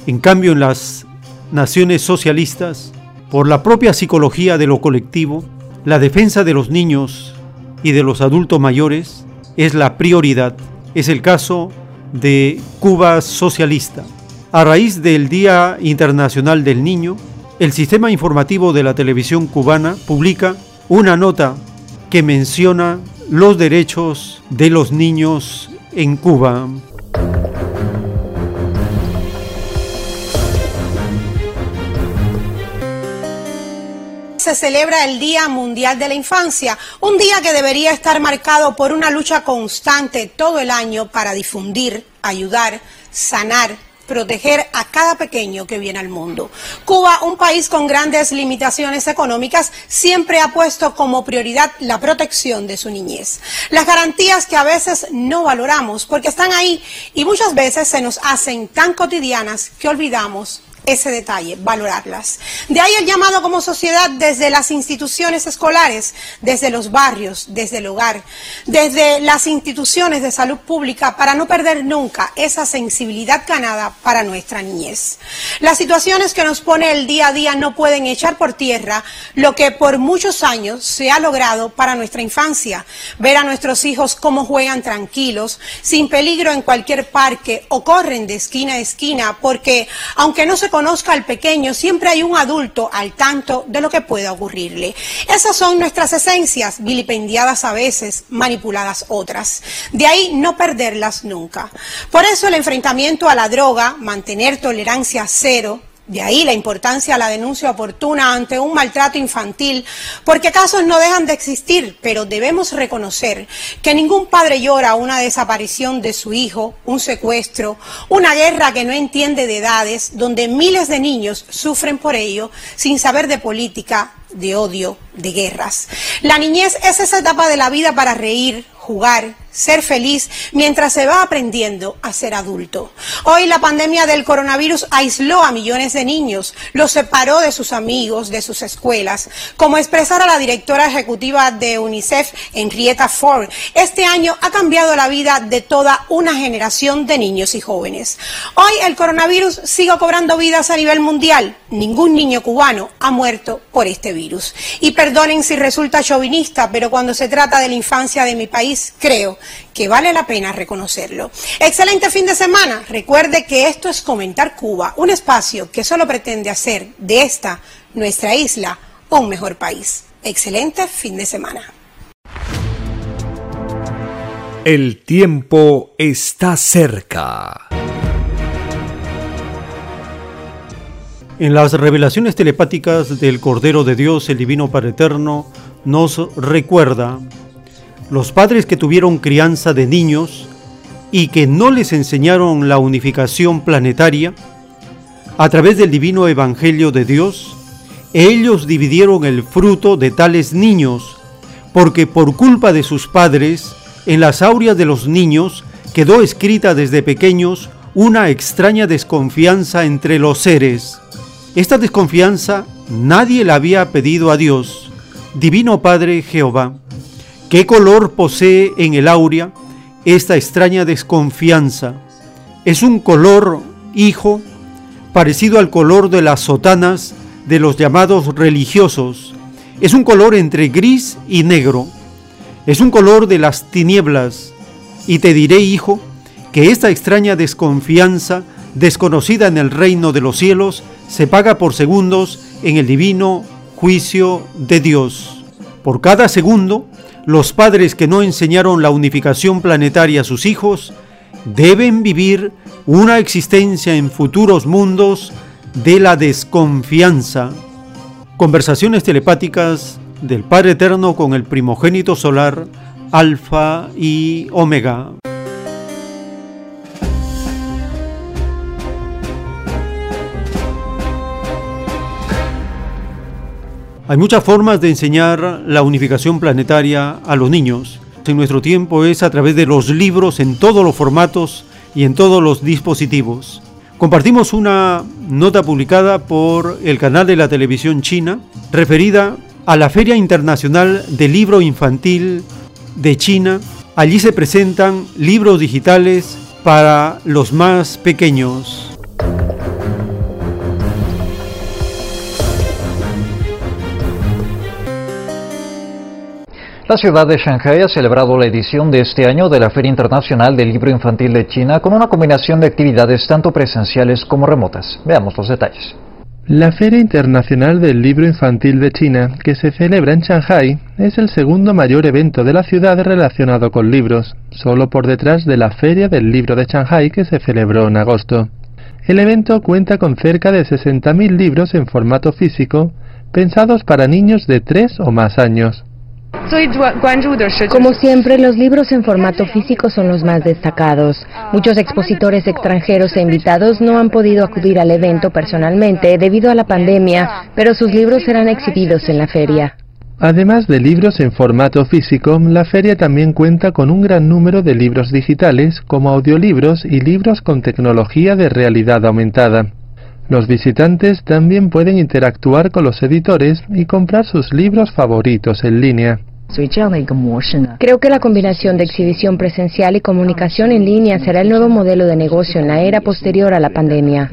En cambio, en las naciones socialistas, por la propia psicología de lo colectivo, la defensa de los niños y de los adultos mayores es la prioridad. Es el caso de Cuba socialista. A raíz del Día Internacional del Niño, el sistema informativo de la televisión cubana publica una nota que menciona los derechos de los niños en Cuba. Se celebra el Día Mundial de la Infancia, un día que debería estar marcado por una lucha constante todo el año para difundir, ayudar, sanar, proteger a cada pequeño que viene al mundo. Cuba, un país con grandes limitaciones económicas, siempre ha puesto como prioridad la protección de su niñez. Las garantías que a veces no valoramos porque están ahí y muchas veces se nos hacen tan cotidianas que olvidamos ese detalle, valorarlas. De ahí el llamado como sociedad desde las instituciones escolares, desde los barrios, desde el hogar, desde las instituciones de salud pública para no perder nunca esa sensibilidad ganada para nuestra niñez. Las situaciones que nos pone el día a día no pueden echar por tierra lo que por muchos años se ha logrado para nuestra infancia. Ver a nuestros hijos cómo juegan tranquilos, sin peligro en cualquier parque o corren de esquina a esquina, porque aunque no se conozca al pequeño, siempre hay un adulto al tanto de lo que pueda ocurrirle. Esas son nuestras esencias, vilipendiadas a veces, manipuladas otras. De ahí no perderlas nunca. Por eso el enfrentamiento a la droga, mantener tolerancia cero, De ahí la importancia de la denuncia oportuna ante un maltrato infantil, porque casos no dejan de existir, pero debemos reconocer que ningún padre llora una desaparición de su hijo, un secuestro, una guerra que no entiende de edades, donde miles de niños sufren por ello sin saber de política, de odio, de guerras. La niñez es esa etapa de la vida para reír, jugar, ser feliz mientras se va aprendiendo a ser adulto. Hoy la pandemia del coronavirus aisló a millones de niños, los separó de sus amigos, de sus escuelas. Como expresara la directora ejecutiva de UNICEF, Henrietta Ford, este año ha cambiado la vida de toda una generación de niños y jóvenes. Hoy el coronavirus sigue cobrando vidas a nivel mundial. Ningún niño cubano ha muerto por este virus. Y perdonen si resulta chauvinista, pero cuando se trata de la infancia de mi país, creo que vale la pena reconocerlo. Excelente fin de semana. Recuerde que esto es Comentar Cuba, un espacio que solo pretende hacer de esta, nuestra isla, un mejor país. Excelente fin de semana. El tiempo está cerca. En las revelaciones telepáticas del Cordero de Dios, el Divino Padre Eterno, nos recuerda los padres que tuvieron crianza de niños y que no les enseñaron la unificación planetaria, a través del divino Evangelio de Dios, ellos dividieron el fruto de tales niños, porque por culpa de sus padres, en las aureas de los niños quedó escrita desde pequeños una extraña desconfianza entre los seres. Esta desconfianza nadie la había pedido a Dios, Divino Padre Jehová. ¿Qué color posee en el aurea esta extraña desconfianza? Es un color, hijo, parecido al color de las sotanas de los llamados religiosos. Es un color entre gris y negro. Es un color de las tinieblas. Y te diré, hijo, que esta extraña desconfianza, desconocida en el reino de los cielos, se paga por segundos en el divino juicio de Dios. Por cada segundo, los padres que no enseñaron la unificación planetaria a sus hijos deben vivir una existencia en futuros mundos de la desconfianza. Conversaciones telepáticas del Padre Eterno con el primogénito solar, Alfa y Omega. Hay muchas formas de enseñar la unificación planetaria a los niños. En nuestro tiempo es a través de los libros en todos los formatos y en todos los dispositivos. Compartimos una nota publicada por el canal de la televisión china referida a la Feria Internacional del Libro Infantil de China. Allí se presentan libros digitales para los más pequeños. La ciudad de Shanghai ha celebrado la edición de este año de la Feria Internacional del Libro Infantil de China con una combinación de actividades tanto presenciales como remotas. Veamos los detalles. La Feria Internacional del Libro Infantil de China, que se celebra en Shanghai, es el segundo mayor evento de la ciudad relacionado con libros, solo por detrás de la Feria del Libro de Shanghai que se celebró en agosto. El evento cuenta con cerca de 60.000 libros en formato físico, pensados para niños de 3 o más años. Como siempre, los libros en formato físico son los más destacados. Muchos expositores extranjeros e invitados no han podido acudir al evento personalmente debido a la pandemia, pero sus libros serán exhibidos en la feria. Además de libros en formato físico, la feria también cuenta con un gran número de libros digitales como audiolibros y libros con tecnología de realidad aumentada. Los visitantes también pueden interactuar con los editores y comprar sus libros favoritos en línea. Creo que la combinación de exhibición presencial y comunicación en línea será el nuevo modelo de negocio en la era posterior a la pandemia.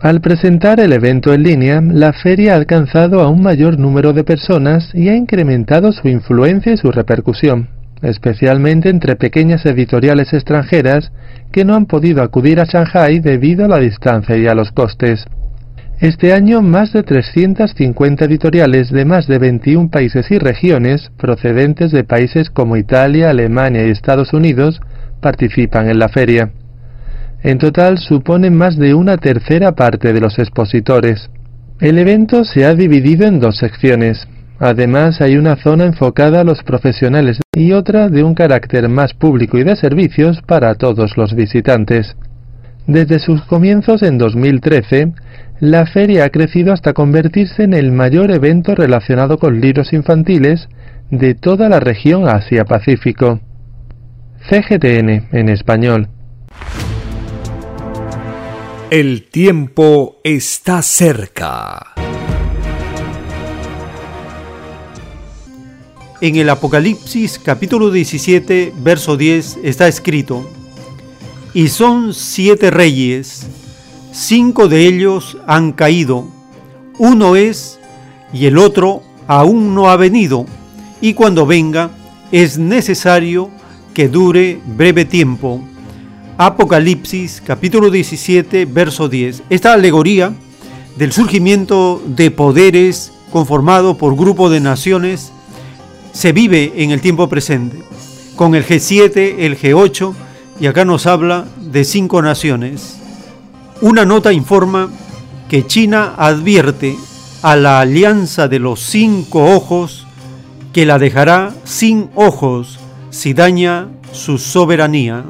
Al presentar el evento en línea, la feria ha alcanzado a un mayor número de personas y ha incrementado su influencia y su repercusión, especialmente entre pequeñas editoriales extranjeras que no han podido acudir a Shanghai debido a la distancia y a los costes. Este año, más de 350 editoriales de más de 21 países y regiones, procedentes de países como Italia, Alemania y Estados Unidos, participan en la feria. En total suponen más de una tercera parte de los expositores. El evento se ha dividido en dos secciones. Además hay una zona enfocada a los profesionales y otra de un carácter más público y de servicios para todos los visitantes. Desde sus comienzos en 2013, la feria ha crecido hasta convertirse en el mayor evento relacionado con libros infantiles de toda la región Asia-Pacífico. CGTN en español. El tiempo está cerca. En el Apocalipsis capítulo 17, verso 10 está escrito, Y son siete reyes, cinco de ellos han caído, uno es y el otro aún no ha venido, y cuando venga es necesario que dure breve tiempo. Apocalipsis capítulo 17, verso 10. Esta alegoría del surgimiento de poderes conformado por grupo de naciones se vive en el tiempo presente, con el G7, el G8, y acá nos habla de cinco naciones. Una nota informa que China advierte a la alianza de los cinco ojos que la dejará sin ojos si daña su soberanía.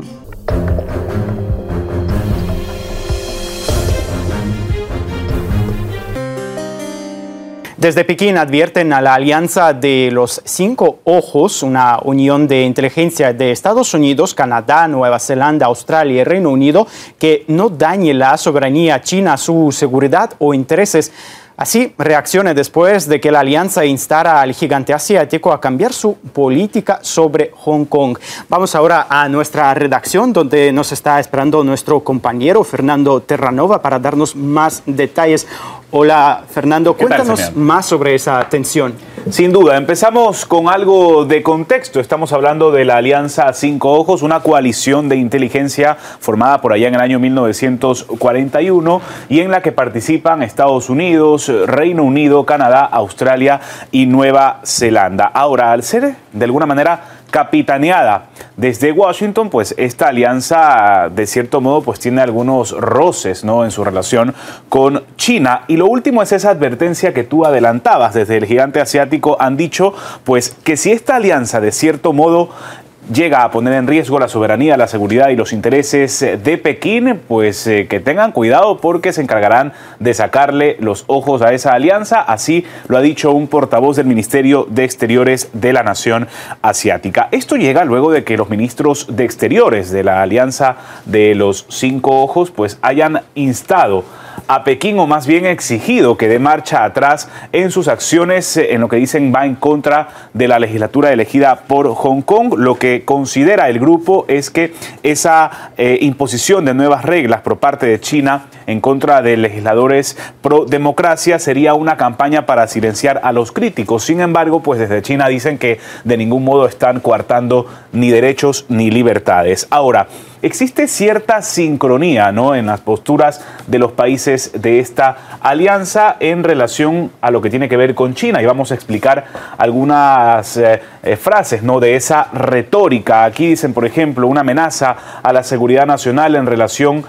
Desde Pekín advierten a la Alianza de los Cinco Ojos, una unión de inteligencia de Estados Unidos, Canadá, Nueva Zelanda, Australia y Reino Unido, que no dañe la soberanía china, su seguridad o intereses. Así reacciona después de que la alianza instara al gigante asiático a cambiar su política sobre Hong Kong. Vamos ahora a nuestra redacción donde nos está esperando nuestro compañero Fernando Terranova para darnos más detalles. Hola Fernando, cuéntanos más sobre esa tensión. Sin duda, empezamos con algo de contexto. Estamos hablando de la Alianza Cinco Ojos, una coalición de inteligencia formada por allá en el año 1941 y en la que participan Estados Unidos, Reino Unido, Canadá, Australia y Nueva Zelanda. Ahora, al ser de alguna manera capitaneada desde Washington, pues esta alianza de cierto modo pues tiene algunos roces ¿no? en su relación con China. Y lo último es esa advertencia que tú adelantabas desde el gigante asiático. Han dicho pues que si esta alianza de cierto modo llega a poner en riesgo la soberanía, la seguridad y los intereses de Pekín, pues eh, que tengan cuidado porque se encargarán de sacarle los ojos a esa alianza. Así lo ha dicho un portavoz del Ministerio de Exteriores de la Nación Asiática. Esto llega luego de que los ministros de Exteriores de la Alianza de los Cinco Ojos pues hayan instado a Pekín o más bien exigido que dé marcha atrás en sus acciones en lo que dicen va en contra de la legislatura elegida por Hong Kong. Lo que considera el grupo es que esa eh, imposición de nuevas reglas por parte de China en contra de legisladores pro democracia sería una campaña para silenciar a los críticos. Sin embargo, pues desde China dicen que de ningún modo están coartando ni derechos ni libertades. Ahora, existe cierta sincronía ¿no? en las posturas de los países de esta alianza en relación a lo que tiene que ver con China y vamos a explicar algunas eh, eh, frases ¿no? de esa retórica. Aquí dicen, por ejemplo, una amenaza a la seguridad nacional en relación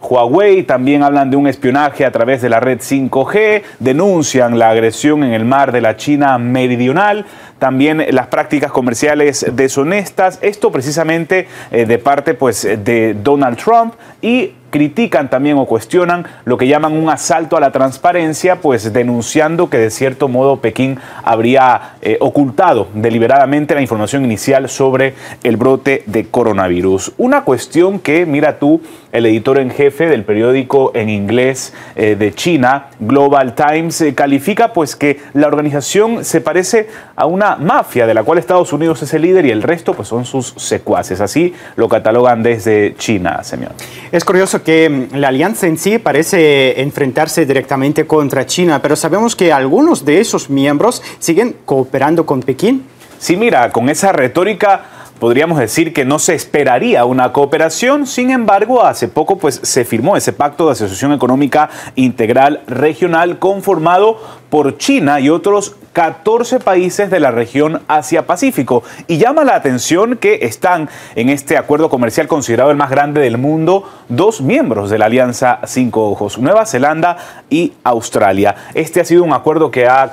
Huawei, también hablan de un espionaje a través de la red 5G, denuncian la agresión en el mar de la China meridional, también las prácticas comerciales deshonestas, esto precisamente eh, de parte pues de Donald Trump y critican también o cuestionan lo que llaman un asalto a la transparencia, pues denunciando que de cierto modo Pekín habría eh, ocultado deliberadamente la información inicial sobre el brote de coronavirus. Una cuestión que, mira tú, el editor en jefe del periódico en inglés eh, de China, Global Times, eh, califica pues que la organización se parece a una mafia de la cual Estados Unidos es el líder y el resto pues son sus secuaces. Así lo catalogan desde China, señor. Es curioso que mm, la alianza en sí parece enfrentarse directamente contra China, pero sabemos que algunos de esos miembros siguen cooperando con Pekín. Sí, mira, con esa retórica podríamos decir que no se esperaría una cooperación, sin embargo, hace poco pues se firmó ese pacto de asociación económica integral regional conformado por China y otros 14 países de la región Asia-Pacífico. Y llama la atención que están en este acuerdo comercial considerado el más grande del mundo dos miembros de la Alianza Cinco Ojos, Nueva Zelanda y Australia. Este ha sido un acuerdo que ha,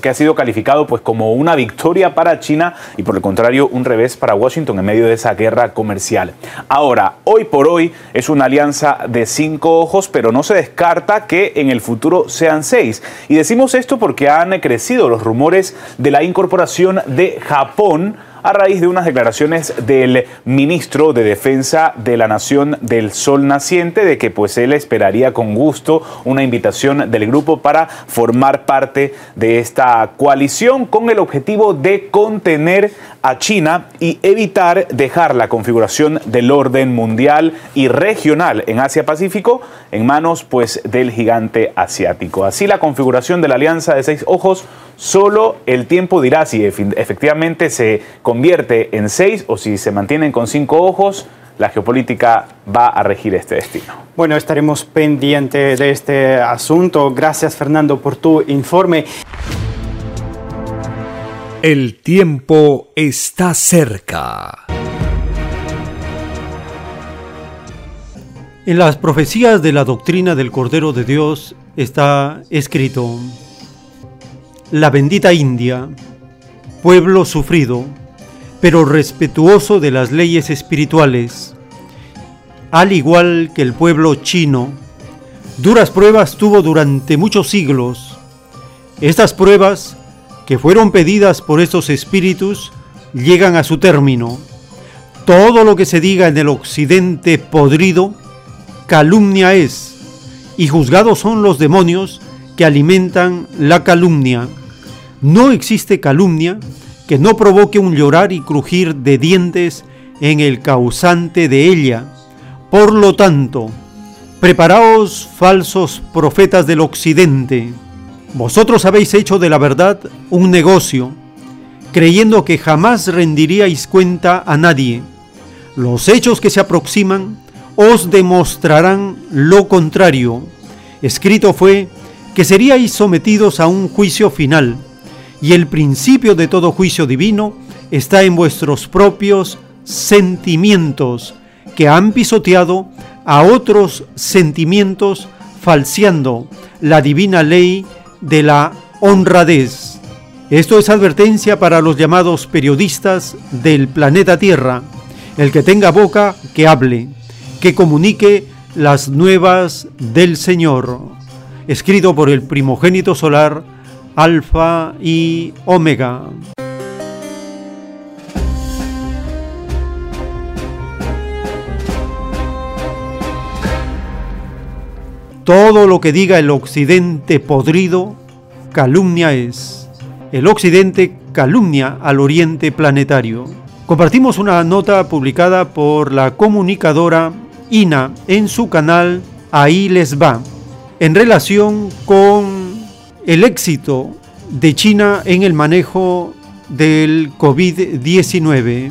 que ha sido calificado pues, como una victoria para China y por el contrario un revés para Washington en medio de esa guerra comercial. Ahora, hoy por hoy es una alianza de cinco ojos, pero no se descarta que en el futuro sean seis. Y decimos esto porque han crecido los rumores de la incorporación de Japón a raíz de unas declaraciones del ministro de Defensa de la Nación del Sol Naciente de que pues él esperaría con gusto una invitación del grupo para formar parte de esta coalición con el objetivo de contener a China y evitar dejar la configuración del orden mundial y regional en Asia-Pacífico en manos pues del gigante asiático. Así la configuración de la Alianza de Seis Ojos solo el tiempo dirá si efectivamente se convierte en seis o si se mantienen con cinco ojos, la geopolítica va a regir este destino. Bueno, estaremos pendientes de este asunto. Gracias Fernando por tu informe. El tiempo está cerca. En las profecías de la doctrina del Cordero de Dios está escrito, la bendita India, pueblo sufrido, pero respetuoso de las leyes espirituales, al igual que el pueblo chino, duras pruebas tuvo durante muchos siglos. Estas pruebas, que fueron pedidas por estos espíritus, llegan a su término. Todo lo que se diga en el occidente podrido, calumnia es, y juzgados son los demonios que alimentan la calumnia. No existe calumnia que no provoque un llorar y crujir de dientes en el causante de ella. Por lo tanto, preparaos falsos profetas del occidente. Vosotros habéis hecho de la verdad un negocio, creyendo que jamás rendiríais cuenta a nadie. Los hechos que se aproximan os demostrarán lo contrario. Escrito fue que seríais sometidos a un juicio final y el principio de todo juicio divino está en vuestros propios sentimientos que han pisoteado a otros sentimientos falseando la divina ley de la honradez. Esto es advertencia para los llamados periodistas del planeta Tierra. El que tenga boca, que hable, que comunique las nuevas del Señor. Escrito por el primogénito solar, Alfa y Omega. Todo lo que diga el occidente podrido, calumnia es. El occidente calumnia al oriente planetario. Compartimos una nota publicada por la comunicadora INA en su canal Ahí les va, en relación con el éxito de China en el manejo del COVID-19.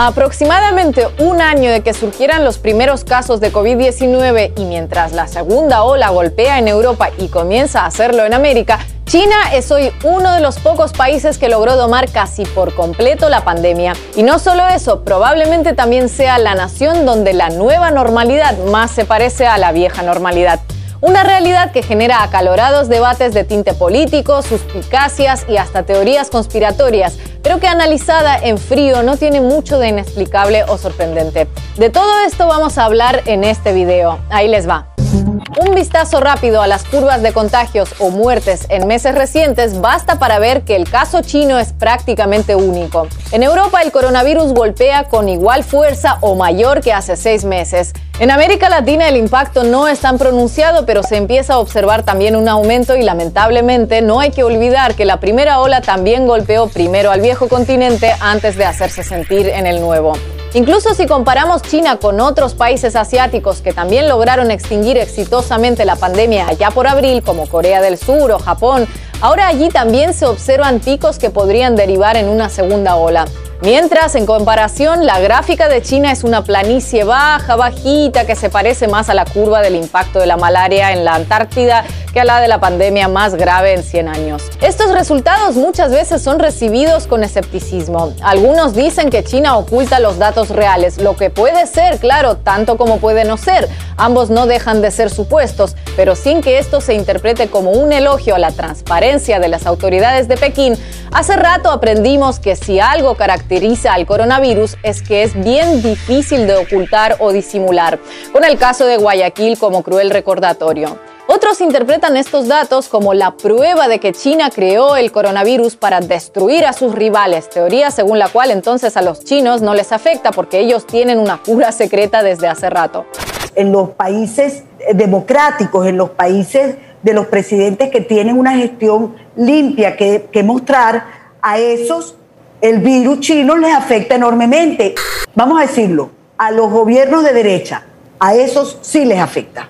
Aproximadamente un año de que surgieran los primeros casos de COVID-19 y mientras la segunda ola golpea en Europa y comienza a hacerlo en América, China es hoy uno de los pocos países que logró domar casi por completo la pandemia. Y no solo eso, probablemente también sea la nación donde la nueva normalidad más se parece a la vieja normalidad. Una realidad que genera acalorados debates de tinte político, suspicacias y hasta teorías conspiratorias, pero que analizada en frío no tiene mucho de inexplicable o sorprendente. De todo esto vamos a hablar en este video. Ahí les va. Un vistazo rápido a las curvas de contagios o muertes en meses recientes basta para ver que el caso chino es prácticamente único. En Europa el coronavirus golpea con igual fuerza o mayor que hace seis meses. En América Latina el impacto no es tan pronunciado, pero se empieza a observar también un aumento y lamentablemente no hay que olvidar que la primera ola también golpeó primero al viejo continente antes de hacerse sentir en el nuevo. Incluso si comparamos China con otros países asiáticos que también lograron extinguir exitosamente la pandemia allá por abril, como Corea del Sur o Japón, ahora allí también se observan picos que podrían derivar en una segunda ola. Mientras, en comparación, la gráfica de China es una planicie baja, bajita, que se parece más a la curva del impacto de la malaria en la Antártida que a la de la pandemia más grave en 100 años. Estos resultados muchas veces son recibidos con escepticismo. Algunos dicen que China oculta los datos reales, lo que puede ser, claro, tanto como puede no ser. Ambos no dejan de ser supuestos, pero sin que esto se interprete como un elogio a la transparencia de las autoridades de Pekín, hace rato aprendimos que si algo caracteriza al coronavirus es que es bien difícil de ocultar o disimular, con el caso de Guayaquil como cruel recordatorio. Otros interpretan estos datos como la prueba de que China creó el coronavirus para destruir a sus rivales, teoría según la cual entonces a los chinos no les afecta porque ellos tienen una cura secreta desde hace rato. En los países democráticos, en los países de los presidentes que tienen una gestión limpia que, que mostrar, a esos el virus chino les afecta enormemente. Vamos a decirlo, a los gobiernos de derecha, a esos sí les afecta.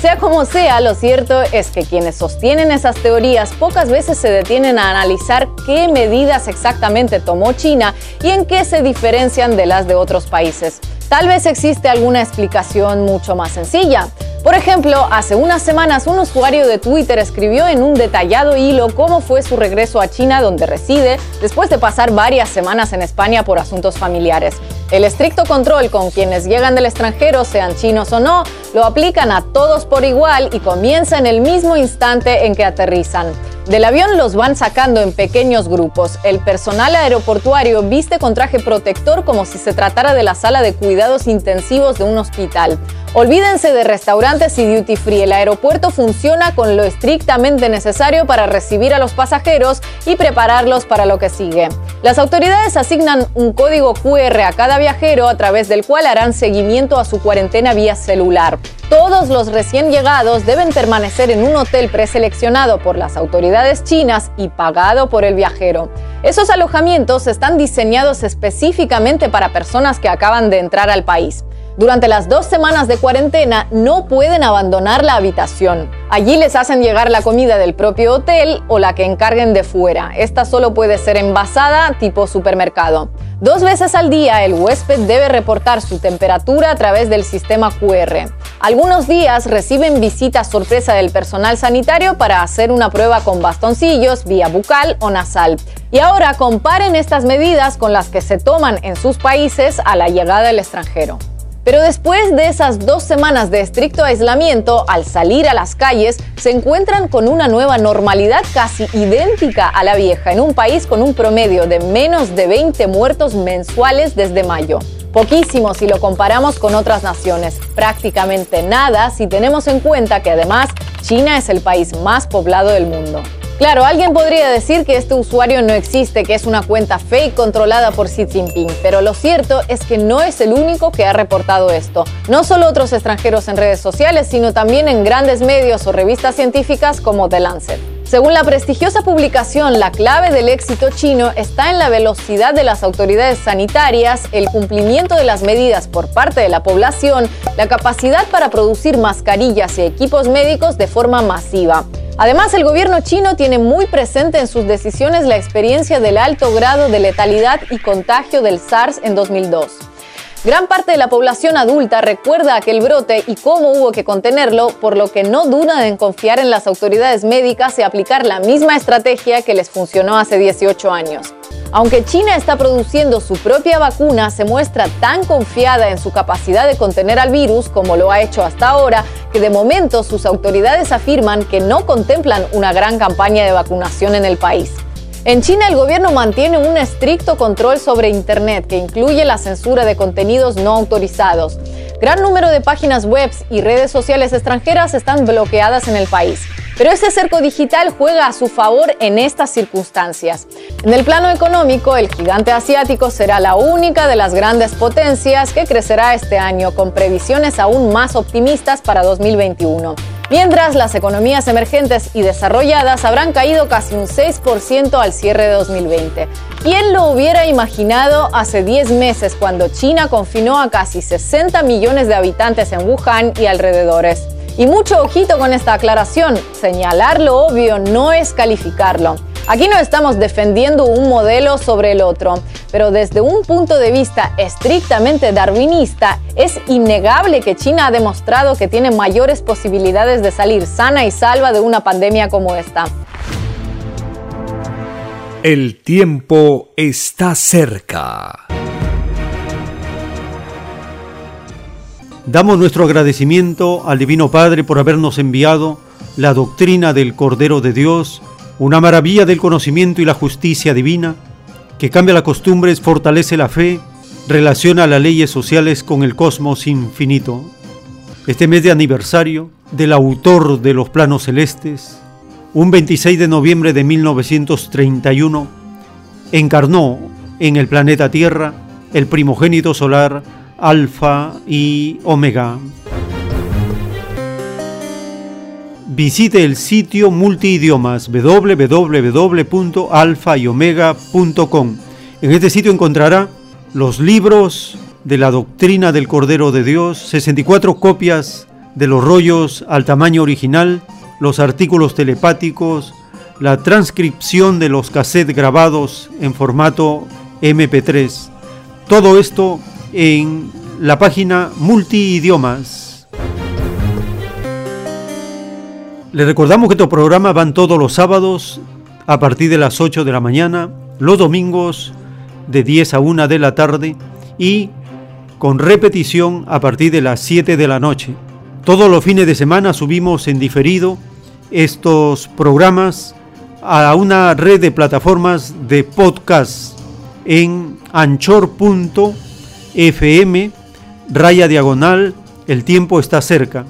Sea como sea, lo cierto es que quienes sostienen esas teorías pocas veces se detienen a analizar qué medidas exactamente tomó China y en qué se diferencian de las de otros países. Tal vez existe alguna explicación mucho más sencilla. Por ejemplo, hace unas semanas un usuario de Twitter escribió en un detallado hilo cómo fue su regreso a China donde reside después de pasar varias semanas en España por asuntos familiares. El estricto control con quienes llegan del extranjero, sean chinos o no, lo aplican a todos por igual y comienza en el mismo instante en que aterrizan. Del avión los van sacando en pequeños grupos. El personal aeroportuario viste con traje protector como si se tratara de la sala de cuidados intensivos de un hospital. Olvídense de restaurantes y duty free. El aeropuerto funciona con lo estrictamente necesario para recibir a los pasajeros y prepararlos para lo que sigue. Las autoridades asignan un código QR a cada viajero a través del cual harán seguimiento a su cuarentena vía celular. Todos los recién llegados deben permanecer en un hotel preseleccionado por las autoridades chinas y pagado por el viajero. Esos alojamientos están diseñados específicamente para personas que acaban de entrar al país. Durante las dos semanas de cuarentena no pueden abandonar la habitación. Allí les hacen llegar la comida del propio hotel o la que encarguen de fuera. Esta solo puede ser envasada tipo supermercado. Dos veces al día el huésped debe reportar su temperatura a través del sistema QR. Algunos días reciben visita sorpresa del personal sanitario para hacer una prueba con bastoncillos, vía bucal o nasal. Y ahora comparen estas medidas con las que se toman en sus países a la llegada del extranjero. Pero después de esas dos semanas de estricto aislamiento, al salir a las calles, se encuentran con una nueva normalidad casi idéntica a la vieja, en un país con un promedio de menos de 20 muertos mensuales desde mayo. Poquísimo si lo comparamos con otras naciones, prácticamente nada si tenemos en cuenta que además China es el país más poblado del mundo. Claro, alguien podría decir que este usuario no existe, que es una cuenta fake controlada por Xi Jinping, pero lo cierto es que no es el único que ha reportado esto. No solo otros extranjeros en redes sociales, sino también en grandes medios o revistas científicas como The Lancet. Según la prestigiosa publicación, la clave del éxito chino está en la velocidad de las autoridades sanitarias, el cumplimiento de las medidas por parte de la población, la capacidad para producir mascarillas y equipos médicos de forma masiva. Además, el gobierno chino tiene muy presente en sus decisiones la experiencia del alto grado de letalidad y contagio del SARS en 2002. Gran parte de la población adulta recuerda aquel brote y cómo hubo que contenerlo, por lo que no dudan en confiar en las autoridades médicas y aplicar la misma estrategia que les funcionó hace 18 años. Aunque China está produciendo su propia vacuna, se muestra tan confiada en su capacidad de contener al virus como lo ha hecho hasta ahora, que de momento sus autoridades afirman que no contemplan una gran campaña de vacunación en el país. En China el gobierno mantiene un estricto control sobre Internet que incluye la censura de contenidos no autorizados. Gran número de páginas web y redes sociales extranjeras están bloqueadas en el país. Pero ese cerco digital juega a su favor en estas circunstancias. En el plano económico, el gigante asiático será la única de las grandes potencias que crecerá este año, con previsiones aún más optimistas para 2021. Mientras las economías emergentes y desarrolladas habrán caído casi un 6% al cierre de 2020. ¿Quién lo hubiera imaginado hace 10 meses cuando China confinó a casi 60 millones de habitantes en Wuhan y alrededores? Y mucho ojito con esta aclaración, señalar lo obvio no es calificarlo. Aquí no estamos defendiendo un modelo sobre el otro, pero desde un punto de vista estrictamente darwinista, es innegable que China ha demostrado que tiene mayores posibilidades de salir sana y salva de una pandemia como esta. El tiempo está cerca. Damos nuestro agradecimiento al Divino Padre por habernos enviado la doctrina del Cordero de Dios, una maravilla del conocimiento y la justicia divina, que cambia las costumbres, fortalece la fe, relaciona las leyes sociales con el cosmos infinito. Este mes de aniversario del autor de los planos celestes, un 26 de noviembre de 1931, encarnó en el planeta Tierra el primogénito solar Alfa y Omega. Visite el sitio multiidiomas www.alfayomega.com. En este sitio encontrará los libros de la doctrina del Cordero de Dios, 64 copias de los rollos al tamaño original, los artículos telepáticos, la transcripción de los cassettes grabados en formato MP3. Todo esto en la página multiidiomas. Le recordamos que estos programas van todos los sábados a partir de las 8 de la mañana, los domingos de 10 a 1 de la tarde y con repetición a partir de las 7 de la noche. Todos los fines de semana subimos en diferido estos programas a una red de plataformas de podcast en anchor.com FM, raya diagonal, el tiempo está cerca.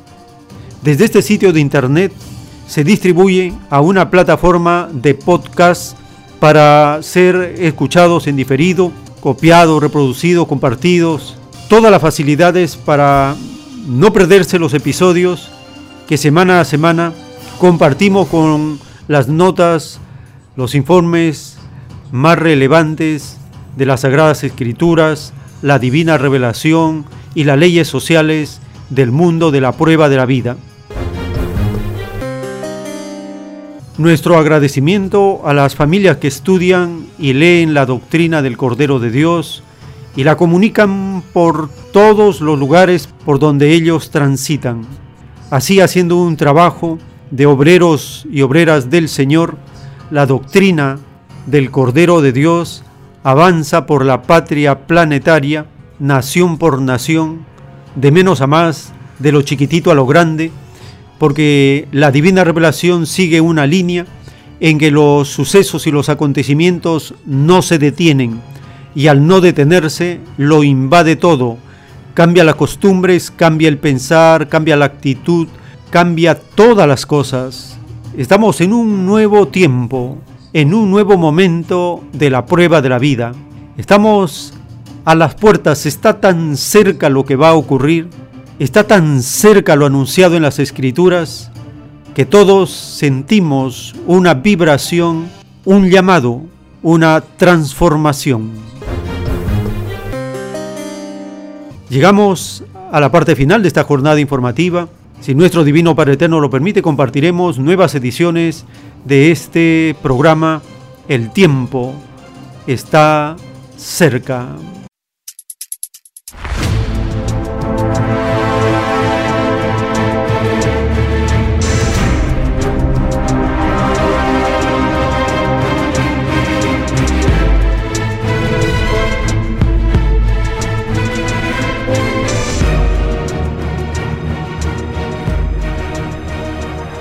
Desde este sitio de internet se distribuye a una plataforma de podcast para ser escuchados en diferido, copiados, reproducidos, compartidos, todas las facilidades para no perderse los episodios que semana a semana compartimos con las notas, los informes más relevantes de las Sagradas Escrituras, la divina revelación y las leyes sociales del mundo de la prueba de la vida. Nuestro agradecimiento a las familias que estudian y leen la doctrina del Cordero de Dios y la comunican por todos los lugares por donde ellos transitan, así haciendo un trabajo de obreros y obreras del Señor, la doctrina del Cordero de Dios avanza por la patria planetaria, nación por nación, de menos a más, de lo chiquitito a lo grande, porque la divina revelación sigue una línea en que los sucesos y los acontecimientos no se detienen, y al no detenerse lo invade todo, cambia las costumbres, cambia el pensar, cambia la actitud, cambia todas las cosas. Estamos en un nuevo tiempo, en un nuevo momento de la prueba de la vida. Estamos a las puertas, está tan cerca lo que va a ocurrir, está tan cerca lo anunciado en las escrituras, que todos sentimos una vibración, un llamado, una transformación. Llegamos a la parte final de esta jornada informativa. Si nuestro Divino Padre Eterno lo permite, compartiremos nuevas ediciones de este programa El tiempo está cerca.